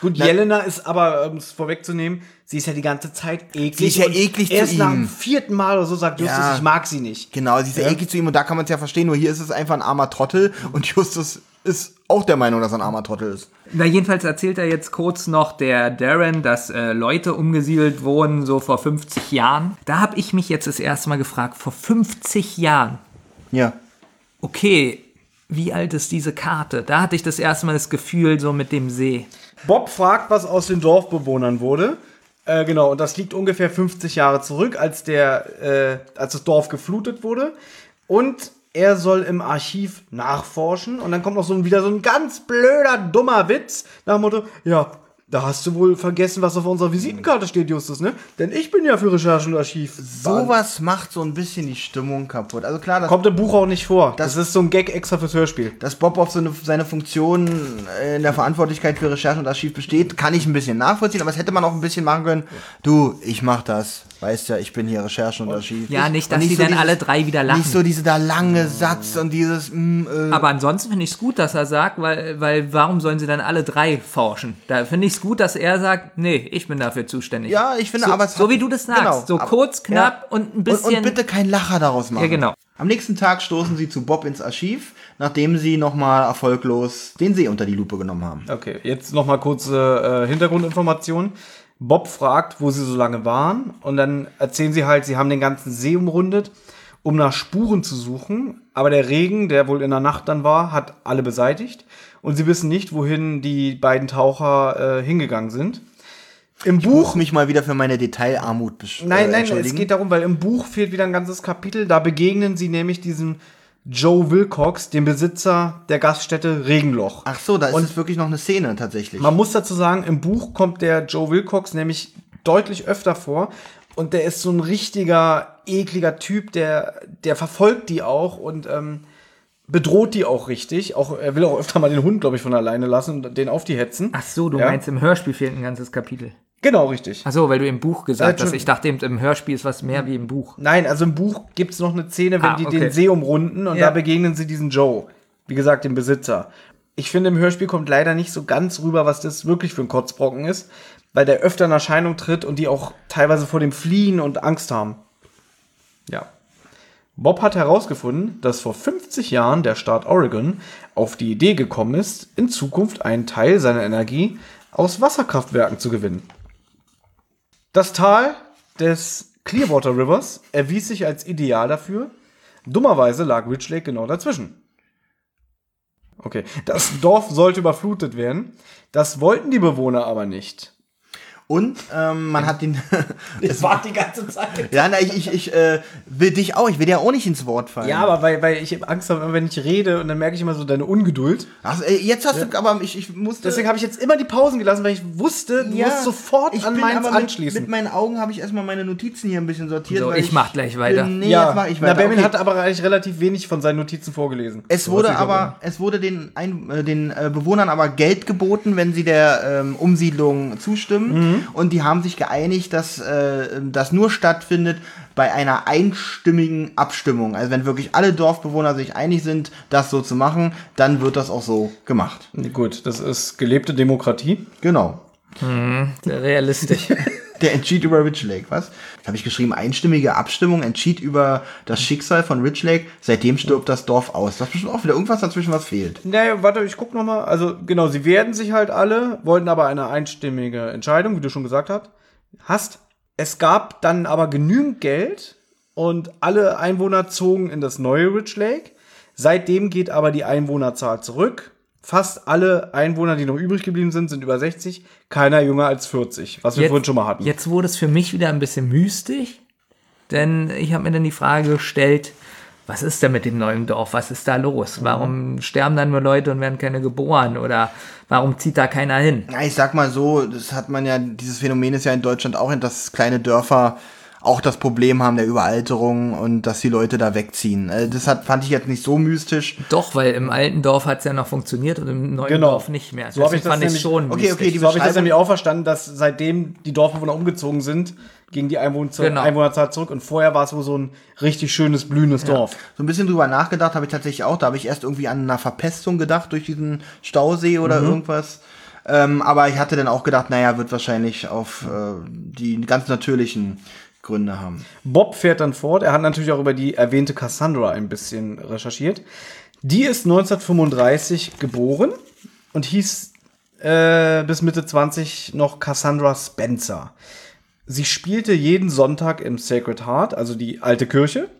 gut. Na- Jelena ist aber, um es vorwegzunehmen, sie ist ja die ganze Zeit eklig. Sie ist ja eklig zu Erst nach ihm. dem vierten Mal oder so sagt Justus, Ja. ich mag sie nicht. Genau, sie ist ja eklig zu ihm und da kann man es ja verstehen. Nur hier ist es einfach ein armer Trottel und Justus ist auch der Meinung, dass er ein armer Trottel ist. Na, jedenfalls erzählt er jetzt kurz noch der Darren, dass äh, Leute umgesiedelt wurden, so vor 50 Jahren. Da habe ich mich jetzt das erste Mal gefragt, vor 50 Jahren, Ja. okay, wie alt ist diese Karte? Da hatte ich das erste Mal das Gefühl, so mit dem See. Bob fragt, was aus den Dorfbewohnern wurde. Äh, genau, und das liegt ungefähr 50 Jahre zurück, als, der, äh, als das Dorf geflutet wurde. Und er soll im Archiv nachforschen. Und dann kommt noch so ein, wieder so ein ganz blöder, dummer Witz nach dem Motto, ja, da hast du wohl vergessen, was auf unserer Visitenkarte steht, Justus, ne? Denn ich bin ja für Recherche und Archiv. Sowas macht so ein bisschen die Stimmung kaputt. Also klar, dass, Kommt im Buch auch nicht vor. Das, ist so ein Gag extra fürs Hörspiel. dass Bob auf so eine, seine Funktion äh, in der Verantwortlichkeit für Recherche und Archiv besteht, kann ich ein bisschen nachvollziehen, aber es hätte man auch ein bisschen machen können. Du, ich mach das. Weißt ja, ich bin hier Recherche und Archiv. Ja, Ich- nicht, dass die dann alle drei wieder lachen. Nicht so diese da lange Satz und dieses, mm, äh, Aber ansonsten finde ich es gut, dass er sagt, weil, weil warum sollen sie dann alle drei forschen? Da finde ich es gut, dass er sagt, nee, ich bin dafür zuständig. ja, ich finde, so, aber es so wie du das sagst, genau. so Aber- kurz, knapp ja. und ein bisschen. Und, und bitte kein Lacher daraus machen. Ja, genau. Am nächsten Tag stoßen sie zu Bob ins Archiv, nachdem sie nochmal erfolglos den See unter die Lupe genommen haben. Okay, jetzt noch mal kurze äh, Hintergrundinformationen. Bob fragt, wo sie so lange waren und dann erzählen sie halt, sie haben den ganzen See umrundet, um nach Spuren zu suchen, aber der Regen, der wohl in der Nacht dann war, hat alle beseitigt und sie wissen nicht, wohin die beiden Taucher äh, hingegangen sind. Im Buch Buch mich mal wieder für meine Detailarmut besch- Nein, äh, nein, es geht darum, weil im Buch fehlt wieder ein ganzes Kapitel. Da begegnen sie nämlich diesem Joe Wilcox, dem Besitzer der Gaststätte Regenloch. Ach so, da ist Und- es wirklich noch eine Szene tatsächlich. Man muss dazu sagen, im Buch kommt der Joe Wilcox nämlich deutlich öfter vor. Und der ist so ein richtiger, ekliger Typ, der, der verfolgt die auch und ähm, bedroht die auch richtig. Auch, er will auch öfter mal den Hund, glaube ich, von alleine lassen und den auf die hetzen. Ach so, du Ja. meinst, im Hörspiel fehlt ein ganzes Kapitel. Genau, richtig. Ach so, weil du im Buch gesagt Äh, hast. Ich dachte, im Hörspiel ist was mehr wie im Buch. Nein, also im Buch gibt es noch eine Szene, wenn Ah, die okay. den See umrunden und Ja. da begegnen sie diesen Joe. Wie gesagt, dem Besitzer. Ich finde, im Hörspiel kommt leider nicht so ganz rüber, was das wirklich für ein Kotzbrocken ist, weil der öfter in Erscheinung tritt und die auch teilweise vor dem fliehen und Angst haben. Ja. Bob hat herausgefunden, dass vor 50 Jahren der Staat Oregon auf die Idee gekommen ist, in Zukunft einen Teil seiner Energie aus Wasserkraftwerken zu gewinnen. Das Tal des Clearwater Rivers erwies sich als ideal dafür. Dummerweise lag Rich Lake genau dazwischen. Okay, das Dorf sollte überflutet werden. Das wollten die Bewohner aber nicht. Und ähm, man hat den. Ich warte die ganze Zeit. ja, na, ich, ich, ich äh, will dich auch, ich will dir auch nicht ins Wort fallen. Ja, aber weil, weil ich Angst habe, wenn ich rede und dann merke ich immer so deine Ungeduld. Ach, äh, jetzt hast du, aber ich, ich musste. Deswegen habe ich jetzt immer die Pausen gelassen, weil ich wusste, du musst sofort ich an meins aber mit, anschließen. Mit meinen Augen habe ich erstmal meine Notizen hier ein bisschen sortiert. So, weil ich mach gleich weiter. Nee, ja, jetzt mach ich Na, weiter. Benjamin Okay. hat aber eigentlich relativ wenig von seinen Notizen vorgelesen. Es So, wurde ich aber, es wurde den, ein, äh, den äh, Bewohnern aber Geld geboten, wenn sie der ähm, Umsiedlung zustimmen. Und die haben sich geeinigt, dass äh, das nur stattfindet bei einer einstimmigen Abstimmung. Also wenn wirklich alle Dorfbewohner sich einig sind, das so zu machen, dann wird das auch so gemacht. Gut, das ist gelebte Demokratie. Genau. Sehr realistisch. Der entschied über Rich Lake, was? Da habe ich geschrieben, einstimmige Abstimmung entschied über das Schicksal von Rich Lake. Seitdem stirbt das Dorf aus. Das ist bestimmt auch wieder irgendwas dazwischen, was fehlt. Naja, warte, ich guck noch mal. Also, genau, sie werden sich halt alle, wollten aber eine einstimmige Entscheidung, wie du schon gesagt hast. Hast. Es gab dann aber genügend Geld und alle Einwohner zogen in das neue Rich Lake. Seitdem geht aber die Einwohnerzahl zurück. Fast alle Einwohner, die noch übrig geblieben sind, sind über 60. Keiner jünger als 40, was wir vorhin schon mal hatten. Jetzt wurde es für mich wieder ein bisschen mystisch, denn ich habe mir dann die Frage gestellt, was ist denn mit dem neuen Dorf? Was ist da los? Mhm. Warum sterben dann nur Leute und werden keine geboren? Oder warum zieht da keiner hin? Na, ich sag mal so, das hat man ja, dieses Phänomen ist ja in Deutschland auch, dass kleine Dörfer auch das Problem haben der Überalterung und dass die Leute da wegziehen. Äh, Das hat, fand ich jetzt nicht so mystisch. Doch, weil im alten Dorf hat es ja noch funktioniert und im neuen Genau. Dorf nicht mehr. So hab ich das nämlich- schon Okay, okay, die so habe ich das nämlich auch verstanden, dass seitdem die Dorfbewohner umgezogen sind, ging die Einwohner Genau. Einwohnerzahl zurück und vorher war es wohl so ein richtig schönes, blühendes Dorf. So ein bisschen drüber nachgedacht habe ich tatsächlich auch. Da habe ich erst irgendwie an einer Verpestung gedacht durch diesen Stausee oder irgendwas. Ähm, aber ich hatte dann auch gedacht, naja, wird wahrscheinlich auf äh, die ganz natürlichen Gründe haben. Bob fährt dann fort. Er hat natürlich auch über die erwähnte Cassandra ein bisschen recherchiert. Die ist 1935 geboren und hieß äh, bis Mitte 20 noch Cassandra Spencer. Sie spielte jeden Sonntag im Sacred Heart, also die alte Kirche,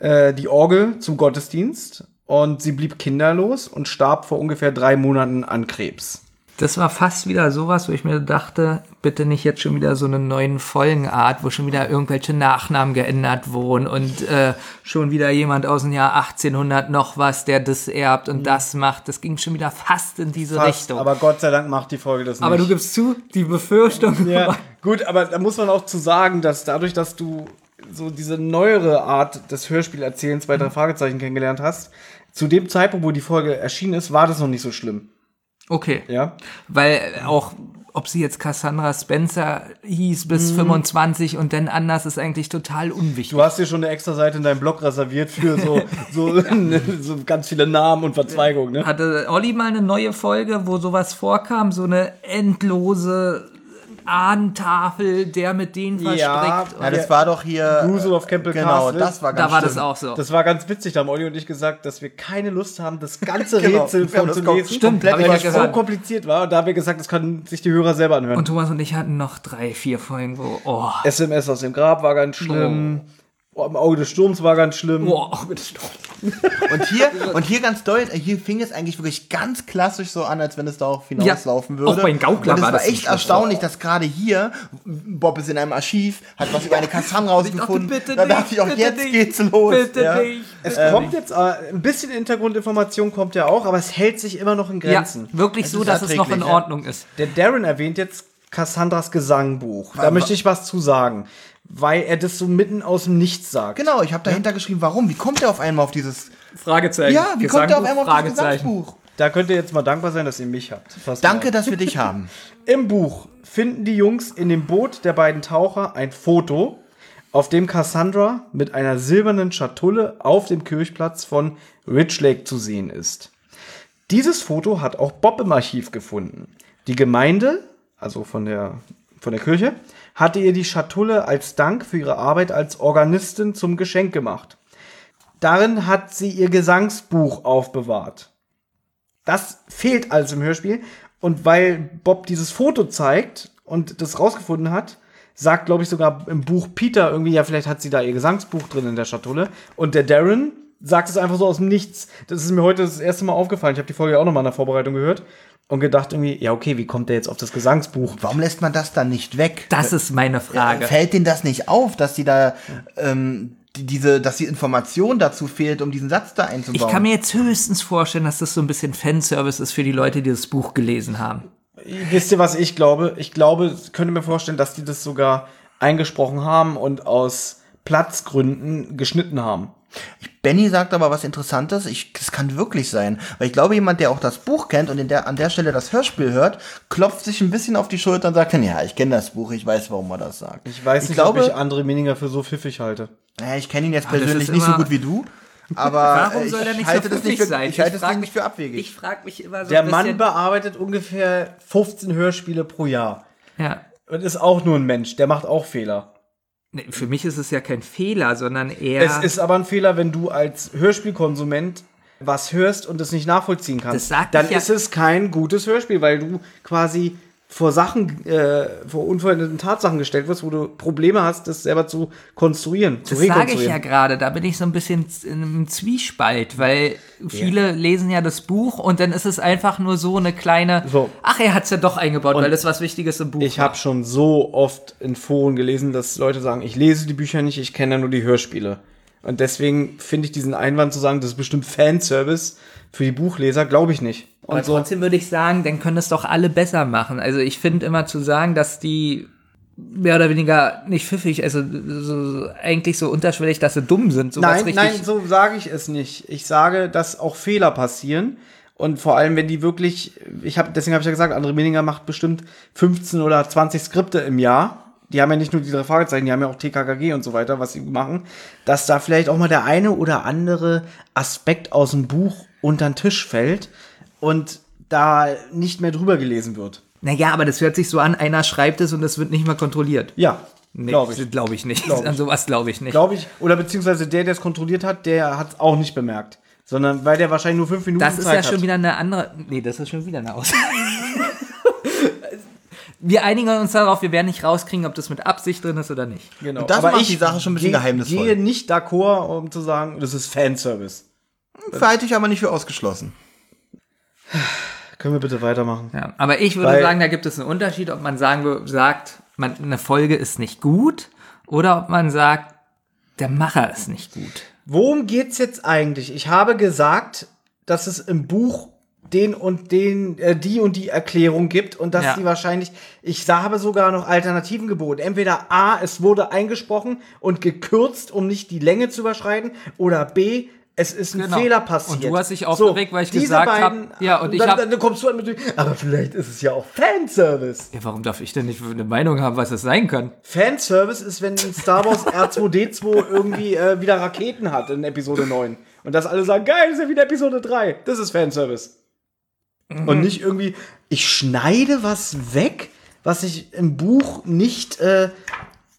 äh, die Orgel zum Gottesdienst und sie blieb kinderlos und starb vor ungefähr drei Monaten an Krebs. Das war fast wieder sowas, wo ich mir dachte, bitte nicht jetzt schon wieder so eine neuen Folgenart, wo schon wieder irgendwelche Nachnamen geändert wurden und äh, schon wieder jemand aus dem Jahr 1800 noch was, der das erbt und das macht. Das ging schon wieder fast in diese Mhm. Fast, Richtung. aber Gott sei Dank macht die Folge das nicht. Aber du gibst zu, die Befürchtung. Ja, gut, aber da muss man auch zu sagen, dass dadurch, dass du so diese neuere Art des Hörspielerzählens bei drei Fragezeichen kennengelernt hast, zu dem Zeitpunkt, wo die Folge erschienen ist, war das noch nicht so schlimm. Okay. Ja. Weil auch, ob sie jetzt Cassandra Spencer hieß bis 25 und dann anders, ist eigentlich total unwichtig. Mhm. Du hast dir schon eine extra Seite in deinem Blog reserviert für so, so, so ganz viele Namen und Verzweigungen, ne? Hatte Olli mal eine neue Folge, wo sowas vorkam, so eine endlose Ahnentafel, der mit denen Ja, verstrickt. Ja, das war doch hier. Grusel of Campbell Genau, Castle. das war ganz da war das schlimm. auch so. Das war ganz witzig, da haben Olli und ich gesagt, dass wir keine Lust haben, das ganze Genau. Rätsel das vorzulesen. Stimmt, komplett weil ja das so kompliziert war. Und da haben wir gesagt, das können sich die Hörer selber anhören. Und Thomas und ich hatten noch drei, vier Folgen, wo, oh, SMS aus dem Grab war ganz schlimm. Oh. Im Auge des Sturms war ganz schlimm. oh, oh bitte stopp. Und hier, und hier ganz deutlich, hier fing es eigentlich wirklich ganz klassisch so an, als wenn es darauf hinauslaufen Ja, würde. auch bei den Gaukler und es war war das zum echt erstaunlich, dass gerade hier, Bob ist in einem Archiv, hat was über eine Cassandra rausgefunden. bitte da dachte ich auch, bitte jetzt nicht, geht's los. Bitte ja. nicht. Es kommt jetzt, äh, ein bisschen Hintergrundinformation kommt ja auch, aber es hält sich immer noch in Ja, Grenzen. wirklich so, ist dass es noch in ja. Ordnung ist. Der Darren erwähnt jetzt Cassandras Gesangbuch. Da möchte ich was zu sagen, weil er das so mitten aus dem Nichts sagt. Genau, ich habe dahinter geschrieben, warum? Wie kommt er auf einmal auf dieses. Fragezeichen. Ja, wie kommt er auf einmal auf dieses Gesangsbuch? Da könnt ihr jetzt mal dankbar sein, dass ihr mich habt. Fast Danke, mal. dass wir dich haben. Im Buch finden die Jungs in dem Boot der beiden Taucher ein Foto, auf dem Cassandra mit einer silbernen Schatulle auf dem Kirchplatz von Ridge Lake zu sehen ist. Dieses Foto hat auch Bob im Archiv gefunden. Die Gemeinde, also von der, von der Kirche, hatte ihr die Schatulle als Dank für ihre Arbeit als Organistin zum Geschenk gemacht. Darin hat sie ihr Gesangsbuch aufbewahrt. Das fehlt alles im Hörspiel. Und weil Bob dieses Foto zeigt und das rausgefunden hat, sagt, glaube ich, sogar im Buch Peter irgendwie, ja, vielleicht hat sie da ihr Gesangsbuch drin in der Schatulle. Und der Darren sagt es einfach so aus dem Nichts. Das ist mir heute das erste Mal aufgefallen. Ich habe die Folge auch noch mal in der Vorbereitung gehört. Und gedacht irgendwie, ja okay, wie kommt der jetzt auf das Gesangsbuch? Warum lässt man das dann nicht weg? Das ist meine Frage. Fällt denen das nicht auf, dass die da ähm, die, diese, dass die Information dazu fehlt, um diesen Satz da einzubauen? Ich kann mir jetzt höchstens vorstellen, dass das so ein bisschen Fanservice ist für die Leute, die das Buch gelesen haben. Wisst ihr, was ich glaube? Ich glaube, ich könnte mir vorstellen, dass die das sogar eingesprochen haben und aus Platzgründen geschnitten haben. Benny sagt aber was Interessantes. Ich, das kann wirklich sein. Weil ich glaube, jemand, der auch das Buch kennt und in der, an der Stelle das Hörspiel hört, klopft sich ein bisschen auf die Schulter und sagt dann, ja, ich kenne das Buch, ich weiß, warum er das sagt. Ich weiß nicht, glaube, ob ich André Mininger für so pfiffig halte. Naja, ich kenne ihn jetzt das persönlich nicht so gut wie du. Aber Warum soll er ich nicht halte so das pfiffig nicht für, sein? Ich halte Ich das frag nicht für abwegig. Ich frage mich immer so Der ein Mann bearbeitet ungefähr 15 Hörspiele pro Jahr. ja. Und ist auch nur ein Mensch, der macht auch Fehler. Für mich ist es ja kein Fehler, sondern eher. Es ist aber ein Fehler, wenn du als Hörspielkonsument was hörst und es nicht nachvollziehen kannst. Das sagt dann ja- ist es kein gutes Hörspiel, weil du quasi vor Sachen, äh, vor unveränderten Tatsachen gestellt wirst, wo du Probleme hast, das selber zu konstruieren, zu Das sage ich ja gerade, da bin ich so ein bisschen in einem Zwiespalt, weil viele lesen ja das Buch und dann ist es einfach nur so eine kleine, So. ach, er hat es ja doch eingebaut, weil das was Wichtiges im Buch Ich habe schon so oft in Foren gelesen, dass Leute sagen, ich lese die Bücher nicht, ich kenne ja nur die Hörspiele. Und deswegen finde ich diesen Einwand zu sagen, das ist bestimmt Fanservice für die Buchleser, glaube ich nicht. Und Aber trotzdem würde ich sagen, dann können es doch alle besser machen. Also ich finde immer zu sagen, dass die mehr oder weniger nicht pfiffig, also so, eigentlich so unterschwellig, dass sie dumm sind. Nein, nein, so sage ich es nicht. Ich sage, dass auch Fehler passieren. Und vor allem, wenn die wirklich, ich habe, deswegen habe ich ja gesagt, André Meninger macht bestimmt 15 oder 20 Skripte im Jahr. Die haben ja nicht nur die drei Fragezeichen, die haben ja auch TKKG und so weiter, was sie machen, dass da vielleicht auch mal der eine oder andere Aspekt aus dem Buch unter den Tisch fällt und da nicht mehr drüber gelesen wird. Naja, aber das hört sich so an, einer schreibt es und es wird nicht mehr kontrolliert. Ja, Nee, glaube ich. Glaube ich nicht. Glaub ich. An sowas glaube ich nicht. Glaube ich. Oder beziehungsweise der, der es kontrolliert hat, der hat es auch nicht bemerkt. Sondern weil der wahrscheinlich nur fünf Minuten Das ist Zeit ja schon hat. wieder eine andere. Nee, das ist schon wieder eine Aussage. wir einigen uns darauf, wir werden nicht rauskriegen, ob das mit Absicht drin ist oder nicht. Genau. Und das macht die Sache schon ein bisschen gehe- geheimnisvoll. gehe nicht d'accord, um zu sagen, das ist Fanservice. Halte ich aber nicht für ausgeschlossen. Können wir bitte weitermachen? Ja, aber ich würde Weil- sagen, da gibt es einen Unterschied, ob man sagen sagt, man, eine Folge ist nicht gut oder ob man sagt, der Macher ist nicht gut. Worum geht's jetzt eigentlich? Ich habe gesagt, dass es im Buch den und den, äh, die und die Erklärung gibt und dass Ja. die wahrscheinlich, ich habe sogar noch Alternativen geboten. Entweder A, es wurde eingesprochen und gekürzt, um nicht die Länge zu überschreiten, oder B, es ist ein Genau. Fehler passiert. Und du hast dich aufgeregt, weil ich gesagt hab- beiden- ja, und ich dann, hab- dann, kommst du an mit, aber vielleicht ist es ja auch Fanservice. Ja, warum darf ich denn nicht eine Meinung haben, was das sein kann? Fanservice ist, wenn Star Wars R2D2 irgendwie äh, wieder Raketen hat in Episode 9. Und dass alle sagen, geil, ist ja wieder Episode 3. Das ist Fanservice. Und nicht irgendwie, ich schneide was weg, was ich im Buch nicht, äh,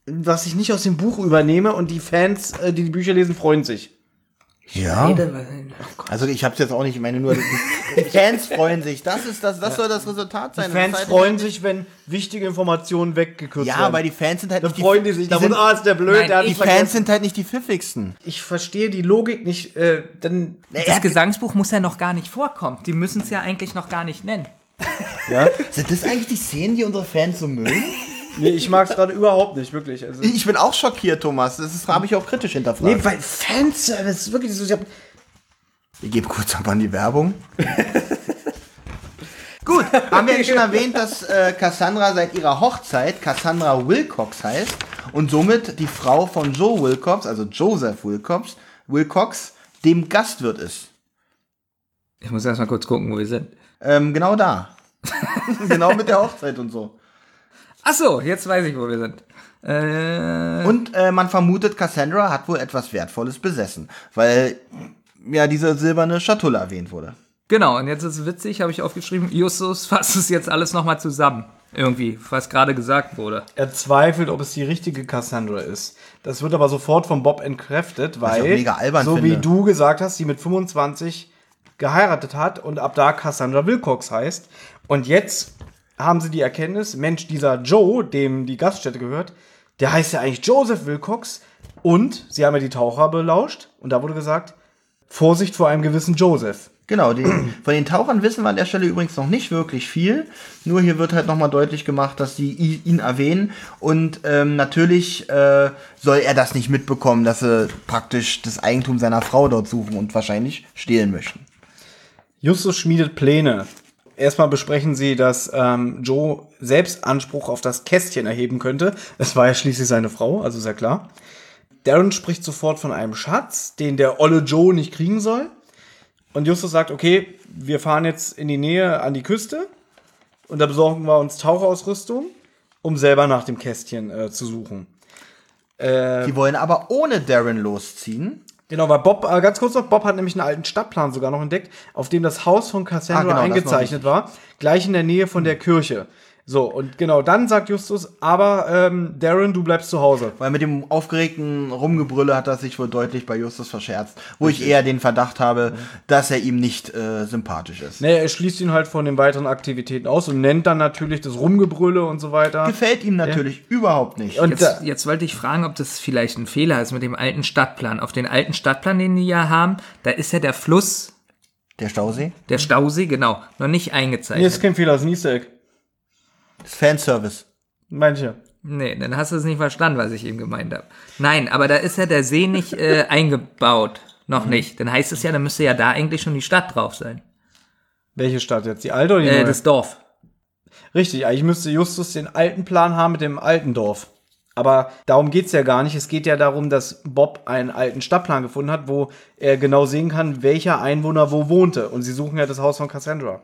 was ich nicht aus dem Buch übernehme und die Fans, äh, die die Bücher lesen, freuen sich. Ja. Also ich habe es jetzt auch nicht, ich meine nur, die Fans freuen sich. Das ist das, das soll das Resultat sein. Die Fans halt- freuen sich, wenn wichtige Informationen weggekürzt Ja, werden. weil die Fans sind halt Dann nicht freuen die sich. Da sind, ah, ist der blöd, Nein, der die vergessen. Fans sind halt nicht die pfiffigsten. Ich verstehe die Logik nicht, äh, denn Das Gesangsbuch muss ja noch gar nicht vorkommen. Die müssen es ja eigentlich noch gar nicht nennen. ja, Sind das eigentlich die Szenen, die unsere Fans so mögen? Nee, ich mag es gerade überhaupt nicht, wirklich. Also, Ich bin auch schockiert, Thomas. Das ist- habe ich auch kritisch hinterfragt. nee, weil Fanservice, wirklich so, ich hab, Wir geben kurz ab an die Werbung. Gut, haben wir ja schon erwähnt, dass äh, Cassandra seit ihrer Hochzeit Cassandra Wilcox heißt und somit die Frau von Joe Wilcox, also Joseph Wilcox, Wilcox dem Gastwirt ist. Ich muss erst mal kurz gucken, wo wir sind. Ähm, genau da. genau mit der Hochzeit und so. Ach so, jetzt weiß ich, wo wir sind. Äh, Und äh, man vermutet, Cassandra hat wohl etwas Wertvolles besessen, weil ja diese silberne Schatulle erwähnt wurde. genau, und jetzt ist es witzig, habe ich aufgeschrieben, Justus fasst es jetzt alles nochmal zusammen. Irgendwie, was gerade gesagt wurde. er zweifelt, ob es die richtige Cassandra ist. Das wird aber sofort von Bob entkräftet, weil, auch mega albern so finde. wie du gesagt hast, sie mit 25 geheiratet hat und ab da Cassandra Wilcox heißt. Und jetzt haben sie die Erkenntnis, Mensch, dieser Joe, dem die Gaststätte gehört, der heißt ja eigentlich Joseph Wilcox. Und sie haben ja die Taucher belauscht und da wurde gesagt, Vorsicht vor einem gewissen Joseph. Genau, die, von den Tauchern wissen wir an der Stelle übrigens noch nicht wirklich viel. Nur hier wird halt nochmal deutlich gemacht, dass die i- ihn erwähnen. Und ähm, natürlich äh, soll er das nicht mitbekommen, dass sie praktisch das Eigentum seiner Frau dort suchen und wahrscheinlich stehlen möchten. Justus schmiedet Pläne. Erstmal besprechen sie, dass ähm, Joe selbst Anspruch auf das Kästchen erheben könnte. Es war ja schließlich seine Frau, also ja klar. Darren spricht sofort von einem Schatz, den der olle Joe nicht kriegen soll. Und Justus sagt, okay, wir fahren jetzt in die Nähe an die Küste und da besorgen wir uns Tauchausrüstung, um selber nach dem Kästchen äh, zu suchen. Die wollen aber ohne Darren losziehen. Genau, weil Bob, äh, ganz kurz noch, Bob hat nämlich einen alten Stadtplan sogar noch entdeckt, auf dem das Haus von Cassandra Ah, genau, eingezeichnet war, gleich in der Nähe von der Kirche. So, und genau, dann sagt Justus, aber ähm, Darren, du bleibst zu Hause. Weil mit dem aufgeregten Rumgebrülle hat er sich wohl deutlich bei Justus verscherzt. Wo ich eher den Verdacht habe, dass er ihm nicht äh, sympathisch ist. Nee, er schließt ihn halt von den weiteren Aktivitäten aus und nennt dann natürlich das Rumgebrülle und so weiter. Gefällt ihm natürlich überhaupt nicht. Und Jetzt, äh, jetzt wollte ich fragen, ob das vielleicht ein Fehler ist mit dem alten Stadtplan. Auf den alten Stadtplan, den die ja haben, da ist ja der Fluss, Der Stausee? der Stausee, genau, noch nicht nee, eingezeichnet. ist kein Fehler, ist ein Easter Egg. Das ist Fanservice. Manche. Nee, dann hast du es nicht verstanden, was ich eben gemeint habe. Nein, aber da ist ja der See nicht äh, eingebaut. Noch nicht. Dann heißt es ja, dann müsste ja da eigentlich schon die Stadt drauf sein. Welche Stadt jetzt? Die alte oder die Äh, neue? das Dorf. Richtig, eigentlich müsste Justus den alten Plan haben mit dem alten Dorf. Aber darum geht's ja gar nicht. Es geht ja darum, dass Bob einen alten Stadtplan gefunden hat, wo er genau sehen kann, welcher Einwohner wo wohnte. Und sie suchen ja das Haus von Cassandra.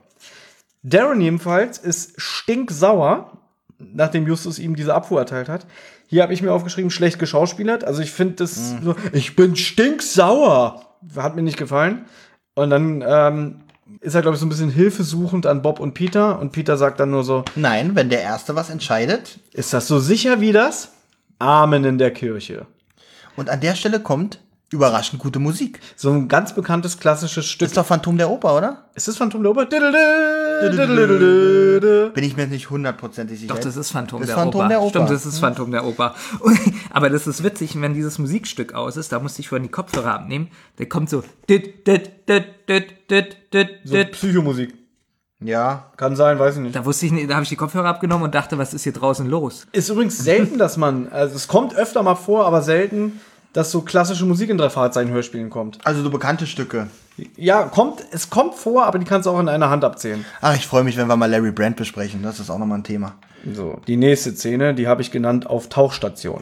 Darren jedenfalls ist stinksauer, nachdem Justus ihm diese Abfuhr erteilt hat. Hier habe ich mir aufgeschrieben, schlecht geschauspielert. Also ich finde das so, ich bin stinksauer. Hat mir nicht gefallen. Und dann ähm, ist er, glaube ich, so ein bisschen hilfesuchend an Bob und Peter. Und Peter sagt dann nur so, Nein, wenn der Erste was entscheidet. ist das so sicher wie das? Amen in der Kirche. Und an der Stelle kommt überraschend gute Musik. So ein ganz bekanntes klassisches Stück. Ist doch Phantom der Oper, oder? Ist das Phantom der Oper? Bin ich mir nicht hundertprozentig sicher. Doch, das ist Phantom, Das der, Phantom Oper. der Oper. Stimmt, das ist Phantom der Oper. Aber das ist witzig, wenn dieses Musikstück aus ist, da musste ich vorhin die Kopfhörer abnehmen, der kommt so dit, dit, dit, dit, dit, dit, So. Psychomusik. Ja. Kann sein, weiß ich nicht. Da wusste ich nicht, da habe ich die Kopfhörer abgenommen und dachte, was ist hier draußen los? Ist übrigens selten, dass man, also es kommt öfter mal vor, aber selten, dass so klassische Musik in drei Fahrzeichen-Hörspielen kommt. Also so bekannte Stücke. Ja, kommt, es kommt vor, aber die kannst du auch in einer Hand abzählen. Ach, ich freue mich, wenn wir mal Larry Brand besprechen. Das ist auch nochmal ein Thema. So, die nächste Szene, die habe ich genannt auf Tauchstation.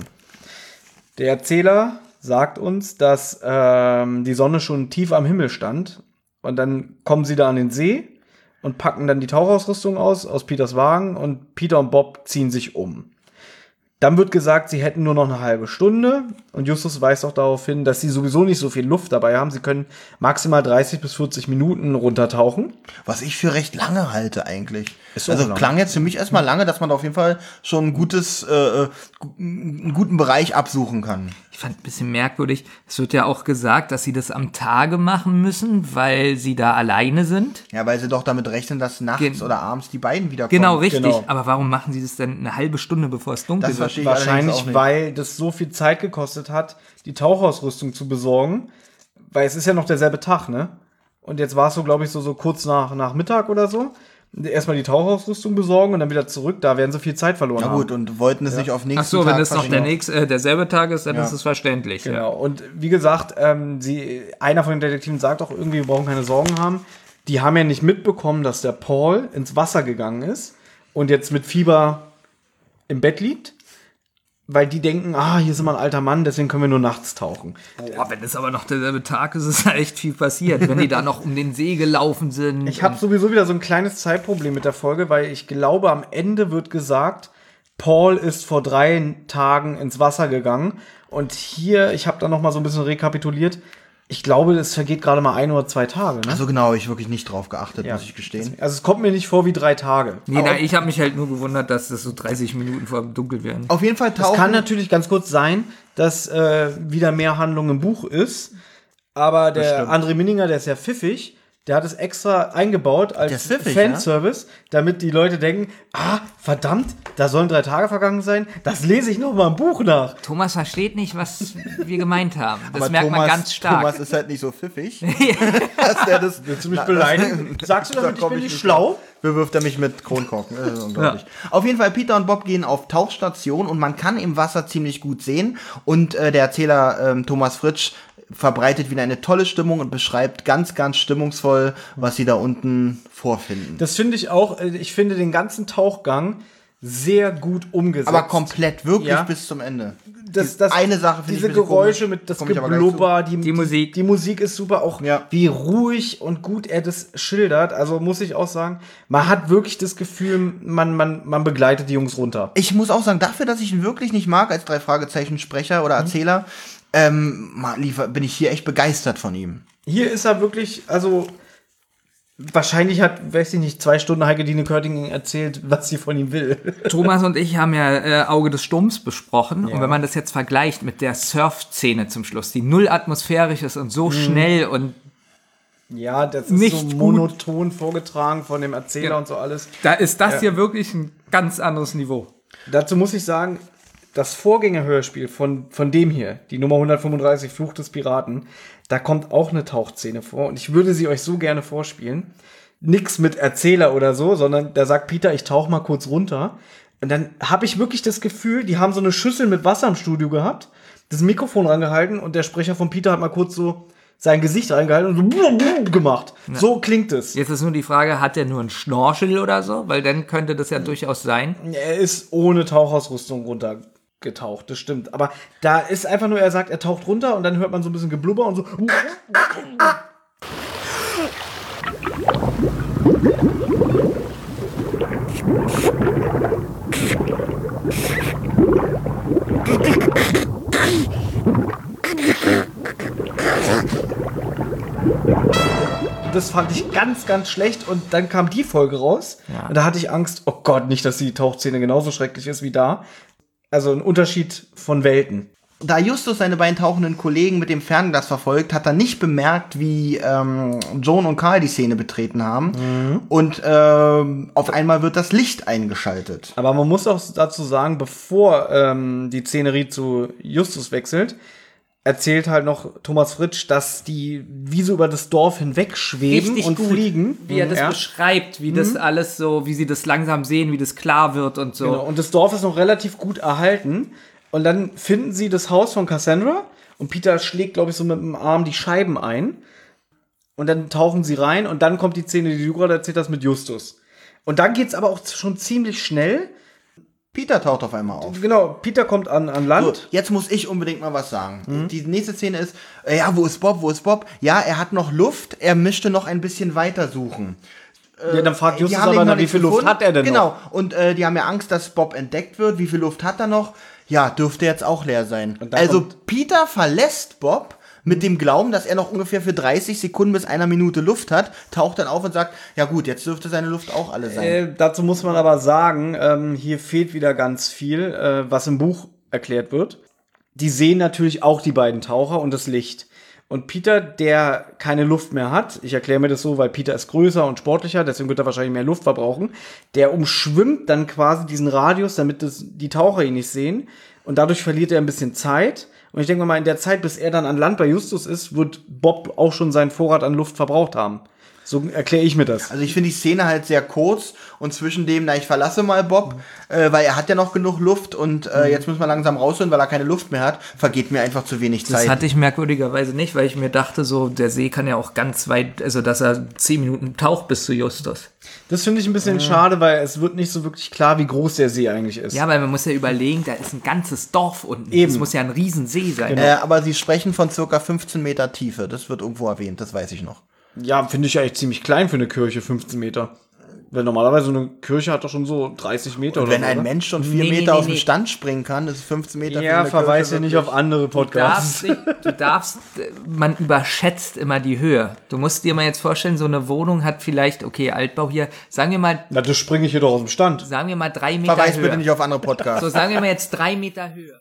Der Erzähler sagt uns, dass ähm, die Sonne schon tief am Himmel stand und dann kommen sie da an den See und packen dann die Tauchausrüstung aus aus Peters Wagen und Peter und Bob ziehen sich um. Dann wird gesagt, sie hätten nur noch eine halbe Stunde und Justus weist auch darauf hin, dass sie sowieso nicht so viel Luft dabei haben. Sie können maximal 30 bis 40 Minuten runtertauchen. Was ich für recht lange halte eigentlich. Ist also lang. klang jetzt für mich erstmal lange, dass man da auf jeden Fall schon ein gutes, äh, äh, einen guten Bereich absuchen kann. Ich fand ein bisschen merkwürdig, es wird ja auch gesagt, dass sie das am Tage machen müssen, weil sie da alleine sind. Ja, weil sie doch damit rechnen, dass nachts Gen- oder abends die beiden wiederkommen. Genau, richtig. Genau. Aber warum machen sie das denn eine halbe Stunde, bevor es dunkel Das wird? Wahrscheinlich, nicht. weil das so viel Zeit gekostet hat, die Tauchausrüstung zu besorgen. Weil es ist ja noch derselbe Tag, ne? Und jetzt war es so, glaube ich, so, so kurz nach, nach Mittag oder so. Erstmal die Tauchausrüstung besorgen und dann wieder zurück. Da werden sie viel Zeit verloren Ja haben. gut, und wollten es nicht auf nächsten Ach so, Tag wenn es noch der nächste, äh, derselbe Tag ist, dann Ja. ist es verständlich. Genau. Und wie gesagt, ähm, sie, einer von den Detektiven sagt auch irgendwie, wir brauchen keine Sorgen haben. Die haben ja nicht mitbekommen, dass der Paul ins Wasser gegangen ist und jetzt mit Fieber im Bett liegt. Weil die denken, ah, hier ist immer ein alter Mann, deswegen können wir nur nachts tauchen. Boah, wenn es aber noch derselbe Tag ist, ist da echt viel passiert. wenn die da noch um den See gelaufen sind. Ich habe sowieso wieder so ein kleines Zeitproblem mit der Folge, weil ich glaube, am Ende wird gesagt, Paul ist vor drei Tagen ins Wasser gegangen. Und hier, ich habe da noch mal so ein bisschen rekapituliert. Ich glaube, es vergeht gerade mal ein oder zwei Tage. Ne? Also genau, ich wirklich nicht drauf geachtet, Ja. muss ich gestehen. Also es kommt mir nicht vor wie drei Tage. Nee, na, ich habe mich halt nur gewundert, dass das so 30 Minuten vor dem Dunkel werden. Auf jeden Fall es tauchen. kann natürlich ganz kurz sein, dass äh, wieder mehr Handlung im Buch ist. Aber der. André Minninger, der ist ja pfiffig, der hat es extra eingebaut als pfiffig, Fanservice, damit die Leute denken, ah, verdammt, da sollen drei Tage vergangen sein, das lese ich noch mal im Buch nach. Thomas versteht nicht, was wir gemeint haben. Das Aber merkt man Thomas- ganz stark. Thomas ist halt nicht so pfiffig. dass der das, Willst du mich beleidigen? Sagst du damit, ich komm bin ich nicht schlau? bewirft er mich mit Kronkorken. Das ist unglaublich. Auf jeden Fall, Peter und Bob gehen auf Tauchstation und man kann im Wasser ziemlich gut sehen. Und äh, der Erzähler ähm, Thomas Fritsch verbreitet wieder eine tolle Stimmung und beschreibt ganz, ganz stimmungsvoll, was sie da unten vorfinden. Das finde ich auch, äh, ich finde den ganzen Tauchgang sehr gut umgesetzt. aber komplett, wirklich Ja. bis zum Ende. das, das, eine Sache finde ich diese Geräusche komisch. mit das. Geblubber, die, Die Musik. Die, Musik ist super, auch Ja. wie ruhig und gut er das schildert. Also muss ich auch sagen, man hat wirklich das Gefühl, man, man, man begleitet die Jungs runter. Ich muss auch sagen, dafür, dass ich ihn wirklich nicht mag als drei Fragezeichen Sprecher oder Erzähler, ähm, mal liefer- bin ich hier echt begeistert von ihm. Hier ist er wirklich, also wahrscheinlich hat, weiß ich nicht, zwei Stunden Heike Dine Körting erzählt, was sie von ihm will. Thomas und ich haben ja äh, Auge des Sturms besprochen. Und wenn man das jetzt vergleicht mit der Surf-Szene zum Schluss, die null atmosphärisch ist und so schnell und Ja, das ist Nicht so gut. monoton vorgetragen von dem Erzähler Ja. und so alles. da ist das hier wirklich ein ganz anderes Niveau. Dazu muss ich sagen, das Vorgängerhörspiel von, von dem hier, die Nummer 135, Fluch des Piraten, da kommt auch eine Tauchszene vor und ich würde sie euch so gerne vorspielen. Nix mit Erzähler oder so, sondern da sagt Peter, ich tauch mal kurz runter. Und dann habe ich wirklich das Gefühl, die haben so eine Schüssel mit Wasser im Studio gehabt, das Mikrofon rangehalten und der Sprecher von Peter hat mal kurz so sein Gesicht reingehalten und so gemacht. So klingt es. Jetzt ist nur die Frage, hat er nur einen Schnorchel oder so? Weil dann könnte das ja durchaus sein. Er ist ohne Tauchausrüstung runtergetaucht, das stimmt. Aber da ist einfach nur, er sagt, er taucht runter und dann hört man so ein bisschen Geblubber und so. Das fand ich ganz, ganz schlecht und dann kam die Folge raus Ja. und da hatte ich Angst, oh Gott, nicht, dass die Tauchszene genauso schrecklich ist wie da. Also ein Unterschied von Welten. Da Justus seine beiden tauchenden Kollegen mit dem Fernglas verfolgt, hat er nicht bemerkt, wie ähm, Joan und Karl die Szene betreten haben. Und ähm, auf einmal wird das Licht eingeschaltet. Aber man muss auch dazu sagen, bevor ähm, die Szenerie zu Justus wechselt, erzählt halt noch Thomas Fritsch, dass die wie so über das Dorf hinweg schweben Richtig und gut, fliegen. Wie er das Ja. beschreibt, wie das alles so, wie sie das langsam sehen, wie das klar wird und so. Genau. Und das Dorf ist noch relativ gut erhalten. Und dann finden sie das Haus von Cassandra und Peter schlägt, glaube ich, so mit dem Arm die Scheiben ein. Und dann tauchen sie rein und dann kommt die Szene, die du gerade erzählt hast, mit Justus. Und dann geht's aber auch schon ziemlich schnell. Peter taucht auf einmal auf. Genau, Peter kommt an, an So, Land. jetzt muss ich unbedingt mal was sagen. Mhm. Die nächste Szene ist, äh, ja, wo ist Bob, wo ist Bob? Ja, er hat noch Luft, er müsste noch ein bisschen weiter suchen. ja, dann fragt Justus aber, nämlich na, noch wie viel Luft gefunden. hat er denn Genau, noch? und äh, die haben ja Angst, dass Bob entdeckt wird. Wie viel Luft hat er noch? Ja, dürfte jetzt auch leer sein. Also Peter verlässt Bob mit dem Glauben, dass er noch ungefähr für 30 Sekunden bis einer Minute Luft hat, taucht dann auf und sagt, ja gut, jetzt dürfte seine Luft auch alle sein. Äh, dazu muss man aber sagen, ähm, hier fehlt wieder ganz viel, äh, was im Buch erklärt wird. Die sehen natürlich auch die beiden Taucher und das Licht. Und Peter, der keine Luft mehr hat, ich erkläre mir das so, weil Peter ist größer und sportlicher, deswegen wird er wahrscheinlich mehr Luft verbrauchen, der umschwimmt dann quasi diesen Radius, damit das, die Taucher ihn nicht sehen. Und dadurch verliert er ein bisschen Zeit. Und ich denke mal, in der Zeit, bis er dann an Land bei Justus ist, wird Bob auch schon seinen Vorrat an Luft verbraucht haben. So erkläre ich mir das. Also ich finde die Szene halt sehr kurz und zwischen dem, na ich verlasse mal Bob, äh, weil er hat ja noch genug Luft und äh, jetzt müssen wir langsam rausholen, weil er keine Luft mehr hat, vergeht mir einfach zu wenig Das Zeit. hatte ich merkwürdigerweise nicht, weil ich mir dachte, so der See kann ja auch ganz weit, also dass er zehn Minuten taucht bis zu Justus. Das finde ich ein bisschen schade, weil es wird nicht so wirklich klar, wie groß der See eigentlich ist. Ja, weil man muss ja überlegen, da ist ein ganzes Dorf unten. Eben. Das muss ja ein Riesensee sein. Äh, aber sie sprechen von circa 15 Meter Tiefe. Das wird irgendwo erwähnt, das weiß ich noch. Ja, finde ich ja echt ziemlich klein für eine Kirche, 15 Meter. Weil normalerweise so eine Kirche hat doch schon so 30 Meter Und oder wenn so. ein oder? Mensch schon vier Nee, nee, Meter nee, aus dem nee. Stand springen kann, ist 15 Meter Ja, eine verweis ja Kirche nicht wirklich- auf andere Du darfst, Podcasts. nicht, du darfst, man überschätzt immer die Höhe. Du musst dir mal jetzt vorstellen, so eine Wohnung hat vielleicht, okay, Altbau hier, sagen wir mal, Na, das springe ich hier doch aus dem Stand. sagen wir mal drei Meter Verweis Höhe. bitte nicht auf andere Podcasts. So, sagen wir mal jetzt drei Meter Höhe.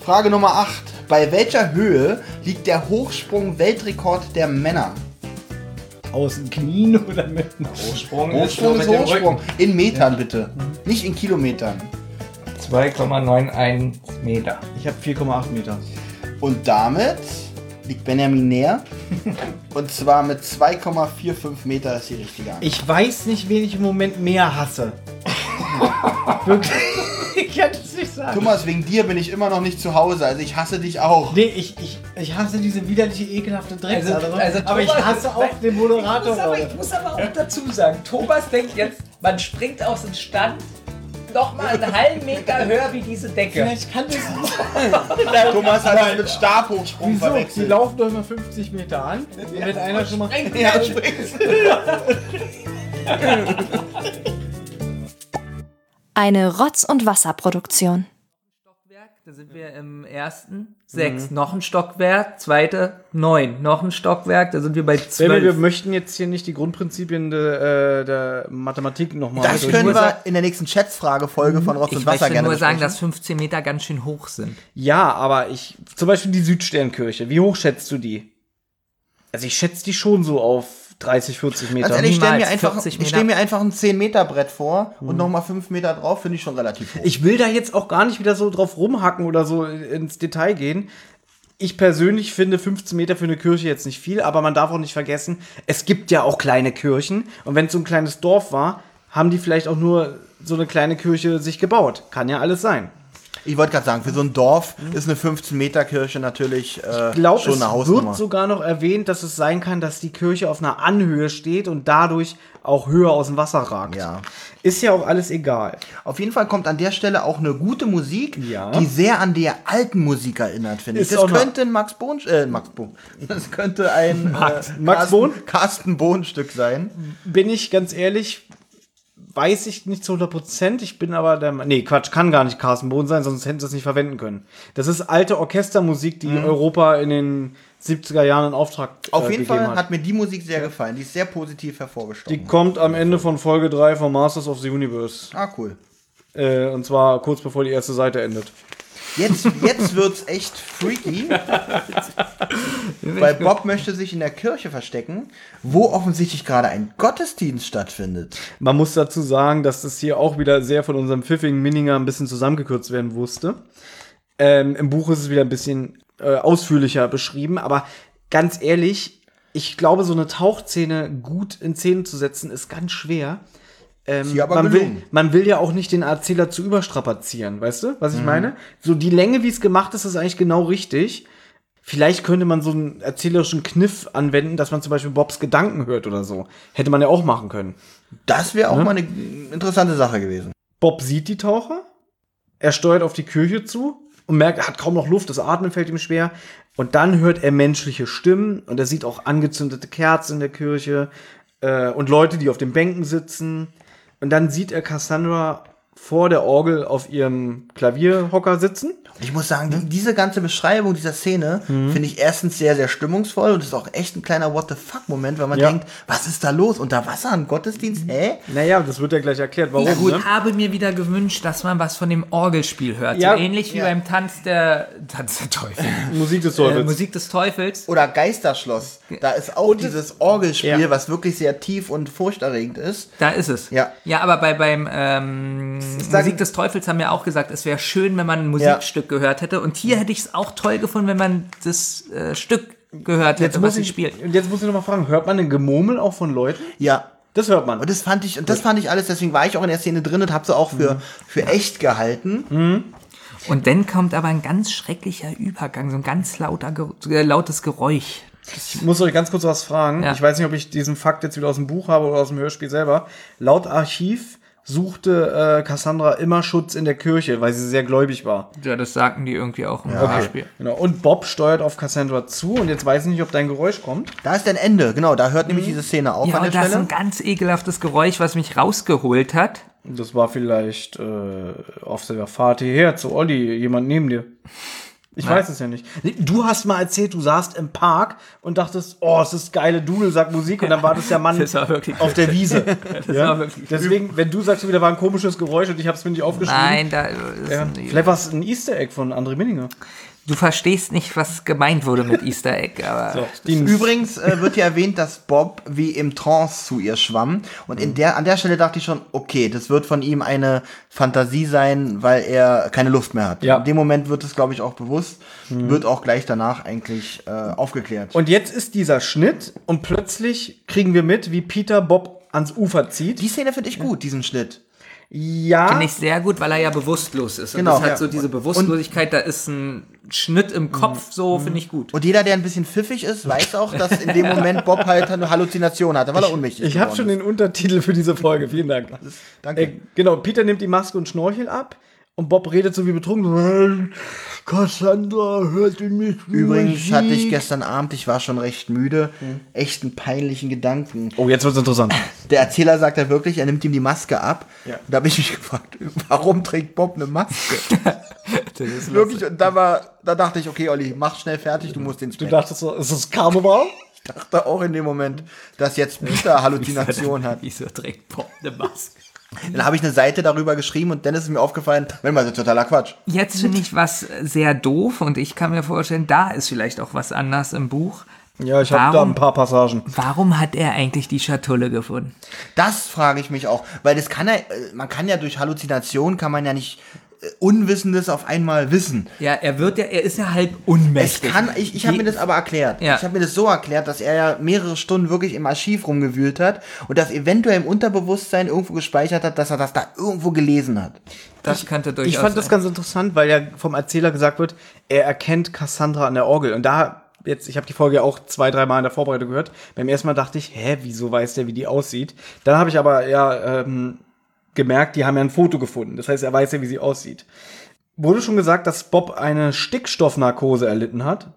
Frage Nummer 8. Bei welcher Höhe liegt der Hochsprung-Weltrekord der Männer? Aus den Knien oder mit dem Hochsprung, Hochsprung ist Hochsprung. In Metern bitte. Nicht in Kilometern. 2,91 Meter. Ich habe 4,8 Meter. Und damit liegt Benjamin näher. Und zwar mit 2,45 Meter ist die richtige Antwort. Ich weiß nicht, wen ich im Moment mehr hasse. Wirklich. Ich kann es nicht sagen. Thomas, wegen dir bin ich immer noch nicht zu Hause. Also ich hasse dich auch. Nee, ich, ich, ich hasse diese widerliche, ekelhafte Drecksache. also aber ich hasse auch den Moderator. Ich muss, aber, ich muss aber auch dazu sagen, Thomas denkt jetzt, man springt aus dem Stand noch mal einen halben Meter höher wie diese Decke. Vielleicht kann das nicht. Thomas hat das mit Stabhochsprung Wieso? Die verwechselt. laufen doch immer 50 Meter an. Und wenn einer schon mal. Ja, springst. Eine Rotz- und Wasserproduktion. Da sind wir im ersten, sechs, noch ein Stockwerk, zweite, neun, noch ein Stockwerk, da sind wir bei Sammy, wir zwölf. möchten jetzt hier nicht die Grundprinzipien de, äh, der Mathematik nochmal Das können nur wir in der nächsten Schätzfrage-Folge von Rotz und Ich Wasser möchte gerne nur sagen, dass 15 Meter ganz schön hoch sind. Ja, aber ich. Zum Beispiel die Südsternkirche. Wie hoch schätzt du die? Also ich schätze die schon so auf 30, 40 Meter. Ganz ehrlich, ich stelle mir, einfach, 40 ich Meter. stell mir einfach ein 10-Meter-Brett vor und nochmal 5 Meter drauf, finde ich schon relativ hoch. Ich will da jetzt auch gar nicht wieder so drauf rumhacken oder so ins Detail gehen. Ich persönlich finde 15 Meter für eine Kirche jetzt nicht viel, aber man darf auch nicht vergessen, es gibt ja auch kleine Kirchen. Und wenn es so ein kleines Dorf war, haben die vielleicht auch nur so eine kleine Kirche sich gebaut. Kann ja alles sein. Ich wollte gerade sagen, für so ein Dorf ist eine 15-Meter-Kirche natürlich äh, Ich glaube, schon es eine Hausnummer. wird sogar noch erwähnt, dass es sein kann, dass die Kirche auf einer Anhöhe steht und dadurch auch höher aus dem Wasser ragt. Ja. Ist ja auch alles egal. Auf jeden Fall kommt an der Stelle auch eine gute Musik, Ja. die sehr an der alten Musik erinnert, finde ich. Das könnte ein Max Bohn, äh, Max Bohn. Das könnte ein Max- äh, Max Carsten- Bohn? Carsten Bohn Stück sein. bin ich ganz ehrlich, weiß ich nicht zu 100 Prozent. Ich bin aber der. Nee, Quatsch, kann gar nicht Carsten Bohn sein, sonst hätten sie es nicht verwenden können. Das ist alte Orchestermusik, die Europa in den 70er Jahren in Auftrag Mhm. Auf äh, jeden gegeben Fall hat. hat mir die Musik sehr gefallen. Die ist sehr positiv Die hervorgestochen. kommt am Ende von Folge 3 von Masters of the Universe. ah, cool. Äh, und zwar kurz bevor die erste Seite endet. Jetzt, jetzt wird's echt freaky. weil Bob möchte sich in der Kirche verstecken, wo offensichtlich gerade ein Gottesdienst stattfindet. Man muss dazu sagen, dass das hier auch wieder sehr von unserem pfiffigen Minninger ein bisschen zusammengekürzt werden musste. Ähm, Im Buch ist es wieder ein bisschen äh, ausführlicher beschrieben, aber ganz ehrlich, ich glaube, so eine Tauchszene gut in Szene zu setzen, ist ganz schwer. Ähm, man, will, man will ja auch nicht den Erzähler zu überstrapazieren, weißt du, was ich meine? So die Länge, wie es gemacht ist, ist eigentlich genau richtig. Vielleicht könnte man so einen erzählerischen Kniff anwenden, dass man zum Beispiel Bobs Gedanken hört oder so. Hätte man ja auch machen können. Das wäre auch mal eine interessante Sache gewesen. Bob sieht die Taucher, er steuert auf die Kirche zu und merkt, er hat kaum noch Luft, das Atmen fällt ihm schwer. Und dann hört er menschliche Stimmen und er sieht auch angezündete Kerzen in der Kirche äh, und Leute, die auf den Bänken sitzen. Und dann sieht er Cassandra vor der Orgel auf ihrem Klavierhocker sitzen. Ich muss sagen, die, diese ganze Beschreibung dieser Szene finde ich erstens sehr, sehr stimmungsvoll und ist auch echt ein kleiner What the fuck-Moment, weil man Ja. denkt, was ist da los? Unter Wasser, ein Gottesdienst? Hä? Naja, das wird ja gleich erklärt, warum. Ich ne? habe mir wieder gewünscht, dass man was von dem Orgelspiel hört. Ja. so ähnlich wie Ja. beim Tanz der, Tanz der Teufel. Musik des äh, Teufels. Musik des Teufels. Oder Geisterschloss. Da ist auch dieses Orgelspiel, Ja. was wirklich sehr tief und furchterregend ist. Da ist es. Ja. Ja, aber bei, beim ähm, Musik des Teufels haben wir auch gesagt, es wäre schön, wenn man ein Musikstück gehört hätte. Und hier hätte ich es auch toll gefunden, wenn man das äh, Stück gehört hätte, was sie ich, spielt. und jetzt muss ich noch mal fragen, hört man ein Gemurmel auch von Leuten? Ja. Das hört man. Und das fand ich, und das fand ich alles, deswegen war ich auch in der Szene drin und habe sie auch für, Mhm. für echt gehalten. Und dann kommt aber ein ganz schrecklicher Übergang, so ein ganz lauter, äh, lautes Geräusch. Ich muss euch ganz kurz was fragen. Ja. Ich weiß nicht, ob ich diesen Fakt jetzt wieder aus dem Buch habe oder aus dem Hörspiel selber. Laut Archiv suchte äh, Cassandra immer Schutz in der Kirche, weil sie sehr gläubig war. Ja, das sagten die irgendwie auch im Hörspiel. Genau. Und Bob steuert auf Cassandra zu und jetzt weiß ich nicht, ob dein Geräusch kommt. Da ist ein Ende, genau, da hört nämlich diese Szene auf Mhm. Ja, an und der das ist ein ganz ekelhaftes Geräusch, was mich rausgeholt hat. Das war vielleicht äh, auf der Fahrt hierher zu Olli, jemand neben dir. Ich weiß es ja nicht. Du hast mal erzählt, du saßt im Park und dachtest, oh, es ist geile Dudelsackmusik und dann war das der Mann Das auf der Wiese. ja? war wirklich Deswegen, wenn du sagst, da war ein komisches Geräusch und ich habe es mir nicht aufgeschrieben. Nein, da ist Ja, ein, vielleicht war es ein Easter Egg von André Minninger. Du verstehst nicht, was gemeint wurde mit Easter Egg, aber Die, Übrigens äh, wird hier erwähnt, dass Bob wie im Trance zu ihr schwamm. Und in der, an der Stelle dachte ich schon, okay, das wird von ihm eine Fantasie sein, weil er keine Luft mehr hat. Ja. In dem Moment wird es, glaube ich, auch bewusst. Wird auch gleich danach eigentlich äh, aufgeklärt. und jetzt ist dieser Schnitt und plötzlich kriegen wir mit, wie Peter Bob ans Ufer zieht. die Szene finde ich gut, diesen Schnitt. Ja, finde ich sehr gut, weil er ja bewusstlos ist. Und Genau. das hat Ja. so diese Bewusstlosigkeit, da ist ein Schnitt im Kopf, so finde ich gut. Und jeder, der ein bisschen pfiffig ist, weiß auch, dass in dem Moment Bob halt eine Halluzination hatte, weil er unmächtig ich habe schon den Untertitel für diese Folge. Vielen Dank. Danke. Äh, genau, Peter nimmt die Maske und Schnorchel ab und Bob redet so wie betrunken. Cassandra hört in mich. Übrigens hatte ich gestern Abend, ich war schon recht müde, echt einen peinlichen Gedanken. Oh, jetzt wird's interessant. Der Erzähler sagt ja wirklich, er nimmt ihm die Maske ab. Ja. Und da habe ich mich gefragt, warum trägt Bob eine Maske? wirklich, und da war, da dachte ich, okay, Olli, mach schnell fertig, du musst ins Du Bett. dachtest so, ist das Karneval? Ich dachte auch in dem Moment, dass jetzt Peter Halluzination hat. Wieso trägt Bob eine Maske? Dann habe ich eine Seite darüber geschrieben und dann ist mir aufgefallen, wenn mal, das ist totaler Quatsch. Jetzt finde ich was sehr doof und ich kann mir vorstellen, da ist vielleicht auch was anders im Buch. Ja, ich habe da ein paar Passagen. Warum hat er eigentlich die Schatulle gefunden? Das frage ich mich auch, weil das kann ja, äh, man kann ja durch Halluzination kann man ja nicht Unwissendes auf einmal wissen. Ja, er wird ja, er ist ja halb Es unmächtig. kann, ich, ich habe mir das aber erklärt. Ja. Ich habe mir das so erklärt, dass er ja mehrere Stunden wirklich im Archiv rumgewühlt hat und das eventuell im Unterbewusstsein irgendwo gespeichert hat, dass er das da irgendwo gelesen hat. das könnte durchaus Ich fand das sein. ganz interessant, weil ja vom Erzähler gesagt wird, er erkennt Cassandra an der Orgel. Und da, jetzt, ich habe die Folge ja auch zwei, drei Mal in der Vorbereitung gehört. Beim ersten Mal dachte ich, hä, wieso weiß der, wie die aussieht? Dann habe ich aber ja ähm, gemerkt, die haben ja ein Foto gefunden. Das heißt, er weiß ja, wie sie aussieht. Wurde schon gesagt, dass Bob eine Stickstoffnarkose erlitten hat?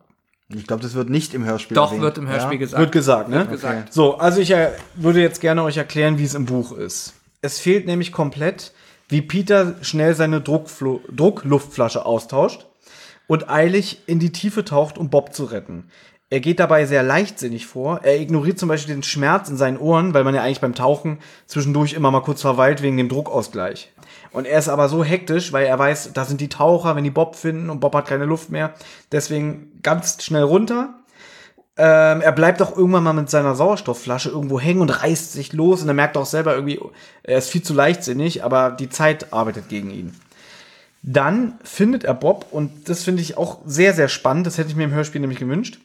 Ich glaube, das wird nicht im Hörspiel Doch, erwähnt. wird im Hörspiel ja? gesagt. Wird gesagt, ne? gesagt. So, also ich äh, würde jetzt gerne euch erklären, wie es im Buch ist. Es fehlt nämlich komplett, wie Peter schnell seine Druckflo Druckluftflasche austauscht und eilig in die Tiefe taucht, um Bob zu retten. Er geht dabei sehr leichtsinnig vor. Er ignoriert zum Beispiel den Schmerz in seinen Ohren, weil man ja eigentlich beim Tauchen zwischendurch immer mal kurz verweilt wegen dem Druckausgleich. Und er ist aber so hektisch, weil er weiß, da sind die Taucher, wenn die Bob finden und Bob hat keine Luft mehr. Deswegen ganz schnell runter. Ähm, er bleibt auch irgendwann mal mit seiner Sauerstoffflasche irgendwo hängen und reißt sich los und er merkt auch selber irgendwie, er ist viel zu leichtsinnig, aber die Zeit arbeitet gegen ihn. Dann findet er Bob und das finde ich auch sehr, sehr spannend. Das hätte ich mir im Hörspiel nämlich gewünscht.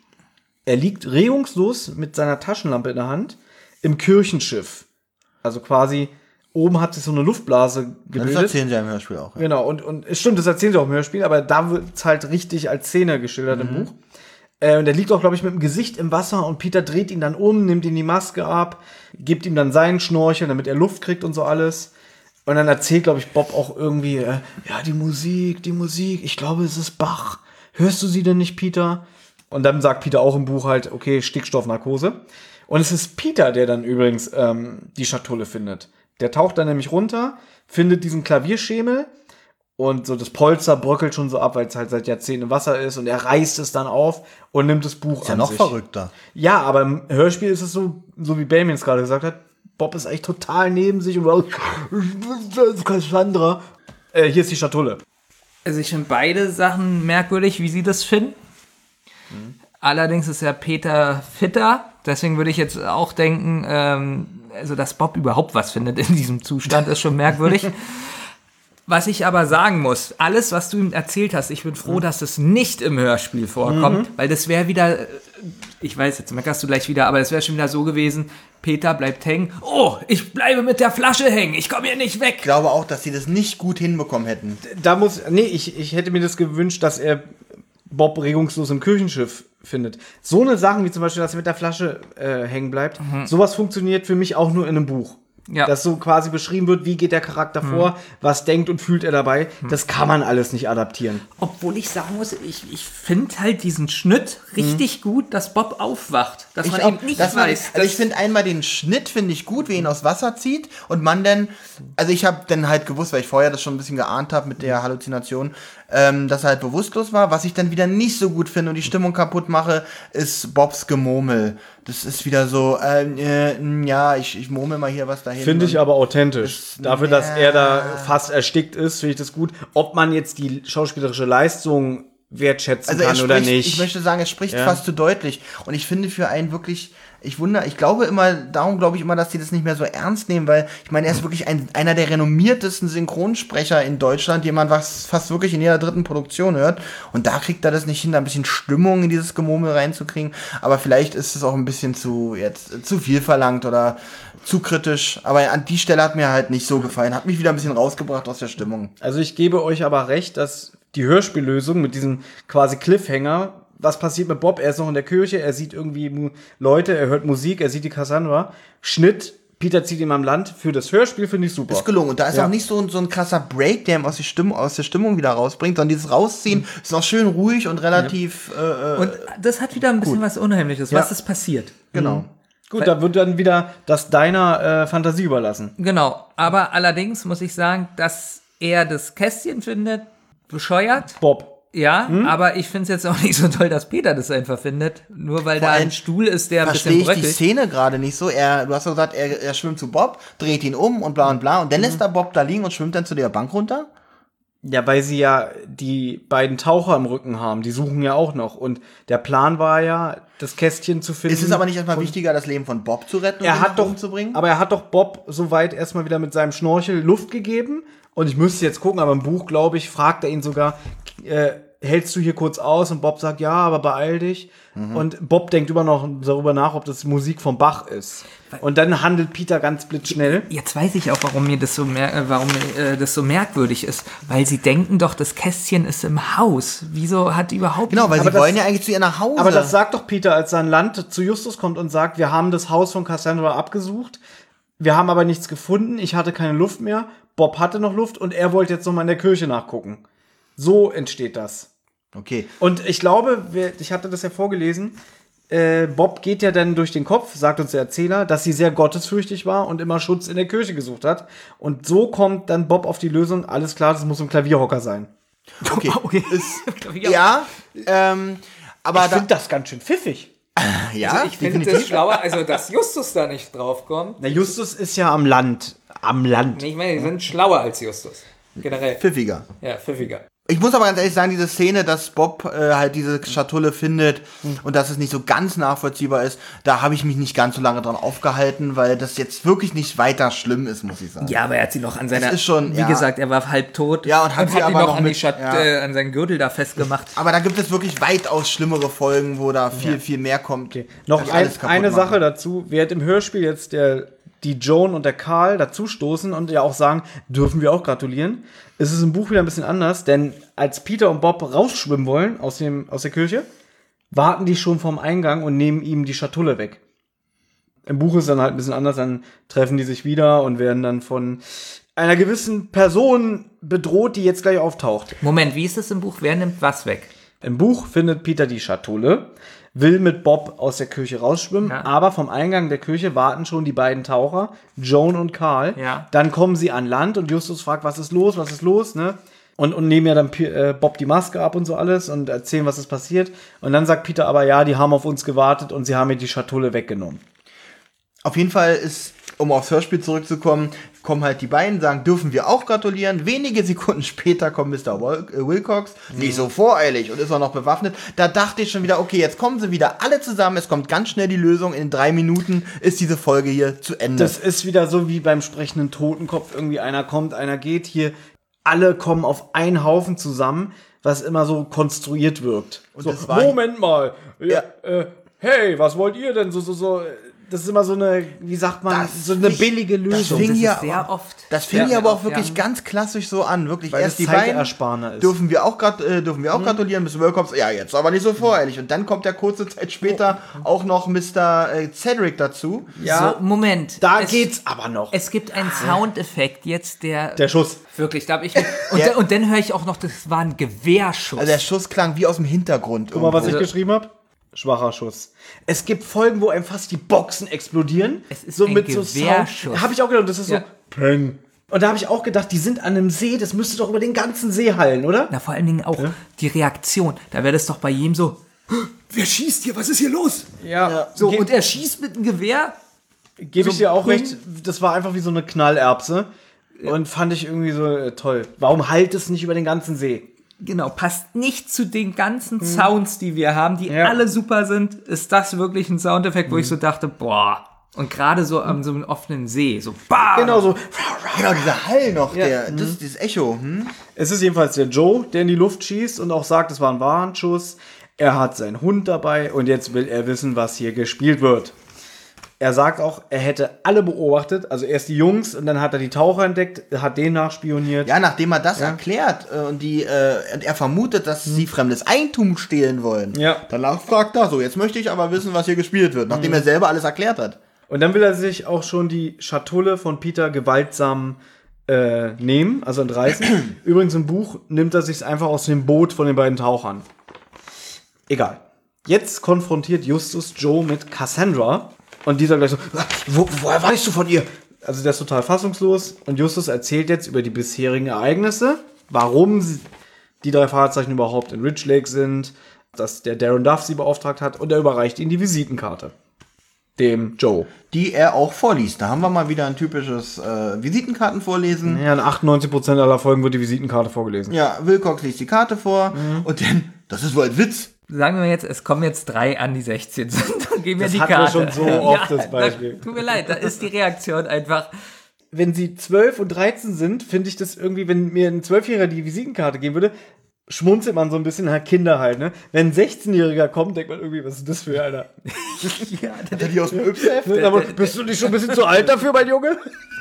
Er liegt regungslos mit seiner Taschenlampe in der Hand im Kirchenschiff. Also quasi oben hat sich so eine Luftblase Das gebildet. erzählen sie ja im Hörspiel auch. Ja. Genau, und, und es stimmt, das erzählen sie auch im Hörspiel, aber da wird es halt richtig als Szene geschildert im Buch. Äh, und der liegt auch, glaube ich, mit dem Gesicht im Wasser und Peter dreht ihn dann um, nimmt ihm die Maske ab, gibt ihm dann seinen Schnorchel, damit er Luft kriegt und so alles. Und dann erzählt, glaube ich, Bob auch irgendwie, äh, ja, die Musik, die Musik, ich glaube, es ist Bach. Hörst du sie denn nicht, Peter? Und dann sagt Peter auch im Buch halt, okay, Stickstoffnarkose. Und es ist Peter, der dann übrigens ähm, die Schatulle findet. Der taucht dann nämlich runter, findet diesen Klavierschemel und so das Polster bröckelt schon so ab, weil es halt seit Jahrzehnten im Wasser ist und er reißt es dann auf und nimmt das Buch Ist ja an noch sich. verrückter. Ja, aber im Hörspiel ist es so, so wie Damien es gerade gesagt hat, Bob ist eigentlich total neben sich und Cassandra. Äh, hier ist die Schatulle. Also ich finde beide Sachen merkwürdig, wie sie das finden. Allerdings ist ja Peter fitter, deswegen würde ich jetzt auch denken, ähm, also dass Bob überhaupt was findet in diesem Zustand, ist schon merkwürdig. Was ich aber sagen muss, alles, was du ihm erzählt hast, ich bin froh, dass es nicht im Hörspiel vorkommt, weil das wäre wieder, ich weiß, jetzt meckerst du gleich wieder, aber es wäre schon wieder so gewesen, Peter bleibt hängen, oh, ich bleibe mit der Flasche hängen, ich komme hier nicht weg. Ich glaube auch, dass sie das nicht gut hinbekommen hätten. Da muss, nee, ich, ich hätte mir das gewünscht, dass er Bob regungslos im Kirchenschiff findet. So eine Sachen wie zum Beispiel, dass er mit der Flasche äh, hängen bleibt, sowas funktioniert für mich auch nur in einem Buch. Ja. Dass so quasi beschrieben wird, wie geht der Charakter vor, was denkt und fühlt er dabei. Das kann man alles nicht adaptieren. Obwohl ich sagen muss, ich, ich finde halt diesen Schnitt richtig gut, dass Bob aufwacht. Dass man auch, eben nicht dass man, weiß. also ich finde einmal den Schnitt finde ich gut, wie er ihn aus Wasser zieht und man dann, also ich habe dann halt gewusst, weil ich vorher das schon ein bisschen geahnt habe mit der Halluzination, ähm, dass er halt bewusstlos war. Was ich dann wieder nicht so gut finde und die Stimmung kaputt mache, ist Bobs Gemurmel. Das ist wieder so, ähm, äh, ja, ich, ich murmel mal hier was dahin. Finde ich aber authentisch. Dafür, dass er da fast erstickt ist, finde ich das gut. Ob man jetzt die schauspielerische Leistung wertschätzen Also kann spricht, oder nicht. ich möchte sagen, er spricht Ja. fast zu deutlich. Und ich finde für einen wirklich, ich wundere, ich glaube immer, darum glaube ich immer, dass die das nicht mehr so ernst nehmen, weil ich meine, er ist wirklich ein, einer der renommiertesten Synchronsprecher in Deutschland, den man was, fast wirklich in jeder dritten Produktion hört. Und da kriegt er das nicht hin, da ein bisschen Stimmung in dieses Gemurmel reinzukriegen. Aber vielleicht ist es auch ein bisschen zu, jetzt, zu viel verlangt oder zu kritisch. Aber an die Stelle hat mir halt nicht so gefallen. Hat mich wieder ein bisschen rausgebracht aus der Stimmung. Also ich gebe euch aber recht, dass die Hörspiellösung mit diesem quasi Cliffhanger, was passiert mit Bob? Er ist noch in der Kirche, er sieht irgendwie Leute, er hört Musik, er sieht die Cassandra. Schnitt, Peter zieht ihm am Land. Für das Hörspiel finde ich super. Ist gelungen. Und da ist Ja. auch nicht so, ein- so ein krasser Break, der ihm aus, die Stimmung, aus der Stimmung wieder rausbringt, sondern dieses Rausziehen ist noch schön ruhig und relativ. Äh, äh, Und das hat wieder ein bisschen was Unheimliches. Was ist passiert? genau. Gut, da wird dann wieder das deiner äh, Fantasie überlassen. Genau. Aber allerdings muss ich sagen, dass er das Kästchen findet, bescheuert. Bob. Ja, Hm? aber ich finde es jetzt auch nicht so toll, dass Peter das einfach findet. Nur weil da allem ein Stuhl ist, der ein Verstehe bisschen ich die bröckelt. Szene gerade nicht so. Er, du hast ja gesagt, er, er schwimmt zu Bob, dreht ihn um und bla und bla. Und dann lässt er Bob da liegen und schwimmt dann zu der Bank runter. Ja, weil sie ja die beiden Taucher im Rücken haben. Die suchen ja auch noch. Und der Plan war ja, das Kästchen zu finden. Ist es aber nicht erstmal wichtiger, das Leben von Bob zu retten und er hat doch, oben zu bringen? aber er hat doch Bob soweit erstmal wieder mit seinem Schnorchel Luft gegeben. Und ich müsste jetzt gucken, aber im Buch, glaube ich, fragt er ihn sogar, äh, hältst du hier kurz aus? Und Bob sagt, ja, aber beeil dich. Mhm. Und Bob denkt immer noch darüber nach, ob das Musik vom Bach ist. Und dann handelt Peter ganz blitzschnell. Jetzt weiß ich auch, warum mir das so mer äh, warum äh, das so merkwürdig ist, weil sie denken doch, das Kästchen ist im Haus. Wieso hat überhaupt genau, weil sie das- wollen ja eigentlich zu ihr nach Hause. Aber das sagt doch Peter, als sein Land zu Justus kommt und sagt, wir haben das Haus von Cassandra abgesucht. Wir haben aber nichts gefunden. Ich hatte keine Luft mehr. Bob hatte noch Luft und er wollte jetzt noch mal in der Kirche nachgucken. So entsteht das. okay. Und ich glaube, wer- ich hatte das ja vorgelesen, äh, Bob geht ja dann durch den Kopf, sagt uns der Erzähler, dass sie sehr gottesfürchtig war und immer Schutz in der Kirche gesucht hat. Und so kommt dann Bob auf die Lösung, alles klar, das muss ein Klavierhocker sein. Okay. Okay. Ist, ja, ähm, aber ich da, finde das ganz schön pfiffig. ja, Also ich finde das schlauer, also dass Justus da nicht draufkommt. Na, Justus ist ja am Land. Am Land. Ich meine, die sind schlauer als Justus. Generell. pfiffiger. Ja, pfiffiger. Ich muss aber ganz ehrlich sagen, diese Szene, dass Bob äh, halt diese Schatulle findet und dass es nicht so ganz nachvollziehbar ist, da habe ich mich nicht ganz so lange dran aufgehalten, weil das jetzt wirklich nicht weiter schlimm ist, muss ich sagen. Ja, aber er hat sie noch an seiner. ist schon, wie ja. gesagt, er war halb tot. Ja, und hat sie ihn aber noch noch an, die mit- Schat ja. äh, an seinen Gürtel da festgemacht. Aber da gibt es wirklich weitaus schlimmere Folgen, wo da viel, viel mehr kommt. Noch die ein, eine machen. Sache dazu. Während im Hörspiel jetzt der, die Joan und der Karl dazustoßen und ja auch sagen, dürfen wir auch gratulieren, ist es im Buch wieder ein bisschen anders, denn als Peter und Bob rausschwimmen wollen aus, dem, aus der Kirche, warten die schon vorm Eingang und nehmen ihm die Schatulle weg. Im Buch ist dann halt ein bisschen anders, dann treffen die sich wieder und werden dann von einer gewissen Person bedroht, die jetzt gleich auftaucht. Moment, wie ist das im Buch? Wer nimmt was weg? Im Buch findet Peter die Schatulle, will mit Bob aus der Kirche rausschwimmen, Ja. aber vom Eingang der Kirche warten schon die beiden Taucher, Joan und Karl. Ja. Dann kommen sie an Land und Justus fragt, was ist los, was ist los, ne? Und, und nehmen ja dann Pi- äh, Bob die Maske ab und so alles und erzählen, was ist passiert. Und dann sagt Peter aber, ja, die haben auf uns gewartet und sie haben mir die Schatulle weggenommen. Auf jeden Fall ist, um aufs Hörspiel zurückzukommen, kommen halt die beiden, sagen, dürfen wir auch gratulieren. Wenige Sekunden später kommt Mr. Wil äh, Wilcox, nicht so voreilig und ist auch noch bewaffnet. Da dachte ich schon wieder, okay, jetzt kommen sie wieder alle zusammen, es kommt ganz schnell die Lösung. In drei Minuten ist diese Folge hier zu Ende. Das ist wieder so wie beim sprechenden Totenkopf. Irgendwie einer kommt, einer geht. Hier alle kommen auf einen Haufen zusammen, was immer so konstruiert wirkt. so, das war- Moment mal. Ja, äh, hey, was wollt ihr denn? So, so, so. Das ist immer so eine, wie sagt man, Das so eine fing- billige Lösung. fing Das hier ist sehr oft. Das fing Ja, hier aber ja, auch wirklich ja. ganz klassisch so an. Wirklich Weil erst es die beiden ist. dürfen wir auch grad, äh, dürfen wir auch gratulieren, Mr. Wilcox. Ja, jetzt aber nicht so voreilig. Und dann kommt ja kurze Zeit später auch noch Mr. Äh, Cedric dazu. ja, So, Moment. da es, geht's aber noch. Es gibt einen Soundeffekt jetzt, der. Der Schuss. wirklich, da habe ich. Und, Ja. da, und dann höre ich auch noch, das war ein Gewehrschuss. Also der Schuss klang wie aus dem Hintergrund. Guck mal, was ich geschrieben habe. Schwacher Schuss. Es gibt Folgen, wo einem fast die Boxen explodieren. Es ist so ein mit so Gewehrschuss. Sound. Habe ich auch gedacht, das ist Ja. so Peng. Und da habe ich auch gedacht, die sind an einem See, das müsste doch über den ganzen See hallen, oder? Na, vor allen Dingen auch die Reaktion. Da wäre das doch bei jedem so. Wer schießt hier? Was ist hier los? Ja. So, Ge und er schießt mit einem Gewehr. Gebe ich so dir auch recht, das war einfach wie so eine Knallerbse. Und fand ich irgendwie so äh, toll. Warum halt es nicht über den ganzen See? Genau, passt nicht zu den ganzen Sounds, die wir haben, die Ja. alle super sind. Ist das wirklich ein Soundeffekt, wo ich so dachte, boah. Und gerade so am so einem offenen See, so bam. Genau so. Genau, dieser Hall noch, der, Mhm. das, dieses Echo. Hm? Es ist jedenfalls der Joe, der in die Luft schießt und auch sagt, es war ein Warnschuss. Er hat seinen Hund dabei und jetzt will er wissen, was hier gespielt wird. Er sagt auch, er hätte alle beobachtet, also erst die Jungs und dann hat er die Taucher entdeckt, hat den nachspioniert. Ja, nachdem er das erklärt äh, und die, äh, und er vermutet, dass sie fremdes Eigentum stehlen wollen. Ja. Danach fragt er so, jetzt möchte ich aber wissen, was hier gespielt wird, nachdem er selber alles erklärt hat. Und dann will er sich auch schon die Schatulle von Peter gewaltsam äh, nehmen, also entreißen. Übrigens im Buch nimmt er sich einfach aus dem Boot von den beiden Tauchern. Egal. Jetzt konfrontiert Justus Joe mit Cassandra und dieser gleich so, Wo, woher weißt du von ihr? Also der ist total fassungslos und Justus erzählt jetzt über die bisherigen Ereignisse, warum die drei Fahrzeichen überhaupt in Ridge Lake sind, dass der Darren Duff sie beauftragt hat und er überreicht ihnen die Visitenkarte. Dem Joe. Die er auch vorliest. Da haben wir mal wieder ein typisches äh, Visitenkartenvorlesen. Ja, in 98% aller Folgen wird die Visitenkarte vorgelesen. Ja, Wilcox liest die Karte vor Mhm. und dann, das ist wohl ein Witz. Sagen wir jetzt, es kommen jetzt drei an, die 16 sind. Dann geben wir Das die hatten wir Karte. schon so oft, das da- Beispiel. Tut mir leid, da ist die Reaktion einfach. Wenn sie 12 und 13 sind, finde ich das irgendwie, wenn mir ein 12-Jähriger die Visitenkarte geben würde, schmunzelt man so ein bisschen, na, Kinder halt, ne? Wenn ein 16-Jähriger kommt, denkt man irgendwie, was ist das für einer? Ja, da, Hat er die aus dem Yps-Heft? Aber bist du nicht schon ein bisschen zu alt dafür, mein Junge?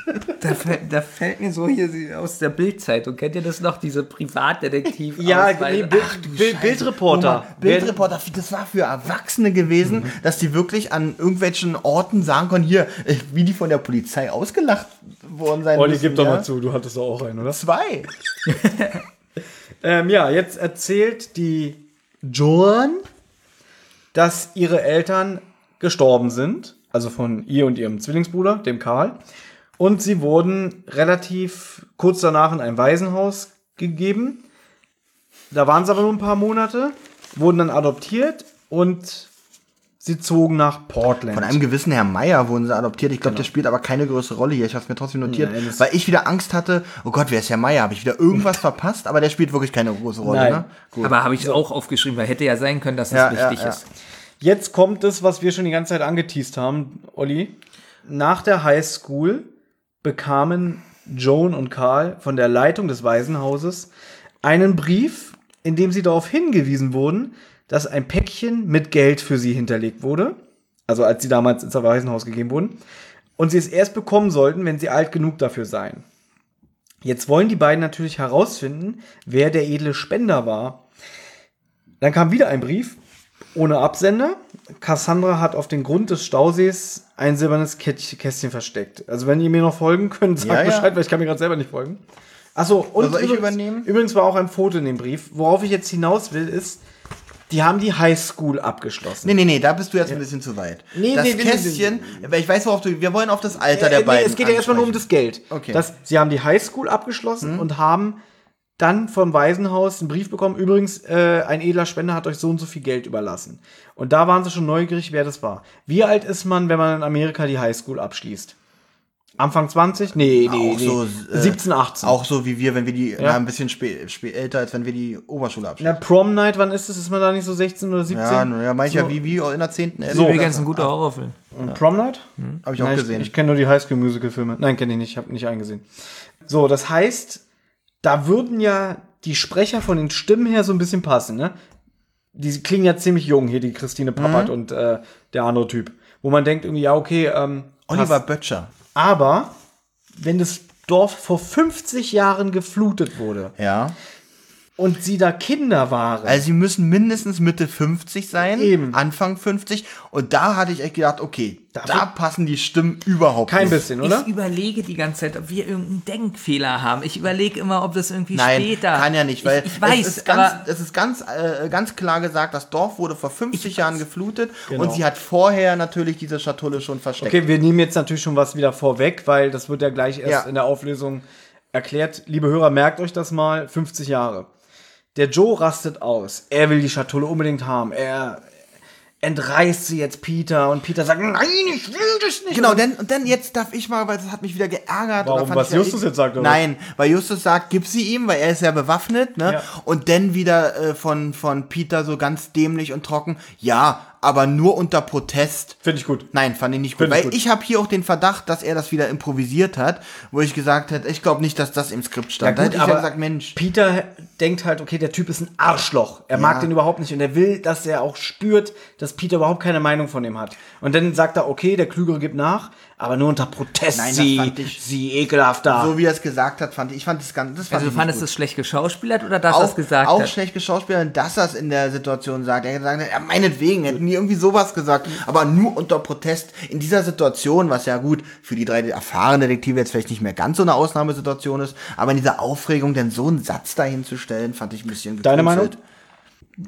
da, fällt, da fällt mir so hier aus der Bildzeitung. Kennt ihr das noch? Diese Privatdetektiv? Ja, nee, Bild, Bild, Bildreporter. Bildreporter, das war für Erwachsene gewesen, Mhm. dass die wirklich an irgendwelchen Orten sagen konnten, hier, äh, wie die von der Polizei ausgelacht worden sein Olli, müssen, gib doch ja? mal zu, du hattest doch auch einen, oder? Zwei. Ähm, ja, jetzt erzählt die Joan, dass ihre Eltern gestorben sind, also von ihr und ihrem Zwillingsbruder, dem Karl. Und sie wurden relativ kurz danach in ein Waisenhaus gegeben. Da waren sie aber nur ein paar Monate, wurden dann adoptiert und sie zogen nach Portland. Von einem gewissen Herrn Meier wurden sie adoptiert. Ich glaube, der spielt aber keine größere Rolle hier. Ich habe es mir trotzdem notiert, Nein, weil ich wieder Angst hatte, oh Gott, wer ist Herr Meier? Habe ich wieder irgendwas verpasst? Aber der spielt wirklich keine große Rolle, Nein. ne? Gut. Aber habe ich auch aufgeschrieben, weil hätte ja sein können, dass das Ja, ja, wichtig ja. ist. Jetzt kommt es, was wir schon die ganze Zeit angeteased haben, Olli. Nach der High School bekamen Joan und Karl von der Leitung des Waisenhauses einen Brief, in dem sie darauf hingewiesen wurden, dass ein Päckchen mit Geld für sie hinterlegt wurde. Also als sie damals ins Waisenhaus gegeben wurden. Und sie es erst bekommen sollten, wenn sie alt genug dafür seien. Jetzt wollen die beiden natürlich herausfinden, wer der edle Spender war. Dann kam wieder ein Brief ohne Absender. Cassandra hat auf den Grund des Stausees ein silbernes Kästchen versteckt. Also wenn ihr mir noch folgen könnt, sagt Ja, ja. Bescheid, weil ich kann mir gerade selber nicht folgen. Achso, und ich übrigens, übernehmen? übrigens war auch ein Foto in dem Brief. Worauf ich jetzt hinaus will, ist, die haben die High School abgeschlossen. Nee, nee, nee, da bist du jetzt ein bisschen zu weit. Nee, das nee, nee, nee, Kästchen, weil ich weiß, worauf du, wir wollen auf das Alter Äh, der nee, beiden es geht ja erstmal nur um das Geld. Okay. Das, sie haben die Highschool abgeschlossen Mhm. und haben dann vom Waisenhaus einen Brief bekommen. Übrigens, äh, ein edler Spender hat euch so und so viel Geld überlassen. Und da waren sie schon neugierig, wer das war. Wie alt ist man, wenn man in Amerika die Highschool abschließt? Anfang 20? Nee, nee, Auch nee. so, äh, 17, 18. Auch so wie wir, wenn wir die, na, ein bisschen spä älter, als wenn wir die Oberschule Na, abschließen. Prom Night, wann ist das? Ist man da nicht so 16 oder 17? Ja, ja, manchmal So. wie, wie in der 10. Das ist übrigens ein guter Horrorfilm. Und Prom Night? Habe ich auch Nein, gesehen. Ich, ich kenne nur die Highschool Musical Filme. Nein, kenne ich nicht, habe nicht eingesehen. So, das heißt, da würden ja die Sprecher von den Stimmen her so ein bisschen passen, ne? Die klingen ja ziemlich jung hier, die Christine Pappert und äh, der andere Typ. Wo man denkt irgendwie, ja, okay, ähm, Oliver. Böttcher. Aber wenn das Dorf vor 50 Jahren geflutet wurde Ja. Und sie da Kinder waren, Also sie müssen mindestens Mitte 50 sein, Eben. Anfang 50. Und da hatte ich echt gedacht, okay, da, wird- passen die Stimmen überhaupt kein nicht. bisschen, oder? Ich überlege die ganze Zeit, ob wir irgendeinen Denkfehler haben. Ich überlege immer, ob das irgendwie Nein, später. kann ja nicht, weil ich, ich weiß, es ist ganz, aber es ist ganz, äh, ganz klar gesagt, das Dorf wurde vor 50 Ich Jahren geflutet Genau. und sie hat vorher natürlich diese Schatulle schon versteckt. Okay, wir nehmen jetzt natürlich schon was wieder vorweg, weil das wird ja gleich erst Ja. in der Auflösung erklärt. Liebe Hörer, merkt euch das mal, 50 Jahre. Der Joe rastet aus. Er will die Schatulle unbedingt haben. Er, entreißt sie jetzt Peter und Peter sagt, nein, ich will das nicht. Genau, denn, und dann jetzt darf ich mal, weil das hat mich wieder geärgert. Warum? oder fand Was Justus jetzt sagt, oder? Nein, weil Justus sagt, gib sie ihm, weil er ist ja bewaffnet, ne? Ja. Und dann wieder äh, von, von Peter so ganz dämlich und trocken, ja, aber nur unter Protest. Finde ich gut. Nein, fand ich nicht gut. Find ich Weil gut. ich habe hier auch den Verdacht, dass er das wieder improvisiert hat, wo ich gesagt hätte, ich glaube nicht, dass das im Skript stand. da hätte ich ja gesagt, Mensch. Peter denkt halt, okay, der Typ ist ein Arschloch. Er mag den überhaupt nicht und er will, dass er auch spürt, dass Peter überhaupt keine Meinung von ihm hat. Und dann sagt er, okay, der Klügere gibt nach, aber nur unter Protest. Nein, das sie, fand ich- sie ekelhafter. So wie er es gesagt hat, fand ich, ich fand das ganz, das fand Also ich du fandest gut. es schlecht geschauspielert oder dass er es auch, gesagt auch hat? schlecht geschauspielert, dass er es in der Situation sagt. Er hat gesagt, ja, meinetwegen, hätten die irgendwie sowas gesagt, aber nur unter Protest in dieser Situation, was ja gut für die drei erfahrenen Detektive jetzt vielleicht nicht mehr ganz so eine Ausnahmesituation ist, aber in dieser Aufregung denn so einen Satz dahin zu stellen, fand ich ein bisschen Deine Meinung? gekünstelt.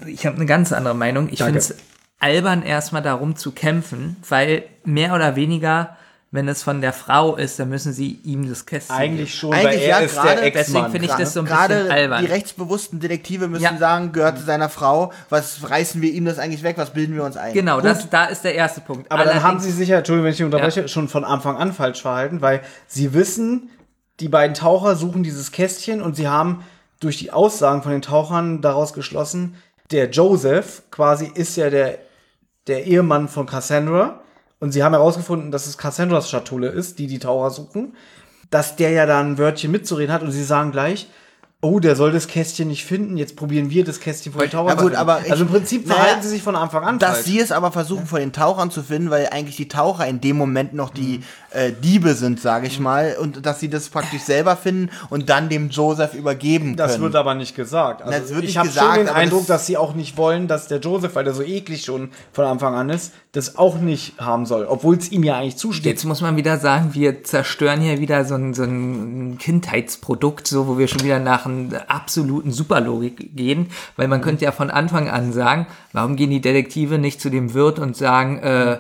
Ich habe eine ganz andere Meinung. Ich finde es albern, erstmal darum zu kämpfen, weil mehr oder weniger, wenn es von der Frau ist, dann müssen sie ihm das Kästchen Eigentlich schon, Eigentlich weil er ja, ist gerade der deswegen finde ich das so ein Gerade bisschen albern. die rechtsbewussten Detektive müssen Ja. sagen, gehört zu seiner Frau, was reißen wir ihm das eigentlich weg, was bilden wir uns ein? Genau, das, da ist der erste Punkt. Aber dann haben Allerdings- sie sich ja, Entschuldigung, wenn ich dich unterbreche, schon von Anfang an falsch verhalten, weil sie wissen, die beiden Taucher suchen dieses Kästchen und sie haben durch die Aussagen von den Tauchern daraus geschlossen, der Joseph quasi ist ja der, der Ehemann von Cassandra und sie haben herausgefunden, dass es Cassandras Schatulle ist, die die Taucher suchen, dass der ja da ein Wörtchen mitzureden hat und sie sagen gleich, oh, der soll das Kästchen nicht finden, jetzt probieren wir das Kästchen von den Tauchern Ja, gut, zu finden. aber ich- Also im Prinzip naja, verhalten sie sich von Anfang an Dass falsch. sie es aber versuchen, von den Tauchern zu finden, weil eigentlich die Taucher in dem Moment noch die äh, Diebe sind, sage ich mal, und dass sie das praktisch selber finden und dann dem Joseph übergeben Das können. wird aber nicht gesagt. Also Das wird ich habe schon den Eindruck, das- dass sie auch nicht wollen, dass der Joseph, weil der so eklig schon von Anfang an ist, das auch nicht haben soll, obwohl es ihm ja eigentlich zusteht. Jetzt muss man wieder sagen, wir zerstören hier wieder so ein, so ein Kindheitsprodukt, so wo wir schon wieder nach einer absoluten Superlogik gehen, weil man könnte ja von Anfang an sagen, warum gehen die Detektive nicht zu dem Wirt und sagen, äh,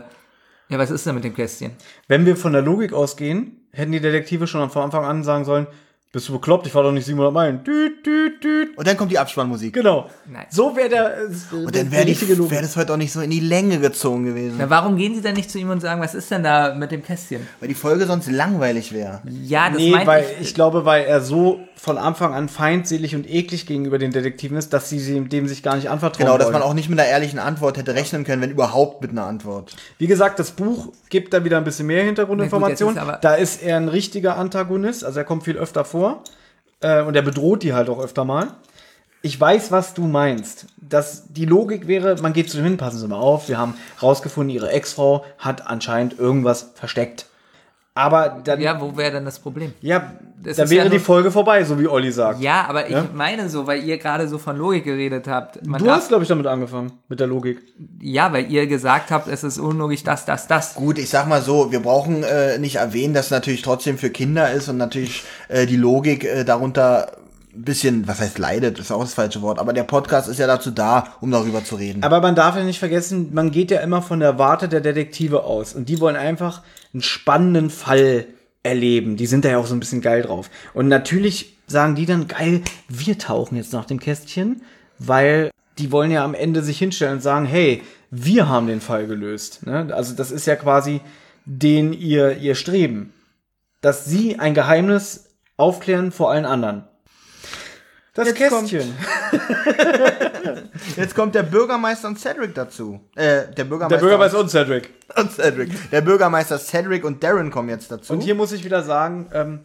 ja, was ist denn mit dem Kästchen? Wenn wir von der Logik ausgehen, hätten die Detektive schon von Anfang an sagen sollen, bist du bekloppt, ich fahre doch nicht 700 Meilen. Düt, düt, düt. und dann kommt die Abspannmusik. Genau. Nein. So wäre der, äh, Und dann wäre wär das heute auch nicht so in die Länge gezogen gewesen. Na, warum gehen sie denn nicht zu ihm und sagen, was ist denn da mit dem Kästchen? Weil die Folge sonst langweilig wäre. Ja, das Nee, weil ich. ich glaube, weil er so von Anfang an feindselig und eklig gegenüber den Detektiven ist, dass sie dem, sich gar nicht anvertrauen Genau, dass wollen. man auch nicht mit einer ehrlichen Antwort hätte rechnen können, wenn überhaupt mit einer Antwort. Wie gesagt, das Buch gibt da wieder ein bisschen mehr Hintergrundinformationen. Da ist er ein richtiger Antagonist, also er kommt viel öfter vor. Äh, und er bedroht die halt auch öfter mal. Ich weiß, was du meinst. Dass die Logik wäre, man geht zu dem hin, passen Sie mal auf, wir haben rausgefunden, Ihre Ex-Frau hat anscheinend irgendwas versteckt. Aber dann, ja, Ja, wo wäre denn das Problem? Das da ist wäre ja die Folge vorbei, so wie Olli sagt. Ja, aber ich Ja? meine so, weil ihr gerade so von Logik geredet habt. Man du darf, hast, glaube ich, damit angefangen, mit der Logik. ja, weil ihr gesagt habt, es ist unlogisch, das, das, das. Gut, ich sag mal so, wir brauchen äh, nicht erwähnen, dass es natürlich trotzdem für Kinder ist und natürlich äh, die Logik äh, darunter ein bisschen, was heißt leidet, ist auch das falsche Wort, aber der Podcast ist ja dazu da, um darüber zu reden. Aber man darf ja nicht vergessen, man geht ja immer von der Warte der Detektive aus. Und die wollen einfach einen spannenden Fall erleben. Die sind da ja auch so ein bisschen geil drauf. Und natürlich sagen die dann, geil, wir tauchen jetzt nach dem Kästchen, weil die wollen ja am Ende sich hinstellen und sagen, hey, wir haben den Fall gelöst. Ne? Also das ist ja quasi den ihr, ihr Streben. Dass sie ein Geheimnis aufklären vor allen anderen. Das Jetzt Kästchen. Jetzt kommt der Bürgermeister und Cedric dazu. Äh, der Bürgermeister, Der Bürgermeister und Cedric. und Cedric. Der Bürgermeister Cedric und Darren kommen jetzt dazu. Und hier muss ich wieder sagen, ähm,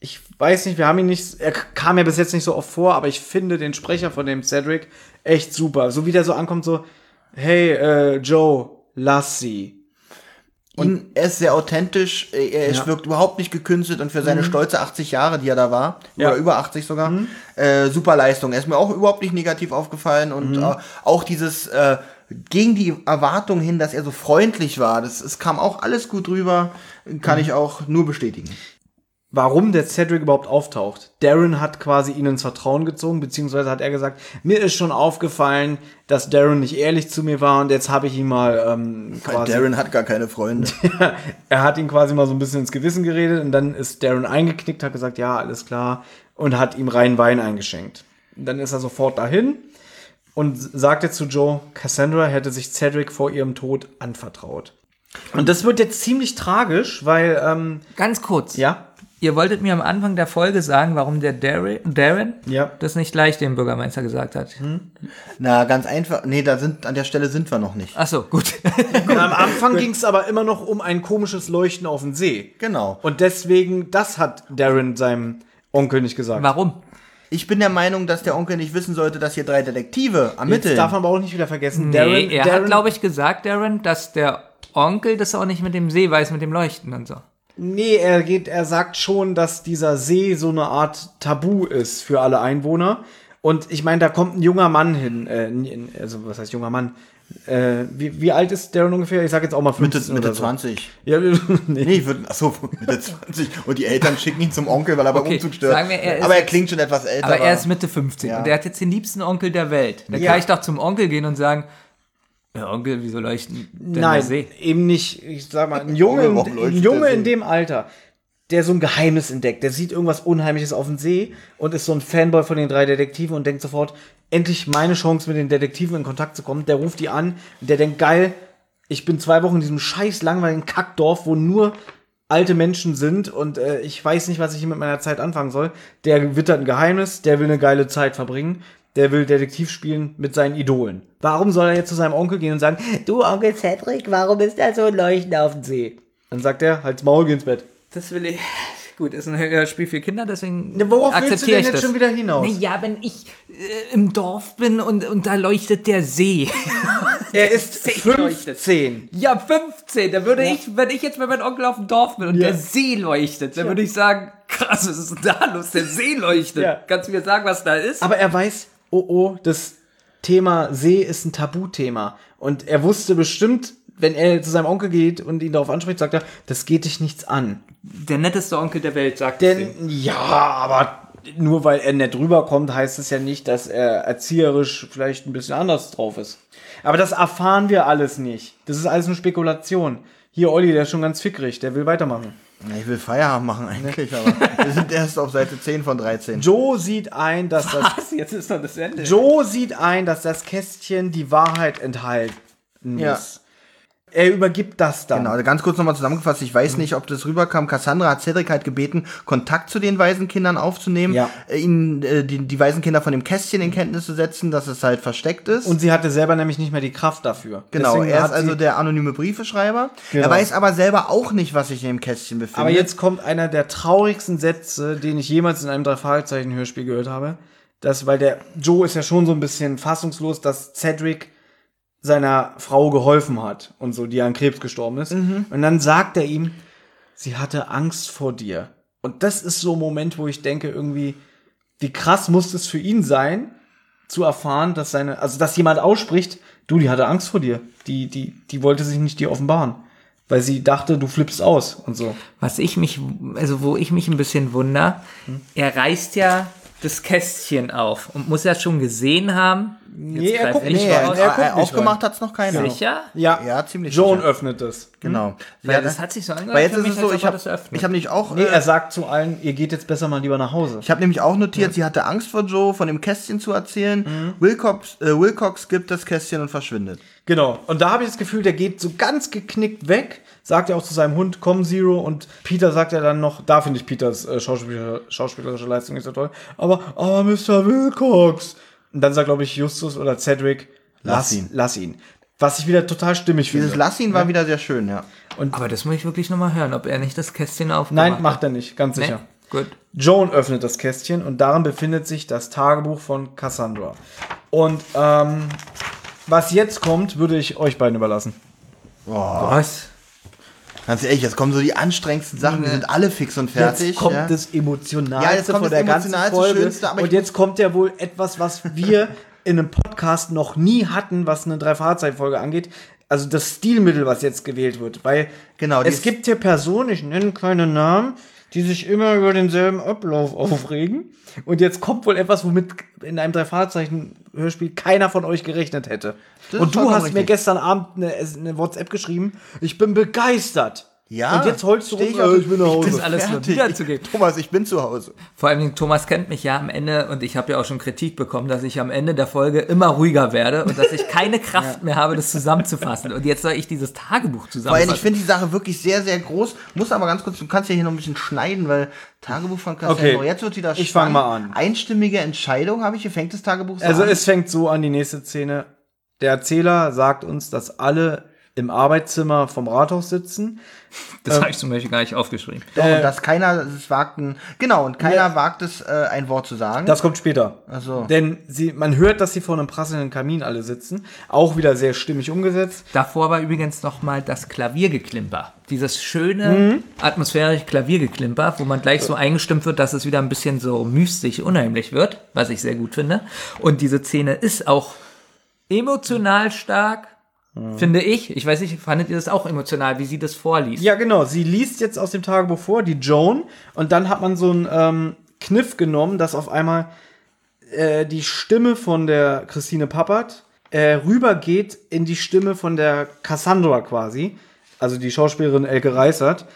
ich weiß nicht, wir haben ihn nicht, er kam ja bis jetzt nicht so oft vor, aber ich finde den Sprecher von dem Cedric echt super. So wie der so ankommt, so, hey, äh, Joe, lass sie. Ihn, er ist sehr authentisch, äh, er Ja. wirkt überhaupt nicht gekünstelt und für seine stolze 80 Jahre, die er da war, Ja. oder über 80 sogar, äh, super Leistung. Er ist mir auch überhaupt nicht negativ aufgefallen und äh, auch dieses äh, gegen die Erwartung hin, dass er so freundlich war, das, es kam auch alles gut rüber, kann ich auch nur bestätigen. Warum der Cedric überhaupt auftaucht. Darren hat quasi ihn ins Vertrauen gezogen, beziehungsweise hat er gesagt, mir ist schon aufgefallen, dass Darren nicht ehrlich zu mir war und jetzt habe ich ihn mal ähm, Weil quasi Darren hat gar keine Freunde. er hat ihn quasi mal so ein bisschen ins Gewissen geredet und dann ist Darren eingeknickt, hat gesagt, ja, alles klar und hat ihm reinen Wein eingeschenkt. Und dann ist er sofort dahin und sagte zu Joe, Cassandra hätte sich Cedric vor ihrem Tod anvertraut. Und das wird jetzt ziemlich tragisch, weil, ähm, Ganz kurz. ja, Ihr wolltet mir am Anfang der Folge sagen, warum der Darren, Darren Ja. das nicht gleich dem Bürgermeister gesagt hat. Na, ganz einfach. Nee, da sind, an der Stelle sind wir noch nicht. Ach so, gut. Und am Anfang ging es aber immer noch um ein komisches Leuchten auf dem See. Genau. Und deswegen, das hat Darren seinem Onkel nicht gesagt. warum? Ich bin der Meinung, dass der Onkel nicht wissen sollte, dass hier drei Detektive ermitteln. Jetzt darf man aber auch nicht wieder vergessen, Nee, er hat, Darren, glaube ich, gesagt, Darren, dass der Onkel das auch nicht mit dem See weiß, mit dem Leuchten und so. Nee, er geht, er sagt schon, dass dieser See so eine Art Tabu ist für alle Einwohner. Und ich meine, da kommt ein junger Mann hin, äh, also was heißt junger Mann? Äh, wie, wie alt ist Darren ungefähr? Ich sag jetzt auch mal 15 Mitte, Mitte oder so. 20. Ja, nee. Nee, ich würde, achso, Mitte 20. Und die Eltern schicken ihn zum Onkel, weil er beim Okay, Umzug stört. sagen wir, er ist aber er klingt schon etwas älter. Aber er ist Mitte 15 Ja. und er hat jetzt den liebsten Onkel der Welt. Da Ja. kann ich doch zum Onkel gehen und sagen, ja, Onkel, wieso leuchten denn der Nein, See? eben nicht. Ich sag mal, ein Junge, ein Junge in dem Alter, der so ein Geheimnis entdeckt, der sieht irgendwas Unheimliches auf dem See und ist so ein Fanboy von den drei Detektiven und denkt sofort, endlich meine Chance mit den Detektiven in Kontakt zu kommen. Der ruft die an und der denkt, geil, ich bin zwei Wochen in diesem scheiß langweiligen Kackdorf, wo nur alte Menschen sind und äh, ich weiß nicht, was ich hier mit meiner Zeit anfangen soll. Der wittert ein Geheimnis, der will eine geile Zeit verbringen. Der will Detektiv spielen mit seinen Idolen. Warum soll er jetzt zu seinem Onkel gehen und sagen, du Onkel Cedric, warum ist da so ein Leuchten auf dem See? Dann sagt er, halt's Maul, geh ins Bett. Das will ich. Gut, ist ein Hörspiel für Kinder, deswegen Ne, worauf willst du akzeptiere denn ich jetzt das. schon wieder hinaus? Naja, wenn ich äh, im Dorf bin und, und da leuchtet der See. Er ist See leuchtet. 15. ja, 15. Da würde ich, wenn ich jetzt bei meinem Onkel auf dem Dorf bin und Ja. der See leuchtet, dann würde ich sagen, krass, was ist denn da los? Der See leuchtet. Ja. Kannst du mir sagen, was da ist? Aber er weiß, oh oh, das Thema See ist ein Tabuthema. Und er wusste bestimmt, wenn er zu seinem Onkel geht und ihn darauf anspricht, sagt er, das geht dich nichts an. der netteste Onkel der Welt, sagt. Denn, ja, aber nur weil er nett rüberkommt, heißt es ja nicht, dass er erzieherisch vielleicht ein bisschen anders drauf ist. Aber das erfahren wir alles nicht. Das ist alles nur Spekulation. Hier, Olli, der ist schon ganz fickrig, der will weitermachen. Ja, Ich will Feierabend machen eigentlich, aber wir sind erst auf Seite 10 von 13. Joe sieht ein, dass das Was? Jetzt ist doch das Ende. Joe sieht ein, dass das Kästchen die Wahrheit enthalten Ja. Er übergibt das dann. Genau, also ganz kurz nochmal zusammengefasst, ich weiß nicht, ob das rüberkam. Cassandra hat Cedric halt gebeten, Kontakt zu den Waisenkindern aufzunehmen, Ja. äh, ihnen äh, die, die Waisenkinder von dem Kästchen in Kenntnis zu setzen, dass es halt versteckt ist. Und sie hatte selber nämlich nicht mehr die Kraft dafür. genau, Deswegen er ist also der anonyme Briefeschreiber. Genau. Er weiß aber selber auch nicht, was sich in dem Kästchen befindet. Aber jetzt kommt einer der traurigsten Sätze, den ich jemals in einem Drei-Fragezeichen-Hörspiel gehört habe. Das, weil der Joe ist ja schon so ein bisschen fassungslos, dass Cedric seiner Frau geholfen hat und so, die an Krebs gestorben ist. Und dann sagt er ihm, sie hatte Angst vor dir. Und das ist so ein Moment, wo ich denke, irgendwie, wie krass muss es für ihn sein, zu erfahren, dass seine, also dass jemand ausspricht, du, die hatte Angst vor dir. Die, die, die wollte sich nicht dir offenbaren. Weil sie dachte, du flippst aus und so. Was ich mich, also wo ich mich ein bisschen wunder, er reißt ja das Kästchen auf und muss ja schon gesehen haben. Nee, er guckt ich nicht nee, rein. Er er, guckt er, nicht aufgemacht hat's noch keiner. Sicher? Ja, Ja, ziemlich Joan sicher. öffnet es. Genau. Weil Ja, das hat sich so angehört Weil jetzt für ist mich, es so, ich er habe ich hab nämlich auch Nee, äh, er sagt zu allen, ihr geht jetzt besser mal lieber nach Hause. Ich habe nämlich auch notiert, sie hatte Angst vor Joe, von dem Kästchen zu erzählen. Mhm. Wilcox, äh, Wilcox gibt das Kästchen und verschwindet. Genau. Und da habe ich das Gefühl, der geht so ganz geknickt weg, sagt er auch zu seinem Hund, komm Zero. Und Peter sagt ja dann noch, da finde ich Peters äh, Schauspieler, schauspielerische Leistung nicht so toll. Aber, aber Mr. Wilcox. Und dann sagt, glaube ich, Justus oder Cedric, lass, Lass ihn. Lass ihn. Was ich wieder total stimmig finde. Dieses Lassin war wieder sehr schön, ja. Aber das muss ich wirklich nochmal hören, ob er nicht das Kästchen aufmacht. Nein, macht er nicht, ganz Nee? sicher. Gut. Joan öffnet das Kästchen und darin befindet sich das Tagebuch von Cassandra. Und ähm, was jetzt kommt, würde ich euch beiden überlassen. Was? Ganz ehrlich, jetzt kommen so die anstrengendsten Sachen, wir sind alle fix und fertig. Jetzt kommt ja. das Emotionalste Ja, jetzt kommt von der ganzen Folge. Schönste, und jetzt kommt ja wohl etwas, was wir in einem Podcast noch nie hatten, was eine Drei-Fahrzeit-Folge angeht. Also das Stilmittel, was jetzt gewählt wird. Weil Genau, es gibt hier Personen, ich nenne keine Namen, die sich immer über denselben Ablauf aufregen. Und jetzt kommt wohl etwas, womit in einem Drei-Fahrzeichen-Hörspiel keiner von euch gerechnet hätte. Das Und du hast mir richtig. gestern Abend eine, eine WhatsApp geschrieben, ich bin begeistert. Ja. Und jetzt holst du rum, ich, auf- äh, ich bin nach Hause. Das alles Fertig. wiederzugeben. Thomas, ich bin zu Hause. Vor allem Thomas kennt mich ja am Ende und ich habe ja auch schon Kritik bekommen, dass ich am Ende der Folge immer ruhiger werde und dass ich keine Kraft mehr habe, das zusammenzufassen. Und jetzt soll ich dieses Tagebuch Weil ich zusammenfassen. finde die Sache wirklich sehr, sehr groß. Muss aber ganz kurz, du kannst ja hier noch ein bisschen schneiden, weil Tagebuch von Cassandra. Okay. Jetzt wird wieder Ich fang spannend. mal an. Einstimmige Entscheidung habe ich. Hier fängt das Tagebuch so Also an. es fängt so an, die nächste Szene. Der Erzähler sagt uns, dass alle im Arbeitszimmer vom Rathaus sitzen. das habe ich zum Beispiel gar nicht aufgeschrieben. Doch, äh, und dass keiner es wagt, ein, genau, und keiner wagt es, äh, ein Wort zu sagen. Das kommt später. Ach so. Denn sie, man hört, dass sie vor einem prasselnden Kamin alle sitzen. Auch wieder sehr stimmig umgesetzt. Davor war übrigens noch mal das Klaviergeklimper. Dieses schöne, Mhm. atmosphärische Klaviergeklimper, wo man gleich so eingestimmt wird, dass es wieder ein bisschen so mystisch, unheimlich wird, was ich sehr gut finde. Und diese Szene ist auch emotional stark, Mhm. finde ich. Ich weiß nicht, fandet ihr das auch emotional, wie sie das vorliest? Ja, genau. Sie liest jetzt aus dem Tagebuch vor, die Joan. Und dann hat man so einen ähm, Kniff genommen, dass auf einmal äh, die Stimme von der Christine Pappert äh, rübergeht in die Stimme von der Cassandra quasi. Also die Schauspielerin Elke Reißert.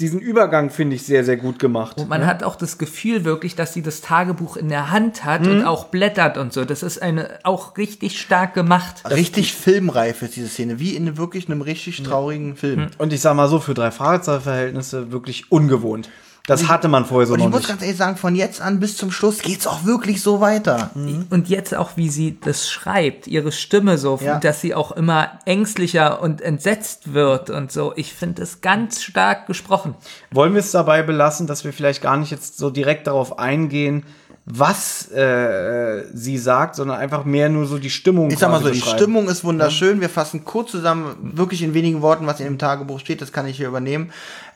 Diesen Übergang finde ich sehr, sehr gut gemacht. Und man hat auch das Gefühl wirklich, dass sie das Tagebuch in der Hand hat Mhm. und auch blättert und so. Das ist eine auch richtig stark gemacht. richtig filmreif ist diese Szene, wie in wirklich einem richtig traurigen Film. Und ich sag mal so, für drei Fahrzeugverhältnisse wirklich ungewohnt. Das hatte man vorher so Und ich noch muss nicht. ganz ehrlich sagen, von jetzt an bis zum Schluss geht's auch wirklich so weiter. Und jetzt auch, wie sie das schreibt, ihre Stimme so, Ja. dass sie auch immer ängstlicher und entsetzt wird und so. Ich finde es ganz stark gesprochen. Wollen wir es dabei belassen, dass wir vielleicht gar nicht jetzt so direkt darauf eingehen, was äh, sie sagt, sondern einfach mehr nur so die Stimmung. Ich sag mal so, die. Stimmung ist wunderschön. Wir fassen kurz zusammen, wirklich in wenigen Worten, was in dem Tagebuch steht, das kann ich hier übernehmen.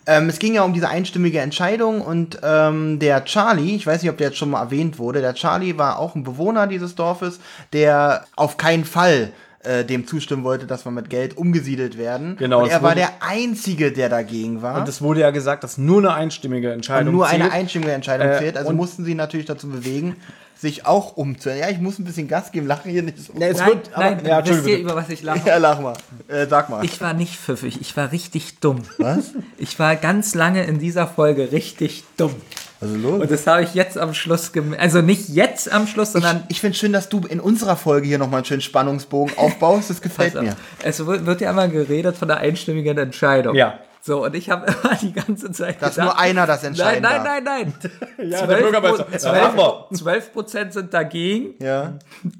Ähm, es ging ja um diese einstimmige Entscheidung und ähm, der Charlie, ich weiß nicht, ob der jetzt schon mal erwähnt wurde, der Charlie war auch ein Bewohner dieses Dorfes, der auf keinen Fall äh, dem zustimmen wollte, dass wir mit Geld umgesiedelt werden. Genau, Und er war der Einzige, der dagegen war. Und es wurde ja gesagt, dass nur eine einstimmige Entscheidung nur eine zählt. einstimmige Entscheidung Äh, zählt. Also und- mussten sie natürlich dazu bewegen, sich auch umzuhören. Ja, ich muss ein bisschen Gas geben, lache hier nicht so. Nee, es Nein, wird, aber, nein, ja, wisst ihr, über was ich lache? Ja, lach mal. Äh, sag mal. Ich war nicht pfiffig, ich war richtig dumm. Was? Ich war ganz lange in dieser Folge richtig dumm. Also los. Und das habe ich jetzt am Schluss gemerkt. Also nicht jetzt am Schluss, sondern Ich finde schön, dass du in unserer Folge hier nochmal einen schönen Spannungsbogen aufbaust. Das gefällt mir. Es wird wird ja immer geredet von der einstimmigen Entscheidung. Ja. So, und ich habe immer die ganze Zeit Dass gedacht, nur einer das Nein, entscheiden nein, darf. nein, nein. Ja, der Bürgermeister. Ja, mach mal. 12 Prozent sind dagegen. Ja.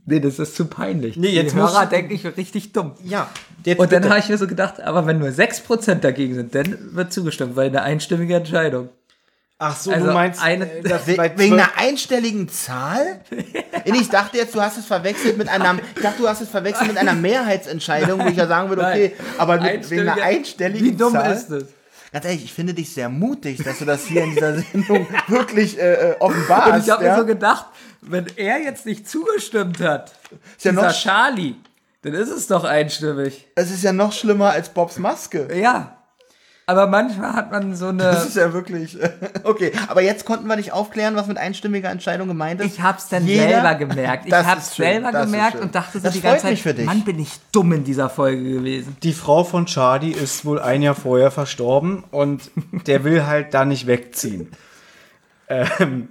Nee, das ist zu peinlich. Nee, jetzt die Hörer muss- denken, ich bin richtig dumm. Ja. Jetzt Und dann habe ich mir so gedacht, aber wenn nur 6% dagegen sind, dann wird zugestimmt, weil eine einstimmige Entscheidung. Ach so, Also du meinst, eine- äh, wegen einer einstelligen Zahl? ich dachte jetzt, du hast es verwechselt mit einer, ich dachte, du hast es verwechselt mit einer Mehrheitsentscheidung, wo ich ja sagen würde, okay, Nein. aber mit, wegen einer einstelligen Wie dumm Zahl. ist das? Ganz ehrlich, ich finde dich sehr mutig, dass du das hier in dieser Sendung wirklich äh, äh, offenbarst. Und ich habe ja? mir so gedacht, wenn er jetzt nicht zugestimmt hat, ja dieser noch- Charlie, dann ist es doch einstimmig. Es ist ja noch schlimmer als Bobs Maske. Ja. Aber manchmal hat man so Das eine. ist ja wirklich. Okay, aber jetzt konnten wir nicht aufklären, was mit einstimmiger Entscheidung gemeint ist. Ich hab's dann Jeder- selber gemerkt. Ich Das hab's schön, selber das gemerkt und dachte so Das die freut ganze Zeit, für dich. Mann, bin ich dumm in dieser Folge gewesen. Die Frau von Charlie ist wohl ein Jahr vorher verstorben und der will halt da nicht wegziehen. Ähm,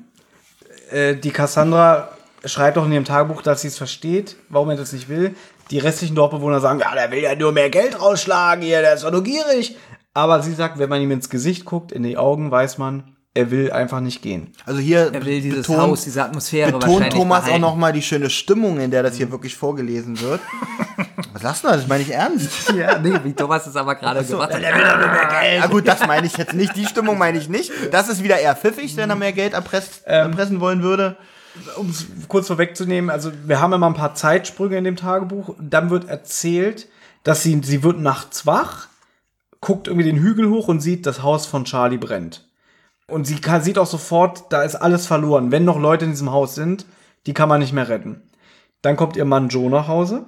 äh, die Cassandra schreibt auch in ihrem Tagebuch, dass sie es versteht, warum er das nicht will. Die restlichen Dorfbewohner sagen, ja, der will ja nur mehr Geld rausschlagen hier, der ist doch nur gierig. Aber sie sagt, wenn man ihm ins Gesicht guckt, in die Augen, weiß man, er will einfach nicht gehen. Also hier Er will dieses betont, Haus, diese Atmosphäre betont wahrscheinlich Thomas auch behalten. nochmal die schöne Stimmung, in der das hier wirklich vorgelesen wird. Was sagst du da? Das meine ich ernst. Ja, nee, wie Thomas es aber gerade gemacht hat. Ja gut, das meine ich jetzt nicht. Die Stimmung meine ich nicht. Das ist wieder eher pfiffig, wenn er mehr Geld erpresst, erpressen wollen würde. um es kurz vorwegzunehmen, also wir haben immer ein paar Zeitsprünge in dem Tagebuch. Dann wird erzählt, dass sie, sie wird nachts wach, guckt irgendwie den Hügel hoch und sieht, das Haus von Charlie brennt. Und sie kann, sieht auch sofort, da ist alles verloren. Wenn noch Leute in diesem Haus sind, die kann man nicht mehr retten. Dann kommt ihr Mann Joe nach Hause.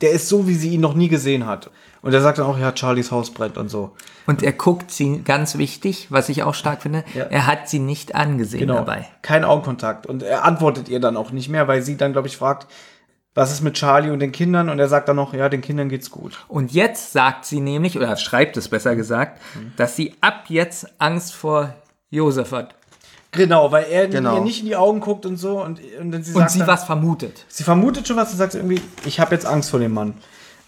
Der ist so, wie sie ihn noch nie gesehen hat. Und er sagt dann auch, ja, Charlies Haus brennt und so. Und er guckt sie, ganz wichtig, was ich auch stark finde, Ja. er hat sie nicht angesehen Genau. dabei. Kein Augenkontakt. Und er antwortet ihr dann auch nicht mehr, weil sie dann, glaube ich, fragt, was ist mit Charlie und den Kindern? Und er sagt dann noch, ja, den Kindern geht's gut. Und jetzt sagt sie nämlich, oder schreibt es besser gesagt, dass sie ab jetzt Angst vor Josef hat. Genau, weil er Genau. ihr nicht in die Augen guckt und so und, und dann sie Und sagt sie dann, was vermutet. sie vermutet schon was und sagt irgendwie, ich habe jetzt Angst vor dem Mann.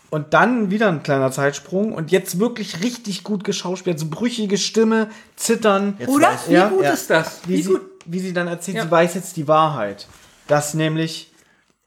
Und dann wieder ein kleiner Zeitsprung und jetzt wirklich richtig gut geschauspielt, so brüchige Stimme, Zittern. Jetzt Oder? weiß- Wie Ja, gut ja. ist das? wie, Wie sie, gut? wie sie dann erzählt, Ja. sie weiß jetzt die Wahrheit. Dass nämlich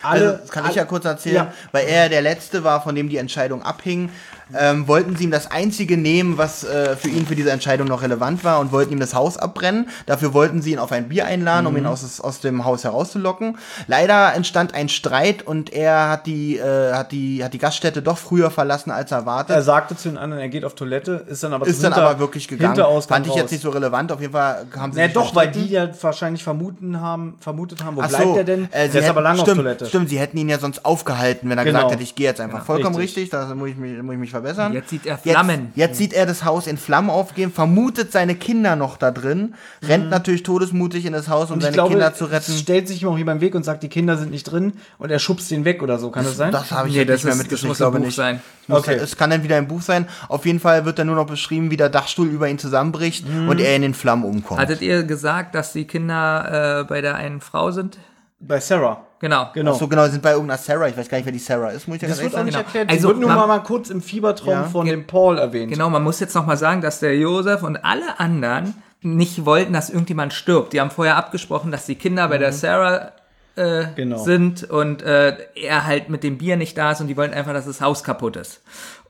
alle. Also, das kann ich ja kurz erzählen, Ja. weil er der Letzte war, von dem die Entscheidung abhing. Ähm, wollten sie ihm das Einzige nehmen, was äh, für ihn für diese Entscheidung noch relevant war und wollten ihm das Haus abbrennen. Dafür wollten sie ihn auf ein Bier einladen, um ihn aus, des- aus dem Haus herauszulocken. Leider entstand ein Streit und er hat die, äh, hat die, hat die Gaststätte doch früher verlassen als erwartet. Er sagte zu den anderen, er geht auf Toilette, ist dann aber ist zum dann Hinter- aber wirklich gegangen. Fand ich raus. jetzt nicht so relevant. Auf jeden Fall haben sie sich doch, weil die ja wahrscheinlich vermuten haben, vermutet haben, wo Ach bleibt so, er denn? Äh, der sie ist aber lange stimmt, auf Toilette. Stimmt, sie hätten ihn ja sonst aufgehalten, wenn er Genau. gesagt hätte, ich gehe jetzt einfach. Vollkommen richtig. richtig, da muss ich mich, muss ich mich verbessern. Jetzt sieht er Flammen. Jetzt, jetzt sieht er das Haus in Flammen aufgehen, vermutet seine Kinder noch da drin, rennt natürlich todesmutig in das Haus, um Mhm. Seine glaube, Kinder zu retten. stellt sich ihm auch jemand im Weg und sagt, die Kinder sind nicht drin und er schubst den weg oder so. Kann das sein? Das habe ich Nee, jetzt das nicht mehr ist- das muss ich glaube ein Buch nicht. sein. Okay. Es kann dann wieder ein Buch sein. Auf jeden Fall wird dann nur noch beschrieben, wie der Dachstuhl über ihn zusammenbricht Mhm. und er in den Flammen umkommt. Hattet ihr gesagt, dass die Kinder äh, bei der einen Frau sind? Bei Sarah. Genau. Genau. Ach so genau, sie sind bei irgendeiner Sarah. Ich weiß gar nicht, wer die Sarah ist, muss ich ja das ganz wird auch nicht. Genau. erklärt. Also, wird nur man- mal, kurz im Fiebertraum Ja. von dem Paul erwähnt. Genau, man muss jetzt noch mal sagen, dass der Josef und alle anderen nicht wollten, dass irgendjemand stirbt. Die haben vorher abgesprochen, dass die Kinder bei der Sarah äh, Genau. sind und äh, er halt mit dem Bier nicht da ist und die wollten einfach, dass das Haus kaputt ist.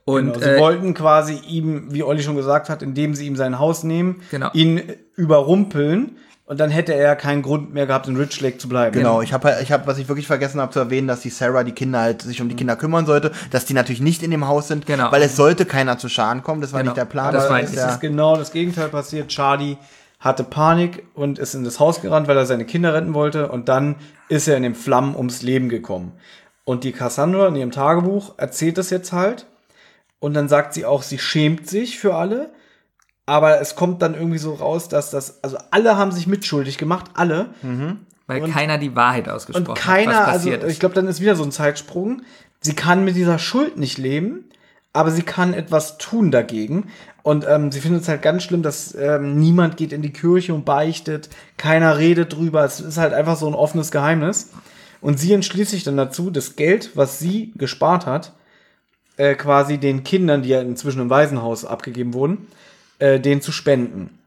Und Genau, sie äh, wollten quasi ihm, wie Olli schon gesagt hat, indem sie ihm sein Haus nehmen, Genau. ihn überrumpeln und dann hätte er keinen Grund mehr gehabt, in Rich Lake zu bleiben. Genau, ich habe, ich hab, was ich wirklich vergessen habe zu erwähnen, dass die Sarah die Kinder halt sich um die Kinder kümmern sollte, dass die natürlich nicht in dem Haus sind, Genau. weil es sollte keiner zu Schaden kommen. Das war Genau. nicht der Plan. Das war- ist ja, ist genau das Gegenteil passiert. Charlie hatte Panik und ist in das Haus gerannt, weil er seine Kinder retten wollte. Und dann ist er in den Flammen ums Leben gekommen. Und die Cassandra in ihrem Tagebuch erzählt das jetzt halt. Und dann sagt sie auch, sie schämt sich für alle. Aber es kommt dann irgendwie so raus, dass das, also alle haben sich mitschuldig gemacht, alle. weil und- keiner die Wahrheit ausgesprochen Und keiner, hat, was also ich glaube, dann ist wieder so ein Zeitsprung. Sie kann mit dieser Schuld nicht leben, aber sie kann etwas tun dagegen. Und ähm, sie findet es halt ganz schlimm, dass ähm, niemand geht in die Kirche und beichtet, keiner redet drüber. Es ist halt einfach so ein offenes Geheimnis. Und sie entschließt sich dann dazu, das Geld, was sie gespart hat, äh, quasi den Kindern, die ja inzwischen im Waisenhaus abgegeben wurden, äh, denen zu spenden.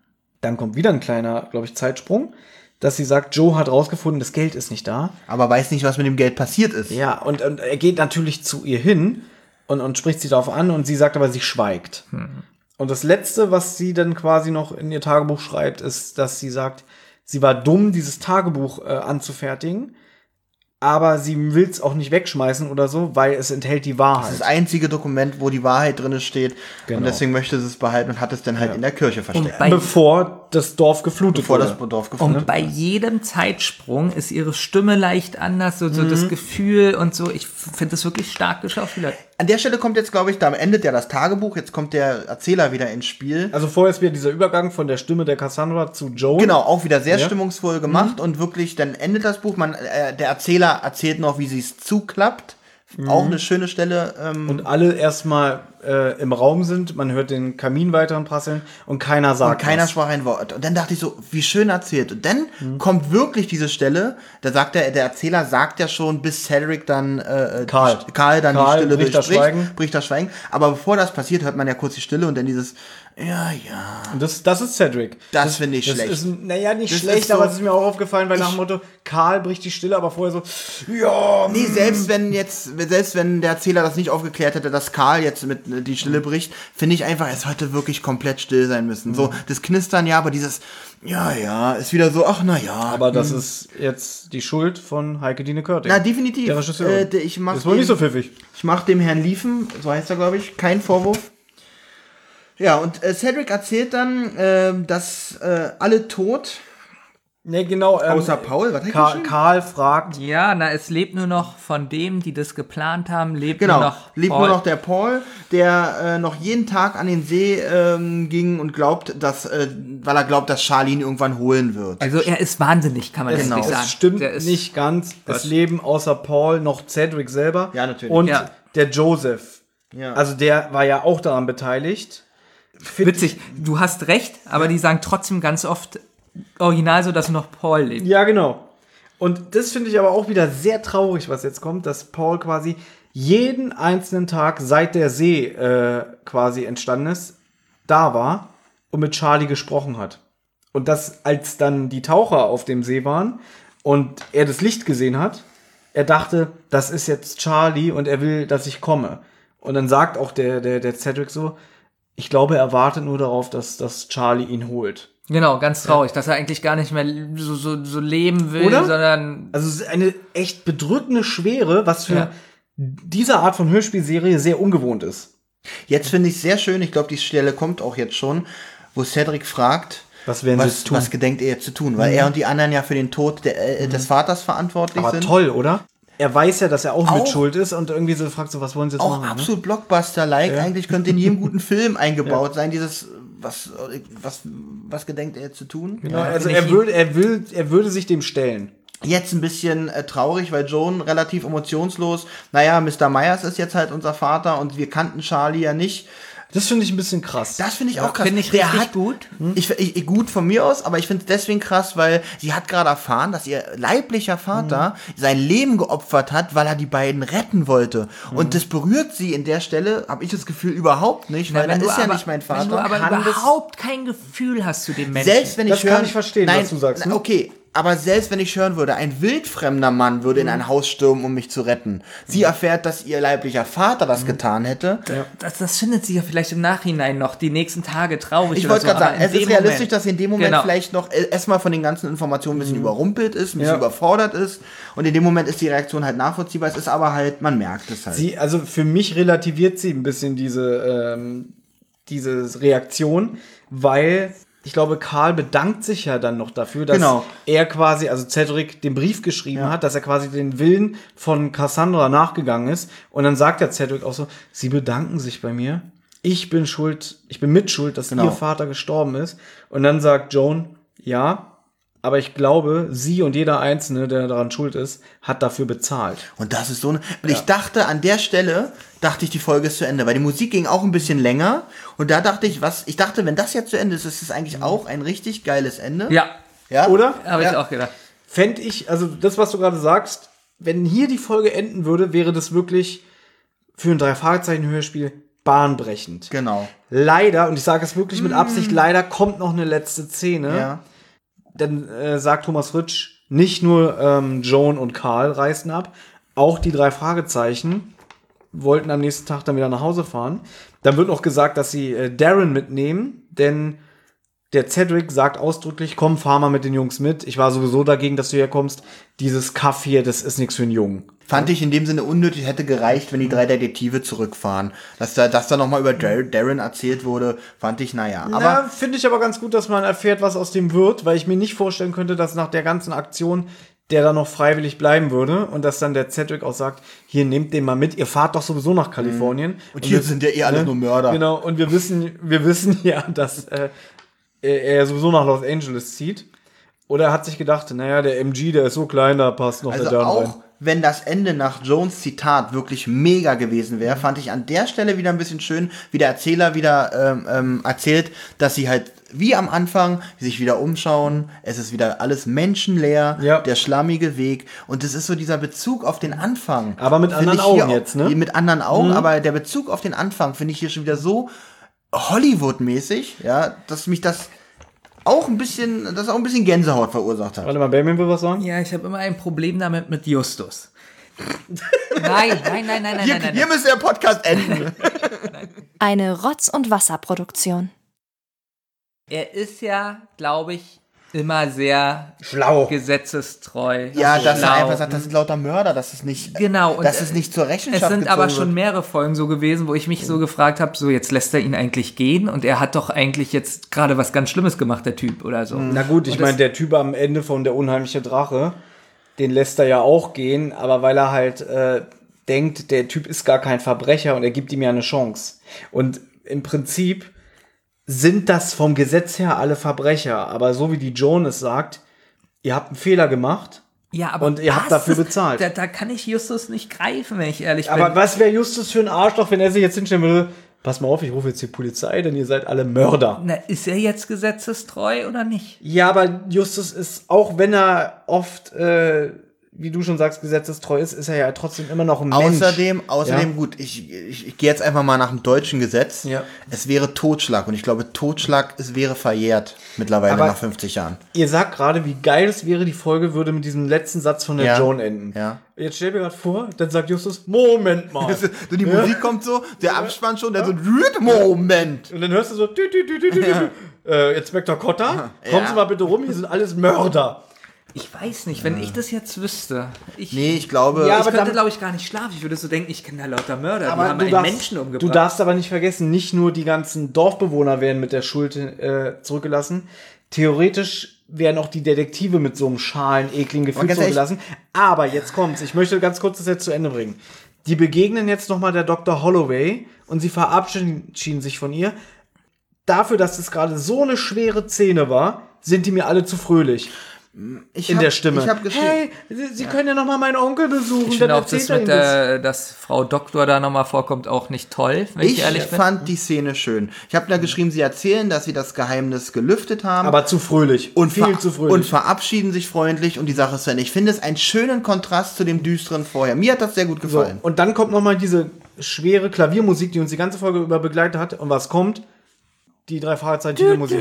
Dann kommt wieder ein kleiner, glaube ich, Zeitsprung, dass sie sagt, Joe hat rausgefunden, das Geld ist nicht da. aber weiß nicht, was mit dem Geld passiert ist. Ja, und, und er geht natürlich zu ihr hin und, und spricht sie darauf an und sie sagt aber, sie schweigt. Und das Letzte, was sie dann quasi noch in ihr Tagebuch schreibt, ist, dass sie sagt, sie war dumm, dieses Tagebuch äh, anzufertigen, aber sie will es auch nicht wegschmeißen oder so, weil es enthält die Das Wahrheit. ist das einzige Dokument, wo die Wahrheit drin steht. Genau. Und deswegen möchte sie es behalten und hat es dann halt in der Kirche versteckt. Bevor das Dorf geflutet bevor wurde. das Dorf gefunden und bei jedem Zeitsprung ist ihre Stimme leicht anders, so, so das Gefühl und so. Ich finde das wirklich stark geschauspielert. An der Stelle kommt jetzt, glaube ich, da endet ja das Tagebuch, jetzt kommt der Erzähler wieder ins Spiel. also vorher ist wieder dieser Übergang von der Stimme der Cassandra zu Joe. Genau, auch wieder sehr Ja. stimmungsvoll gemacht und wirklich, dann endet das Buch. Man, äh, der Erzähler erzählt noch, wie sie es zuklappt. Auch eine schöne Stelle. Ähm, Und alle erstmal äh, im Raum sind, man hört den Kamin weiteren prasseln und keiner und sagt keiner was. sprach ein Wort. Und dann dachte ich so, wie schön erzählt. Und dann kommt wirklich diese Stelle, da sagt der, der Erzähler sagt ja schon, bis Cedric dann äh, Karl. die- Karl dann Karl die Stille bricht das Schweigen. bricht das Schweigen. Aber bevor das passiert, hört man ja kurz die Stille und dann dieses, ja, ja. Und das, das ist Cedric. Das finde ich das schlecht. Ist, naja, nicht Das schlecht, so- aber es ist mir auch aufgefallen, weil nach dem Motto, Karl bricht die Stille, aber vorher so, ja, Nee, selbst wenn jetzt, selbst wenn der Erzähler das nicht aufgeklärt hätte, dass Karl jetzt mit äh, die Stille bricht, finde ich einfach, es hätte wirklich komplett still sein müssen. So, das Knistern ja, aber dieses, ja, ja, ist wieder so, ach, na ja. aber das ist jetzt die Schuld von Heike Dine Körting. Na, definitiv. Der Regisseur. Äh, ich mach ist wohl nicht dem- so pfiffig. Ich mache dem Herrn Liefen, so heißt er, glaube ich, keinen Vorwurf. Ja, und äh, Cedric erzählt dann, ähm, dass äh, alle tot Ne, genau. Ähm, Außer Paul, was er Karl, fragt, Ja, na, es lebt nur noch von dem, die das geplant haben, lebt Genau, nur noch. lebt Paul. nur noch der Paul, der äh, noch jeden Tag an den See ähm, ging und glaubt, dass, äh, weil er glaubt, dass Charlie ihn irgendwann holen wird. Also er ist wahnsinnig, kann man es, jetzt nicht sagen. es stimmt Der ist, nicht ganz. Es leben außer Paul noch Cedric selber. Ja, natürlich. Und Ja. der Joseph. Ja. Also der war ja auch daran beteiligt. Witzig, du hast recht, aber die sagen trotzdem ganz oft original so, dass noch Paul lebt. Ja, genau. Und das finde ich aber auch wieder sehr traurig, was jetzt kommt, dass Paul quasi jeden einzelnen Tag, seit der See äh, quasi entstanden ist, da war und mit Charlie gesprochen hat. Und dass, als dann die Taucher auf dem See waren und er das Licht gesehen hat, er dachte, das ist jetzt Charlie und er will, dass ich komme. Und dann sagt auch der, der, der Cedric so, ich glaube, er wartet nur darauf, dass, dass Charlie ihn holt. Genau, ganz traurig, dass er eigentlich gar nicht mehr so, so, so leben will, Oder? sondern Also es ist eine echt bedrückende Schwere, was für Ja. diese Art von Hörspielserie sehr ungewohnt ist. Jetzt finde ich sehr schön, ich glaube, die Stelle kommt auch jetzt schon, wo Cedric fragt, Was werden sie was, tun? Mhm. was gedenkt er jetzt zu tun, weil er und die anderen ja für den Tod der, äh, des Vaters verantwortlich Aber sind. toll, oder? Er weiß ja, dass er auch, mit Auch- schuld ist und irgendwie so fragt so, was wollen sie jetzt Auch machen? ne? absolut Blockbuster-like, eigentlich könnte in jedem guten Film eingebaut sein, dieses, was, was, was gedenkt er zu tun? Genau, also finde er würde, er will, er würde sich dem stellen. Jetzt ein bisschen äh, traurig, weil Joan relativ emotionslos, naja, Mr. Myers ist jetzt halt unser Vater und wir kannten Charlie ja nicht. Das finde ich ein bisschen krass. Das finde ich auch krass. finde ich Der richtig hat, gut. Ich, ich, gut von mir aus, aber ich finde es deswegen krass, weil sie hat gerade erfahren, dass ihr leiblicher Vater sein Leben geopfert hat, weil er die beiden retten wollte. Und das berührt sie in der Stelle, habe ich das Gefühl, überhaupt nicht, weil du ist ja aber- nicht mein Wenn du Vater. aber kann überhaupt kein Gefühl hast zu dem Menschen. Selbst wenn ich Das kann hören, ich verstehen, nein, was du sagst, ne? Okay, aber selbst wenn ich hören würde, ein wildfremder Mann würde in Mhm. ein Haus stürmen, um mich zu retten. Sie erfährt, dass ihr leiblicher Vater Mhm. das getan hätte. das, das findet sie ja vielleicht im Nachhinein noch, die nächsten Tage traurig Ich wollte so. gerade sagen, in es ist realistisch, Moment- dass sie in dem Moment Genau. vielleicht noch äh, erstmal von den ganzen Informationen ein bisschen überrumpelt ist, ein bisschen Ja. überfordert ist. Und in dem Moment ist die Reaktion halt nachvollziehbar. Es ist aber halt, man merkt es halt. Sie, also für mich relativiert sie ein bisschen diese, ähm, diese Reaktion, weil ich glaube, Karl bedankt sich ja dann noch dafür, dass Genau. er quasi, also Cedric, den Brief geschrieben hat, dass er quasi den Willen von Cassandra nachgegangen ist. Und dann sagt der Cedric auch so, sie bedanken sich bei mir. Ich bin schuld, ich bin mitschuld, dass Genau. ihr Vater gestorben ist. Und dann sagt Joan, ja, aber ich glaube, sie und jeder Einzelne, der daran schuld ist, hat dafür bezahlt. Und das ist so eine. Und ich dachte, an der Stelle dachte ich, die Folge ist zu Ende, weil die Musik ging auch ein bisschen länger. Und da dachte ich, was, ich dachte, wenn das jetzt zu Ende ist, ist es eigentlich auch ein richtig geiles Ende. Ja, Ja? Oder? habe ich Ja. auch gedacht. fände ich, also das, was du gerade sagst, wenn hier die Folge enden würde, wäre das wirklich für ein Drei-Fragezeichen-Hörspiel bahnbrechend. Genau. Leider, und ich sage es wirklich mit Absicht, leider kommt noch eine letzte Szene. Ja. Dann äh, sagt Thomas Fritsch, nicht nur ähm, Joan und Karl reisten ab, auch die drei Fragezeichen wollten am nächsten Tag dann wieder nach Hause fahren. Dann wird noch gesagt, dass sie äh, Darren mitnehmen, denn der Cedric sagt ausdrücklich, komm, fahr mal mit den Jungs mit. Ich war sowieso dagegen, dass du hier kommst. Dieses Kaff hier, das ist nichts für einen Jungen. Fand ich in dem Sinne unnötig, hätte gereicht, wenn die drei Detektive zurückfahren. Dass da, dass da nochmal über Dar Darren erzählt wurde, fand ich, naja. Aber Aber finde ich aber ganz gut, dass man erfährt, was aus dem wird, weil ich mir nicht vorstellen könnte, dass nach der ganzen Aktion der da noch freiwillig bleiben würde und dass dann der Cedric auch sagt, hier nehmt den mal mit, ihr fahrt doch sowieso nach Kalifornien. Mhm. Und hier wir- sind ja eh alles nur Mörder. Genau, und wir wissen, wir wissen ja, dass äh, er sowieso nach Los Angeles zieht. Oder er hat sich gedacht, naja, der MG, der ist so klein, da passt noch Also der Darren auch rein. wenn das Ende nach Jones Zitat wirklich mega gewesen wäre, fand ich an der Stelle wieder ein bisschen schön, wie der Erzähler wieder ähm, ähm, erzählt, dass sie halt wie am Anfang sich wieder umschauen, es ist wieder alles menschenleer, Ja. der schlammige Weg und es ist so dieser Bezug auf den Anfang. Aber mit anderen Augen auch- jetzt, ne? Mit anderen Augen, aber der Bezug auf den Anfang finde ich hier schon wieder so Hollywood-mäßig, ja, dass mich das auch ein bisschen, das auch ein bisschen Gänsehaut verursacht hat. Warte mal, Benjamin will was sagen? Ja, ich habe immer ein Problem damit mit Justus. nein, nein, nein, nein, nein, Hier, nein, nein. hier müsste der Podcast enden. Eine Rotz- und Wasserproduktion. Er ist ja, glaube ich, immer sehr Schlau. gesetzestreu. Ja, dass schlau. er einfach sagt, das sind lauter Mörder, das ist nicht, Genau, und dass äh, es nicht zur Rechenschaft Es sind aber schon wird. mehrere Folgen so gewesen, wo ich mich so gefragt habe, so jetzt lässt er ihn eigentlich gehen und er hat doch eigentlich jetzt gerade was ganz Schlimmes gemacht, der Typ oder so. Na gut, ich das- meine, der Typ am Ende von Der unheimliche Drache, den lässt er ja auch gehen, aber weil er halt äh, denkt, der Typ ist gar kein Verbrecher und er gibt ihm ja eine Chance. Und im Prinzip sind das vom Gesetz her alle Verbrecher, aber so wie die Joan es sagt, ihr habt einen Fehler gemacht. Ja, aber Und ihr habt dafür bezahlt. Da, da kann ich Justus nicht greifen, wenn ich ehrlich Aber bin. was wäre Justus für ein Arschloch, wenn er sich jetzt hinstellen würde, pass mal auf, ich rufe jetzt die Polizei, denn ihr seid alle Mörder. Na, ist er jetzt gesetzestreu oder nicht? Ja, aber Justus ist, auch wenn er oft, äh, wie du schon sagst, gesetzestreu ist, ist er ja trotzdem immer noch ein Mensch. Außerdem, außerdem Ja. gut, ich, ich, ich gehe jetzt einfach mal nach dem deutschen Gesetz. Ja. Es wäre Totschlag und ich glaube, Totschlag, es wäre verjährt mittlerweile Aber- nach 50 Jahren. Ihr sagt gerade, wie geil es wäre, die Folge würde mit diesem letzten Satz von der Ja. Joan enden. Ja. Jetzt stell dir gerade vor, dann sagt Justus, Moment mal. Die Musik kommt so, der Abspann schon, der so, Moment. Und dann hörst du so, tü, tü, tü, tü, tü, tü. Äh, Inspektor Cotta, kommen Sie mal bitte rum, hier sind alles Mörder. Ich weiß nicht, wenn ich das jetzt wüsste. Ich, Nee, ich glaube, Ja, ich aber könnte, dann- glaube ich, gar nicht schlafen. Ich würde so denken, ich kenne da lauter Mörder, die Aber haben du einen darfst, Menschen umgebracht. du darfst aber nicht vergessen, nicht nur die ganzen Dorfbewohner werden mit der Schuld äh, zurückgelassen. Theoretisch werden auch die Detektive mit so einem schalen, ekligen Gefühl zurückgelassen. Aber jetzt kommt's. Ich möchte ganz kurz das jetzt zu Ende bringen. Die begegnen jetzt nochmal der Dr. Holloway und sie verabschieden sich von ihr. Dafür, dass es gerade so eine schwere Szene war, sind die mir alle zu fröhlich ich in hab, der Stimme. Ich habe geschrieben. hey, Sie, sie können ja noch mal meinen Onkel besuchen. Ich dann finde auch das mit der, dass Frau Doktor da nochmal vorkommt, auch nicht toll, wenn ich, Ich ehrlich bin. fand die Szene schön. Ich habe da geschrieben, sie erzählen, dass sie das Geheimnis gelüftet haben. Aber zu fröhlich. und, viel zu fröhlich. und verabschieden sich freundlich und die Sache ist Ende. Ich finde es einen schönen Kontrast zu dem düsteren vorher. Mir hat das sehr gut So, gefallen. und dann kommt noch mal diese schwere Klaviermusik, die uns die ganze Folge über begleitet hat. Und was kommt? Die drei Fragezeichen Titelmusik.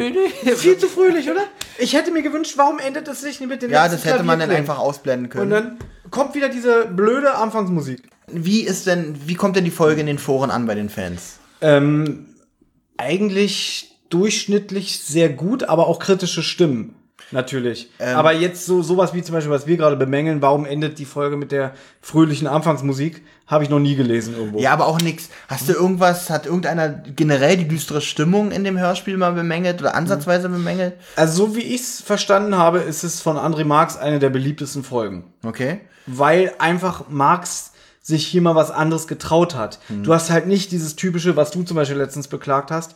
Viel zu fröhlich, oder? Ich hätte mir gewünscht, warum endet es sich nicht mit den ja, das hätte man dann einfach ausblenden können. Und dann kommt wieder diese blöde Anfangsmusik. wie ist denn, wie kommt denn die Folge in den Foren an bei den Fans? Ähm, eigentlich durchschnittlich sehr gut, aber auch kritische Stimmen. Natürlich. Ähm. aber jetzt so sowas wie zum Beispiel, was wir gerade bemängeln, warum endet die Folge mit der fröhlichen Anfangsmusik, habe ich noch nie gelesen irgendwo. Ja, aber auch nix. Hast du irgendwas, hat irgendeiner generell die düstere Stimmung in dem Hörspiel mal bemängelt oder ansatzweise bemängelt? Also so wie ich es verstanden habe, ist es von André Marx eine der beliebtesten Folgen. Okay. Weil einfach Marx sich hier mal was anderes getraut hat. Du hast halt nicht dieses typische, was du zum Beispiel letztens beklagt hast.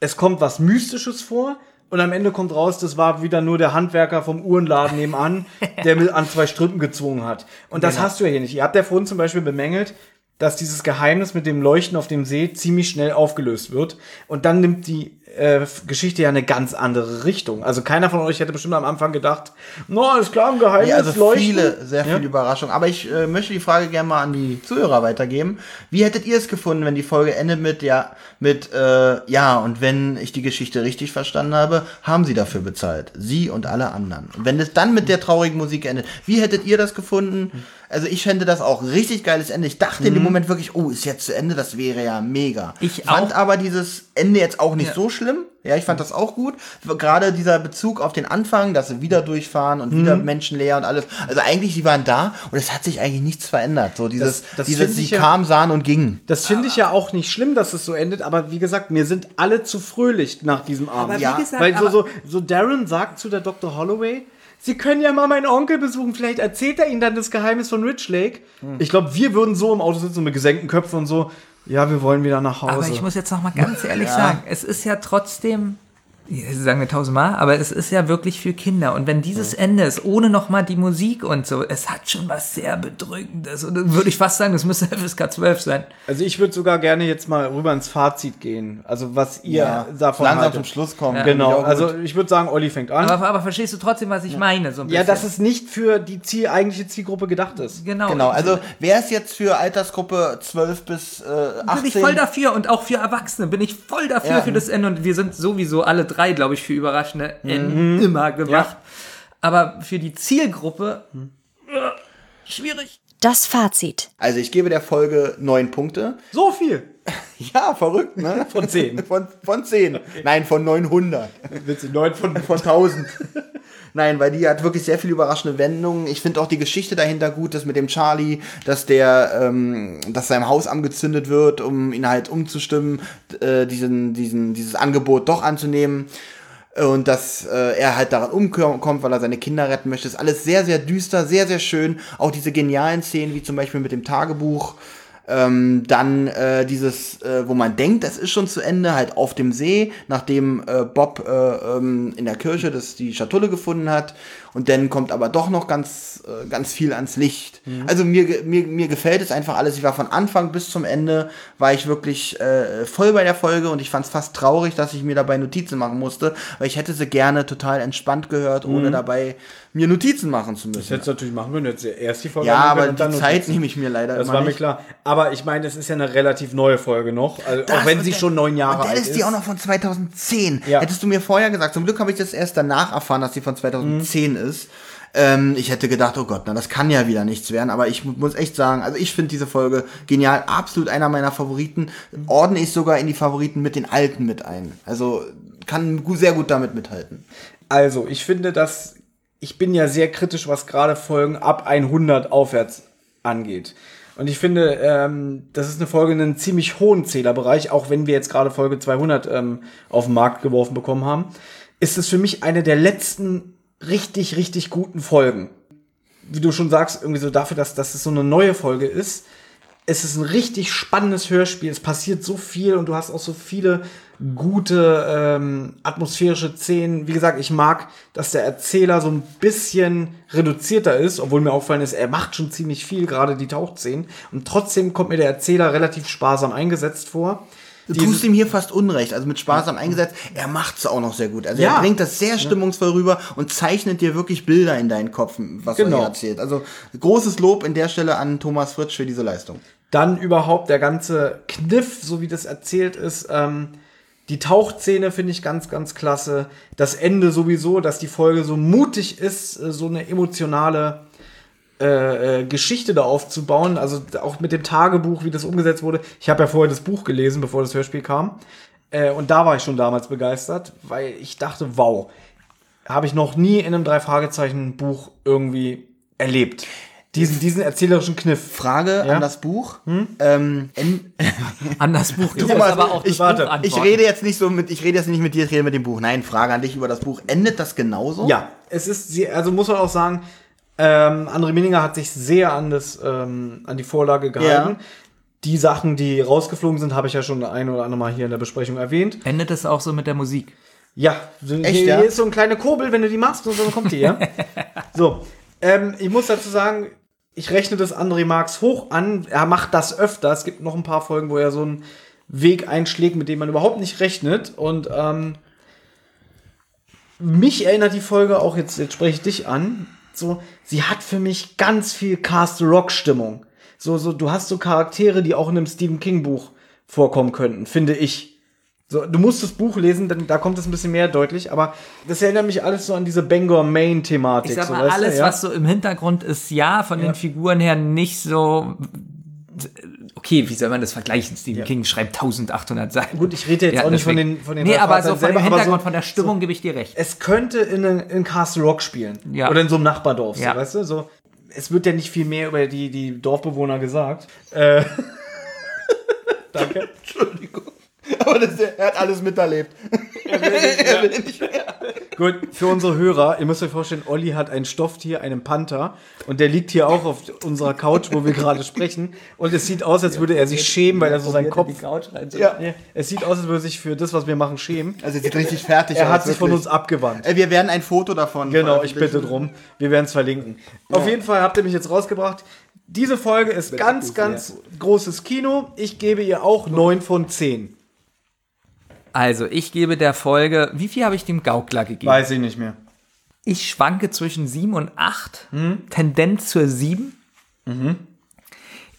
Es kommt was Mystisches vor und am Ende kommt raus, das war wieder nur der Handwerker vom Uhrenladen nebenan, der mit an zwei Strippen gezwungen hat. Und das hast du ja hier nicht. Ihr habt ja vorhin zum Beispiel bemängelt, dass dieses Geheimnis mit dem Leuchten auf dem See ziemlich schnell aufgelöst wird. Und dann nimmt die äh, Geschichte ja eine ganz andere Richtung. Also keiner von euch hätte bestimmt am Anfang gedacht, no, ist klar, ein Geheimnis Ja, also leuchten. viele, sehr Ja. viele Überraschungen. Aber ich äh, möchte die Frage gerne mal an die Zuhörer weitergeben. Wie hättet ihr es gefunden, wenn die Folge endet mit, ja, mit, äh, ja, und wenn ich die Geschichte richtig verstanden habe, haben sie dafür bezahlt. Sie und alle anderen. Und wenn es dann mit der traurigen Musik endet, wie hättet ihr das gefunden? Also ich fände das auch richtig geiles Ende. Ich dachte in dem Moment wirklich, oh, ist jetzt zu Ende, das wäre ja mega. Ich fand auch. aber dieses Ende jetzt auch nicht Ja. so schlimm. Ja, ich fand das auch gut. Gerade dieser Bezug auf den Anfang, dass sie wieder durchfahren und wieder menschenleer und alles. Also eigentlich, sie waren da und es hat sich eigentlich nichts verändert. So dieses, Das- das dieses sie ja- kamen, sahen und gingen. Das finde ich ja auch nicht schlimm, dass es so endet, aber wie gesagt, mir sind alle zu fröhlich nach diesem Abend. Aber wie Ja, gesagt, Weil so, so, so Darren sagt zu der Dr. Holloway, Sie können ja mal meinen Onkel besuchen, vielleicht erzählt er Ihnen dann das Geheimnis von Rich Lake. Hm. Ich glaube, wir würden so im Auto sitzen mit gesenkten Köpfen und so, ja, wir wollen wieder nach Hause. Aber ich muss jetzt noch mal ganz ehrlich sagen, es ist ja trotzdem, ja, sagen wir tausendmal, aber es ist ja wirklich für Kinder. Und wenn dieses Ende ist, ohne noch mal die Musik und so, es hat schon was sehr Bedrückendes. Und dann würde ich fast sagen, das müsste FSK 12 sein. also ich würde sogar gerne jetzt mal rüber ins Fazit gehen. Also was ihr Ja, davon langsam haltet. zum Schluss kommen. Genau, Finde ich also ich würde sagen, Olli fängt an. Aber, aber verstehst du trotzdem, was ich meine? So ein ja, dass es nicht für die Ziel, eigentliche Zielgruppe gedacht ist. Genau. Genau, also wer ist jetzt für Altersgruppe 12 bis äh, 18? bin ich voll dafür und auch für Erwachsene bin ich voll dafür Ja. für das Ende und wir sind sowieso alle drei, glaube ich, für überraschende Enden immer gemacht. Aber für die Zielgruppe äh, schwierig. Das Fazit. Also ich gebe der Folge 9 Punkte. So viel. Ja, verrückt, ne? Von 10. Von, von 10. Nein, von 900. Willst du neun von, Von 1000. Nein, weil die hat wirklich sehr viele überraschende Wendungen. Ich finde auch die Geschichte dahinter gut, das mit dem Charlie, dass der, ähm, dass sein Haus angezündet wird, um ihn halt umzustimmen, äh, diesen, diesen, dieses Angebot doch anzunehmen. Und dass äh, er halt daran umkommt, weil er seine Kinder retten möchte. ist alles sehr, sehr düster, sehr, sehr schön. Auch diese genialen Szenen, wie zum Beispiel mit dem Tagebuch. Ähm, dann äh, dieses, äh, wo man denkt, das ist schon zu Ende, halt auf dem See, nachdem äh, Bob äh, ähm, in der Kirche das die Schatulle gefunden hat. Und dann kommt aber doch noch ganz, äh, ganz viel ans Licht. Also mir, mir, mir gefällt es einfach alles. Ich war von Anfang bis zum Ende, war ich wirklich äh, voll bei der Folge und ich fand es fast traurig, dass ich mir dabei Notizen machen musste, weil ich hätte sie gerne total entspannt gehört, ohne dabei mir Notizen machen zu müssen. Das hättest du natürlich machen können, jetzt erst die Folge Ja, aber die dann Zeit Notizen. nehme ich mir leider Das war mir nicht. klar. Aber ich meine, es ist ja eine relativ neue Folge noch. Also, auch wenn sie dann- schon neun Jahre alt ist die auch noch von 2010. Ja. Hättest du mir vorher gesagt, zum Glück habe ich das erst danach erfahren, dass die von 2010 ist. Ähm, ich hätte gedacht, oh Gott, na, das kann ja wieder nichts werden. Aber ich mu- muss echt sagen, also ich finde diese Folge genial, absolut einer meiner Favoriten. Ordne ich sogar in die Favoriten mit den alten mit ein. Also kann sehr gut damit mithalten. Also, ich finde, dass ich bin ja sehr kritisch, was gerade Folgen ab 100 aufwärts angeht. Und ich finde, ähm, das ist eine Folge in einem ziemlich hohen Zählerbereich, auch wenn wir jetzt gerade Folge 200 ähm, auf den Markt geworfen bekommen haben, ist es für mich eine der letzten richtig, richtig guten Folgen. Wie du schon sagst, irgendwie so dafür, dass, dass es so eine neue Folge ist, es ist ein richtig spannendes Hörspiel. Es passiert so viel und du hast auch so viele gute ähm, atmosphärische Szenen. Wie gesagt, ich mag, dass der Erzähler so ein bisschen reduzierter ist, obwohl mir auffallen ist, er macht schon ziemlich viel, gerade die Tauchszenen. Und trotzdem kommt mir der Erzähler relativ sparsam eingesetzt vor. Du tust ihm hier fast Unrecht, also mit sparsam eingesetzt. Er macht's auch noch sehr gut. Also Ja. er bringt das sehr stimmungsvoll rüber und zeichnet dir wirklich Bilder in deinen Kopf, was er Genau. hier erzählt. Also großes Lob in der Stelle an Thomas Fritsch für diese Leistung. Dann überhaupt der ganze Kniff, so wie das erzählt ist. Ähm, die Tauchszene finde ich ganz, ganz klasse. Das Ende sowieso, dass die Folge so mutig ist, äh, so eine emotionale äh, äh, Geschichte da aufzubauen. Also auch mit dem Tagebuch, wie das umgesetzt wurde. Ich habe ja vorher das Buch gelesen, bevor das Hörspiel kam. Äh, und da war ich schon damals begeistert, weil ich dachte, wow, habe ich noch nie in einem Drei-Fragezeichen-Buch irgendwie erlebt. Diesen, diesen erzählerischen Kniff. Frage Ja? an das Buch. Ähm, en, An das Buch. Du Thomas, aber auch ich, das warte, Buch ich rede jetzt nicht so mit, ich rede jetzt nicht mit dir, ich rede mit dem Buch. Nein, Frage an dich über das Buch. Endet das genauso? Ja, es ist, sie, also muss man auch sagen, ähm, André Mininger hat sich sehr an, das, ähm, an die Vorlage gehalten. Ja. Die Sachen, die rausgeflogen sind, habe ich ja schon ein oder andere Mal hier in der Besprechung erwähnt. Endet es auch so mit der Musik? Ja, Echt, hier, ja? hier ist so ein kleiner Kurbel, wenn du die machst und dann kommt die, ja. so, ähm, ich muss dazu sagen, ich rechne das André Marx hoch an. Er macht das öfter. Es gibt noch ein paar Folgen, wo er so einen Weg einschlägt, mit dem man überhaupt nicht rechnet. Und ähm, mich erinnert die Folge auch, jetzt, jetzt spreche ich dich an, so, sie hat für mich ganz viel Cast Rock Stimmung. So, so, du hast so Charaktere, die auch in einem Stephen King Buch vorkommen könnten, finde ich. So, du musst das Buch lesen, denn da kommt es ein bisschen mehr deutlich, aber das erinnert mich alles so an diese Bangor Main Thematik. Ich sag so, mal, du, alles, ja? was so im Hintergrund ist, ja, von den Figuren her nicht so. Okay, wie soll man das vergleichen? Stephen King schreibt 1800 Seiten. Gut, ich rede jetzt Ja, auch nicht von den- von den Nee, aber so von dem selber, Hintergrund, so- von der Stimmung gebe ich dir recht. es könnte in, in Castle Rock spielen. Ja. Oder in so einem Nachbardorf, Ja. so, weißt du? So, es wird ja nicht viel mehr über die, die Dorfbewohner gesagt. Äh, danke. Entschuldigung. Aber das, er hat alles miterlebt. Er will nicht mehr. Gut, für unsere Hörer, ihr müsst euch vorstellen, Olli hat ein Stofftier, einen Panther, und der liegt hier auch auf unserer Couch, wo wir gerade sprechen. Und es sieht aus, als würde er sich schämen, weil er so seinen Kopf. Ja. Es sieht aus, als würde er sich für das, was wir machen, schämen. Also er sieht richtig fertig Er hat aus, sich von uns abgewandt. Wir werden ein Foto davon Genau, ich bitte drum. Wir werden es verlinken. Auf jeden Fall habt ihr mich jetzt rausgebracht. Diese Folge ist ganz, ganz großes Kino. Ich gebe ihr auch 9 von 10. Also, ich gebe der Folge, wie viel habe ich dem Gaukler gegeben? Weiß ich nicht mehr. Ich schwanke zwischen 7 und 8. Tendenz zur 7.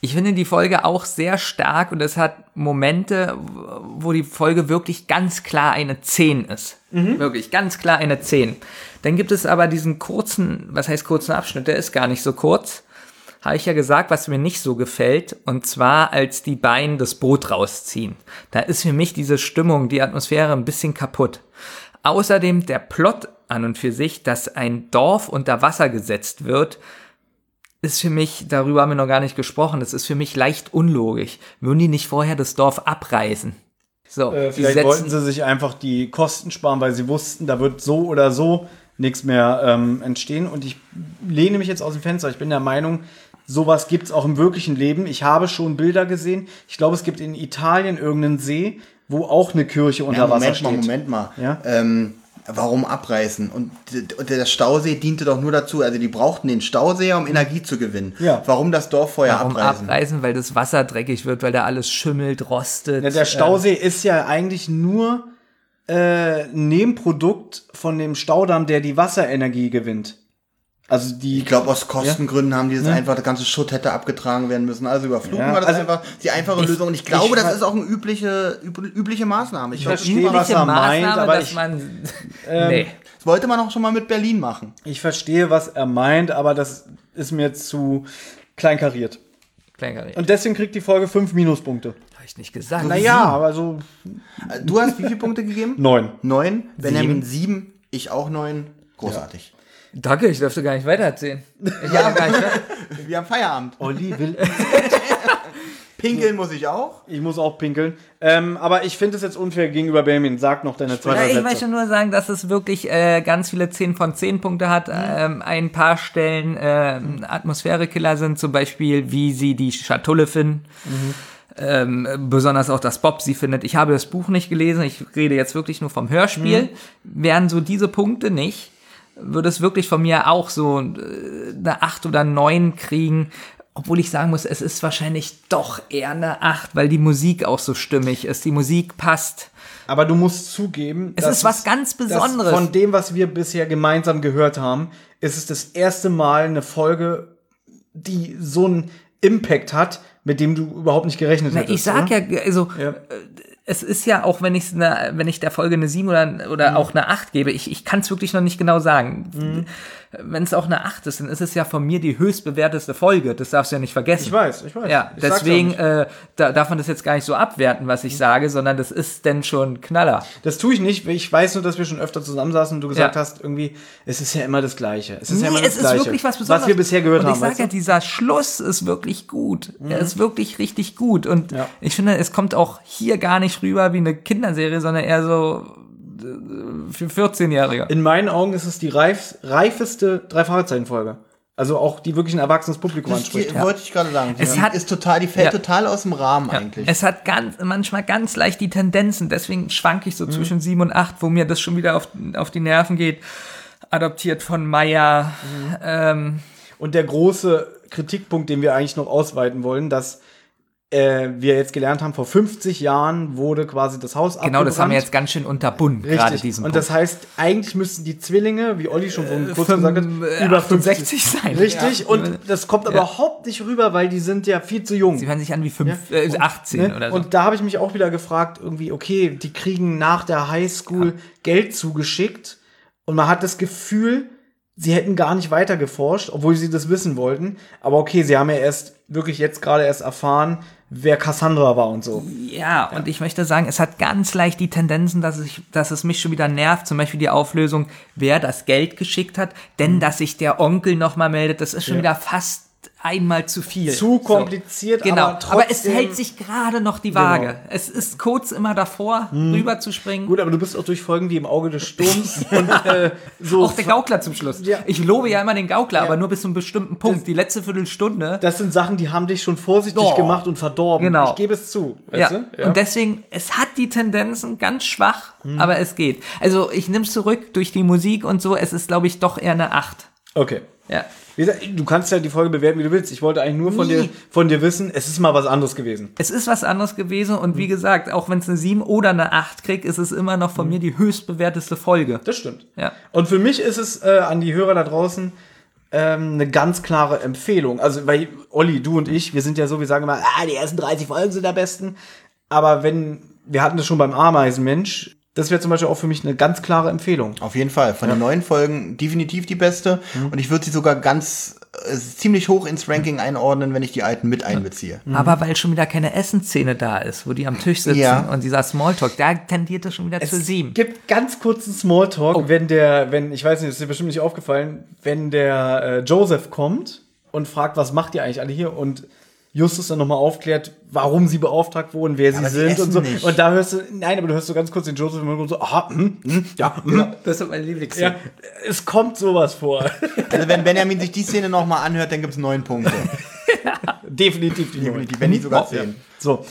Ich finde die Folge auch sehr stark und es hat Momente, wo die Folge wirklich ganz klar eine 10 ist. Wirklich ganz klar eine 10. Dann gibt es aber diesen kurzen, was heißt kurzen Abschnitt, der ist gar nicht so kurz. Habe ich ja gesagt, was mir nicht so gefällt, und zwar als die beiden das Boot rausziehen. Da ist für mich diese Stimmung, die Atmosphäre ein bisschen kaputt. Außerdem der Plot an und für sich, dass ein Dorf unter Wasser gesetzt wird, ist für mich, darüber haben wir noch gar nicht gesprochen, das ist für mich leicht unlogisch. Würden die nicht vorher das Dorf abreißen? So, Äh, vielleicht wollten sie sich einfach die Kosten sparen, weil sie wussten, da wird so oder so nichts mehr ähm, entstehen. Und ich lehne mich jetzt aus dem Fenster. Ich bin der Meinung, sowas gibt es auch im wirklichen Leben. Ich habe schon Bilder gesehen. Ich glaube, es gibt in Italien irgendeinen See, wo auch eine Kirche unter Ja, Wasser Moment steht. mal, Moment mal. Ja? Ähm, warum abreißen? Und, der Stausee diente doch nur dazu, also die brauchten den Stausee, um Energie zu gewinnen. Ja. Warum das Dorf vorher Warum abreißen? abreißen? Weil das Wasser dreckig wird, weil da alles schimmelt, rostet. Ja, der Stausee ist ja eigentlich nur äh, ein Nebenprodukt von dem Staudamm, der die Wasserenergie gewinnt. Also die. Ich glaube, aus Kostengründen haben die das einfach, das ganze Schutt hätte abgetragen werden müssen. Also überflugen Ja, war das also einfach die einfache Lösung. Und ich glaube, ich das ist auch eine übliche, üb- übliche Maßnahme. Ich Ich verstehe, was er meint, Maßnahme, aber ich, man. ähm, nee. das wollte man auch schon mal mit Berlin machen. ich verstehe, was er meint, aber das ist mir zu kleinkariert. Kleinkariert. Und deswegen kriegt die Folge fünf Minuspunkte. Habe ich nicht gesagt. Naja, aber so Äh, Du hast wie viele Punkte gegeben? neun. Neun. Benjamin sieben. Ich auch neun. Großartig. Danke, ich dürfte gar nicht weitererzählen. Ich ja. gar nicht weiter. Wir haben Feierabend. Olli will. Pinkeln muss ich auch. Ich muss auch pinkeln. Ähm, aber ich finde es jetzt unfair gegenüber Benjamin. Sag noch deine zwei, Ja, ich Sätze. möchte nur sagen, dass es wirklich äh, ganz viele 10 von 10 Punkte hat. Ähm, ein paar Stellen ähm, Atmosphärekiller sind, zum Beispiel, wie sie die Schatulle finden. Ähm, besonders auch, dass Bob sie findet. Ich habe das Buch nicht gelesen, ich rede jetzt wirklich nur vom Hörspiel. Wären so diese Punkte nicht, würde es wirklich von mir auch so äh, eine 8 oder 9 kriegen. Obwohl ich sagen muss, es ist wahrscheinlich doch eher eine 8, weil die Musik auch so stimmig ist. Die Musik passt. Aber du musst zugeben, Es dass ist was ganz Besonderes. Von dem, was wir bisher gemeinsam gehört haben, ist es das erste Mal eine Folge, die so einen Impact hat, mit dem du überhaupt nicht gerechnet Na, hättest. ich sag oder? ja, also Ja. Es ist ja auch, wenn ich ne, wenn ich der Folge eine 7 oder, Mhm. oder auch eine 8 gebe, ich, ich kann es wirklich noch nicht genau sagen. Wenn es auch eine 8 ist, dann ist es ja von mir die höchstbewerteste Folge. Das darfst du ja nicht vergessen. Ich weiß, ich weiß. Ja, Ich deswegen äh, da, darf man das jetzt gar nicht so abwerten, was ich sage, sondern das ist denn schon Knaller. Das tue ich nicht. Ich weiß nur, dass wir schon öfter zusammensaßen und du gesagt Ja. hast, irgendwie, es ist ja immer das Gleiche. Es ist ja Nee, immer das es ist Gleiche. wirklich was Besonderes. Was wir bisher gehört und ich haben. sag weißt ja? Mhm. dieser Schluss ist wirklich gut. Er ist wirklich richtig gut. Und Ja. ich finde, es kommt auch hier gar nicht rüber wie eine Kinderserie, sondern eher so äh, für 14-Jährige. In meinen Augen ist es die reif, reifeste Drei-Fragezeichen-Folge. Also auch die wirklich ein erwachsenes Publikum Das anspricht. die, wollte ich gerade sagen. Die Es hat- ist total, die fällt Ja. total aus dem Rahmen Ja, eigentlich. Es hat ganz, manchmal ganz leicht die Tendenzen, deswegen schwank ich so Mhm. zwischen 7 und 8, wo mir das schon wieder auf, auf die Nerven geht. Adoptiert von Maya. Mhm. Ähm, Und der große Kritikpunkt, den wir eigentlich noch ausweiten wollen, dass äh, wir jetzt gelernt haben, vor 50 Jahren wurde quasi das Haus genau, das haben wir abgebrannt. jetzt ganz schön unterbunden, gerade Richtig. diesen Und Punkt. das heißt, eigentlich müssten die Zwillinge, wie Olli schon vorhin kurz gesagt hat, äh, über 68 50 sein. Richtig. Ja. Und das kommt aber Ja. überhaupt nicht rüber, weil die sind ja viel zu jung. Sie hören sich an wie fünf, Ja. äh, 18 Ne? oder so. Und da habe ich mich auch wieder gefragt, irgendwie, okay, die kriegen nach der Highschool Geld zugeschickt und man hat das Gefühl, sie hätten gar nicht weiter geforscht, obwohl sie das wissen wollten. Aber okay, sie haben ja erst wirklich jetzt gerade erst erfahren, wer Cassandra war und so. Ja, und ich möchte sagen, es hat ganz leicht die Tendenzen, dass, ich, dass es mich schon wieder nervt. Zum Beispiel die Auflösung, wer das Geld geschickt hat. Denn, dass sich der Onkel nochmal meldet, das ist schon Ja. wieder fast einmal zu viel. Zu kompliziert, Genau, aber aber, es trotzdem- hält sich gerade noch die Waage. Genau. Es ist kurz immer davor, rüber zu springen. Gut, aber du bist auch durch Folgen wie im Auge des Sturms und äh, so. Auch der Gaukler zum Schluss. Ja. Ich lobe ja immer den Gaukler, Ja. aber nur bis zu einem bestimmten Punkt. Die letzte Viertelstunde. Das sind Sachen, die haben dich schon vorsichtig Oh. gemacht und verdorben. Genau. Ich gebe es zu. Ja. Du? und deswegen, es hat die Tendenzen ganz schwach, aber es geht. Also ich nehme es zurück durch die Musik und so, es ist, glaube ich, doch eher eine 8. Okay. Ja. Gesagt, du kannst ja die Folge bewerten, wie du willst. Ich wollte eigentlich nur von Nie. dir, von dir wissen, es ist mal was anderes gewesen. Es ist was anderes gewesen und Mhm. wie gesagt, auch wenn es eine 7 oder eine 8 kriegt, ist es immer noch von mir die höchstbewerteste Folge. Das stimmt. Ja. Und für mich ist es äh, an die Hörer da draußen ähm, eine ganz klare Empfehlung. Also, weil Olli, du und ich, wir sind ja so, wir sagen immer, ah, die ersten 30 Folgen sind am besten. Aber wenn, wir hatten das schon beim Ameisenmensch, das wäre zum Beispiel auch für mich eine ganz klare Empfehlung. Auf jeden Fall. Von den neuen Folgen definitiv die beste. Mhm. Und ich würde sie sogar ganz äh, ziemlich hoch ins Ranking einordnen, wenn ich die alten mit einbeziehe. Aber weil schon wieder keine Essensszene da ist, wo die am Tisch sitzen Ja. und dieser Smalltalk, da tendiert es schon wieder zu sieben. Es gibt ganz kurzen Smalltalk, wenn der, wenn, ich weiß nicht, das ist dir bestimmt nicht aufgefallen, wenn der äh, Joseph kommt und fragt, was macht ihr eigentlich alle hier? Und Justus dann nochmal aufklärt, warum sie beauftragt wurden, wer sie aber sie sind und so. nicht. Und da hörst du, nein, aber du hörst so ganz kurz den Joseph im Hintergrund so, aha, hm, hm, ja, hm, Das ist meine Lieblingsszene. ja, es kommt sowas vor. Also wenn Benjamin sich die Szene nochmal anhört, dann gibt's neun Punkte. Definitiv die Definitiv, wenn nicht sogar Oh, ja. zehn. So.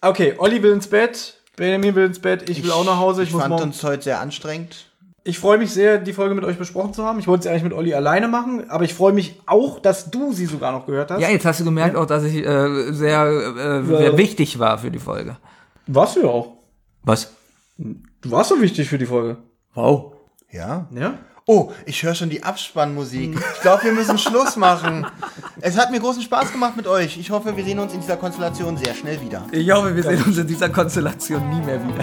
Okay, Olli will ins Bett, Benjamin will ins Bett, ich will auch nach Hause, ich, Ich fand morgen. uns heute sehr anstrengend. Ich freue mich sehr, die Folge mit euch besprochen zu haben. Ich wollte sie eigentlich mit Olli alleine machen, aber ich freue mich auch, dass du sie sogar noch gehört hast. Ja, jetzt hast du gemerkt auch, dass ich äh, sehr, äh, sehr wichtig war für die Folge. Warst du ja auch. Was? Du warst so wichtig für die Folge. Wow. Ja. Ja? Oh, ich höre schon die Abspannmusik. Ich glaube, wir müssen Schluss machen. Es hat mir großen Spaß gemacht mit euch. Ich hoffe, wir sehen uns in dieser Konstellation sehr schnell wieder. Ich hoffe, wir sehen uns in dieser Konstellation nie mehr wieder.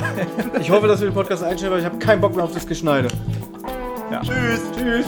Ich hoffe, dass wir den Podcast einstellen, weil ich habe keinen Bock mehr auf das Geschneide. Ja. Tschüss. Tschüss.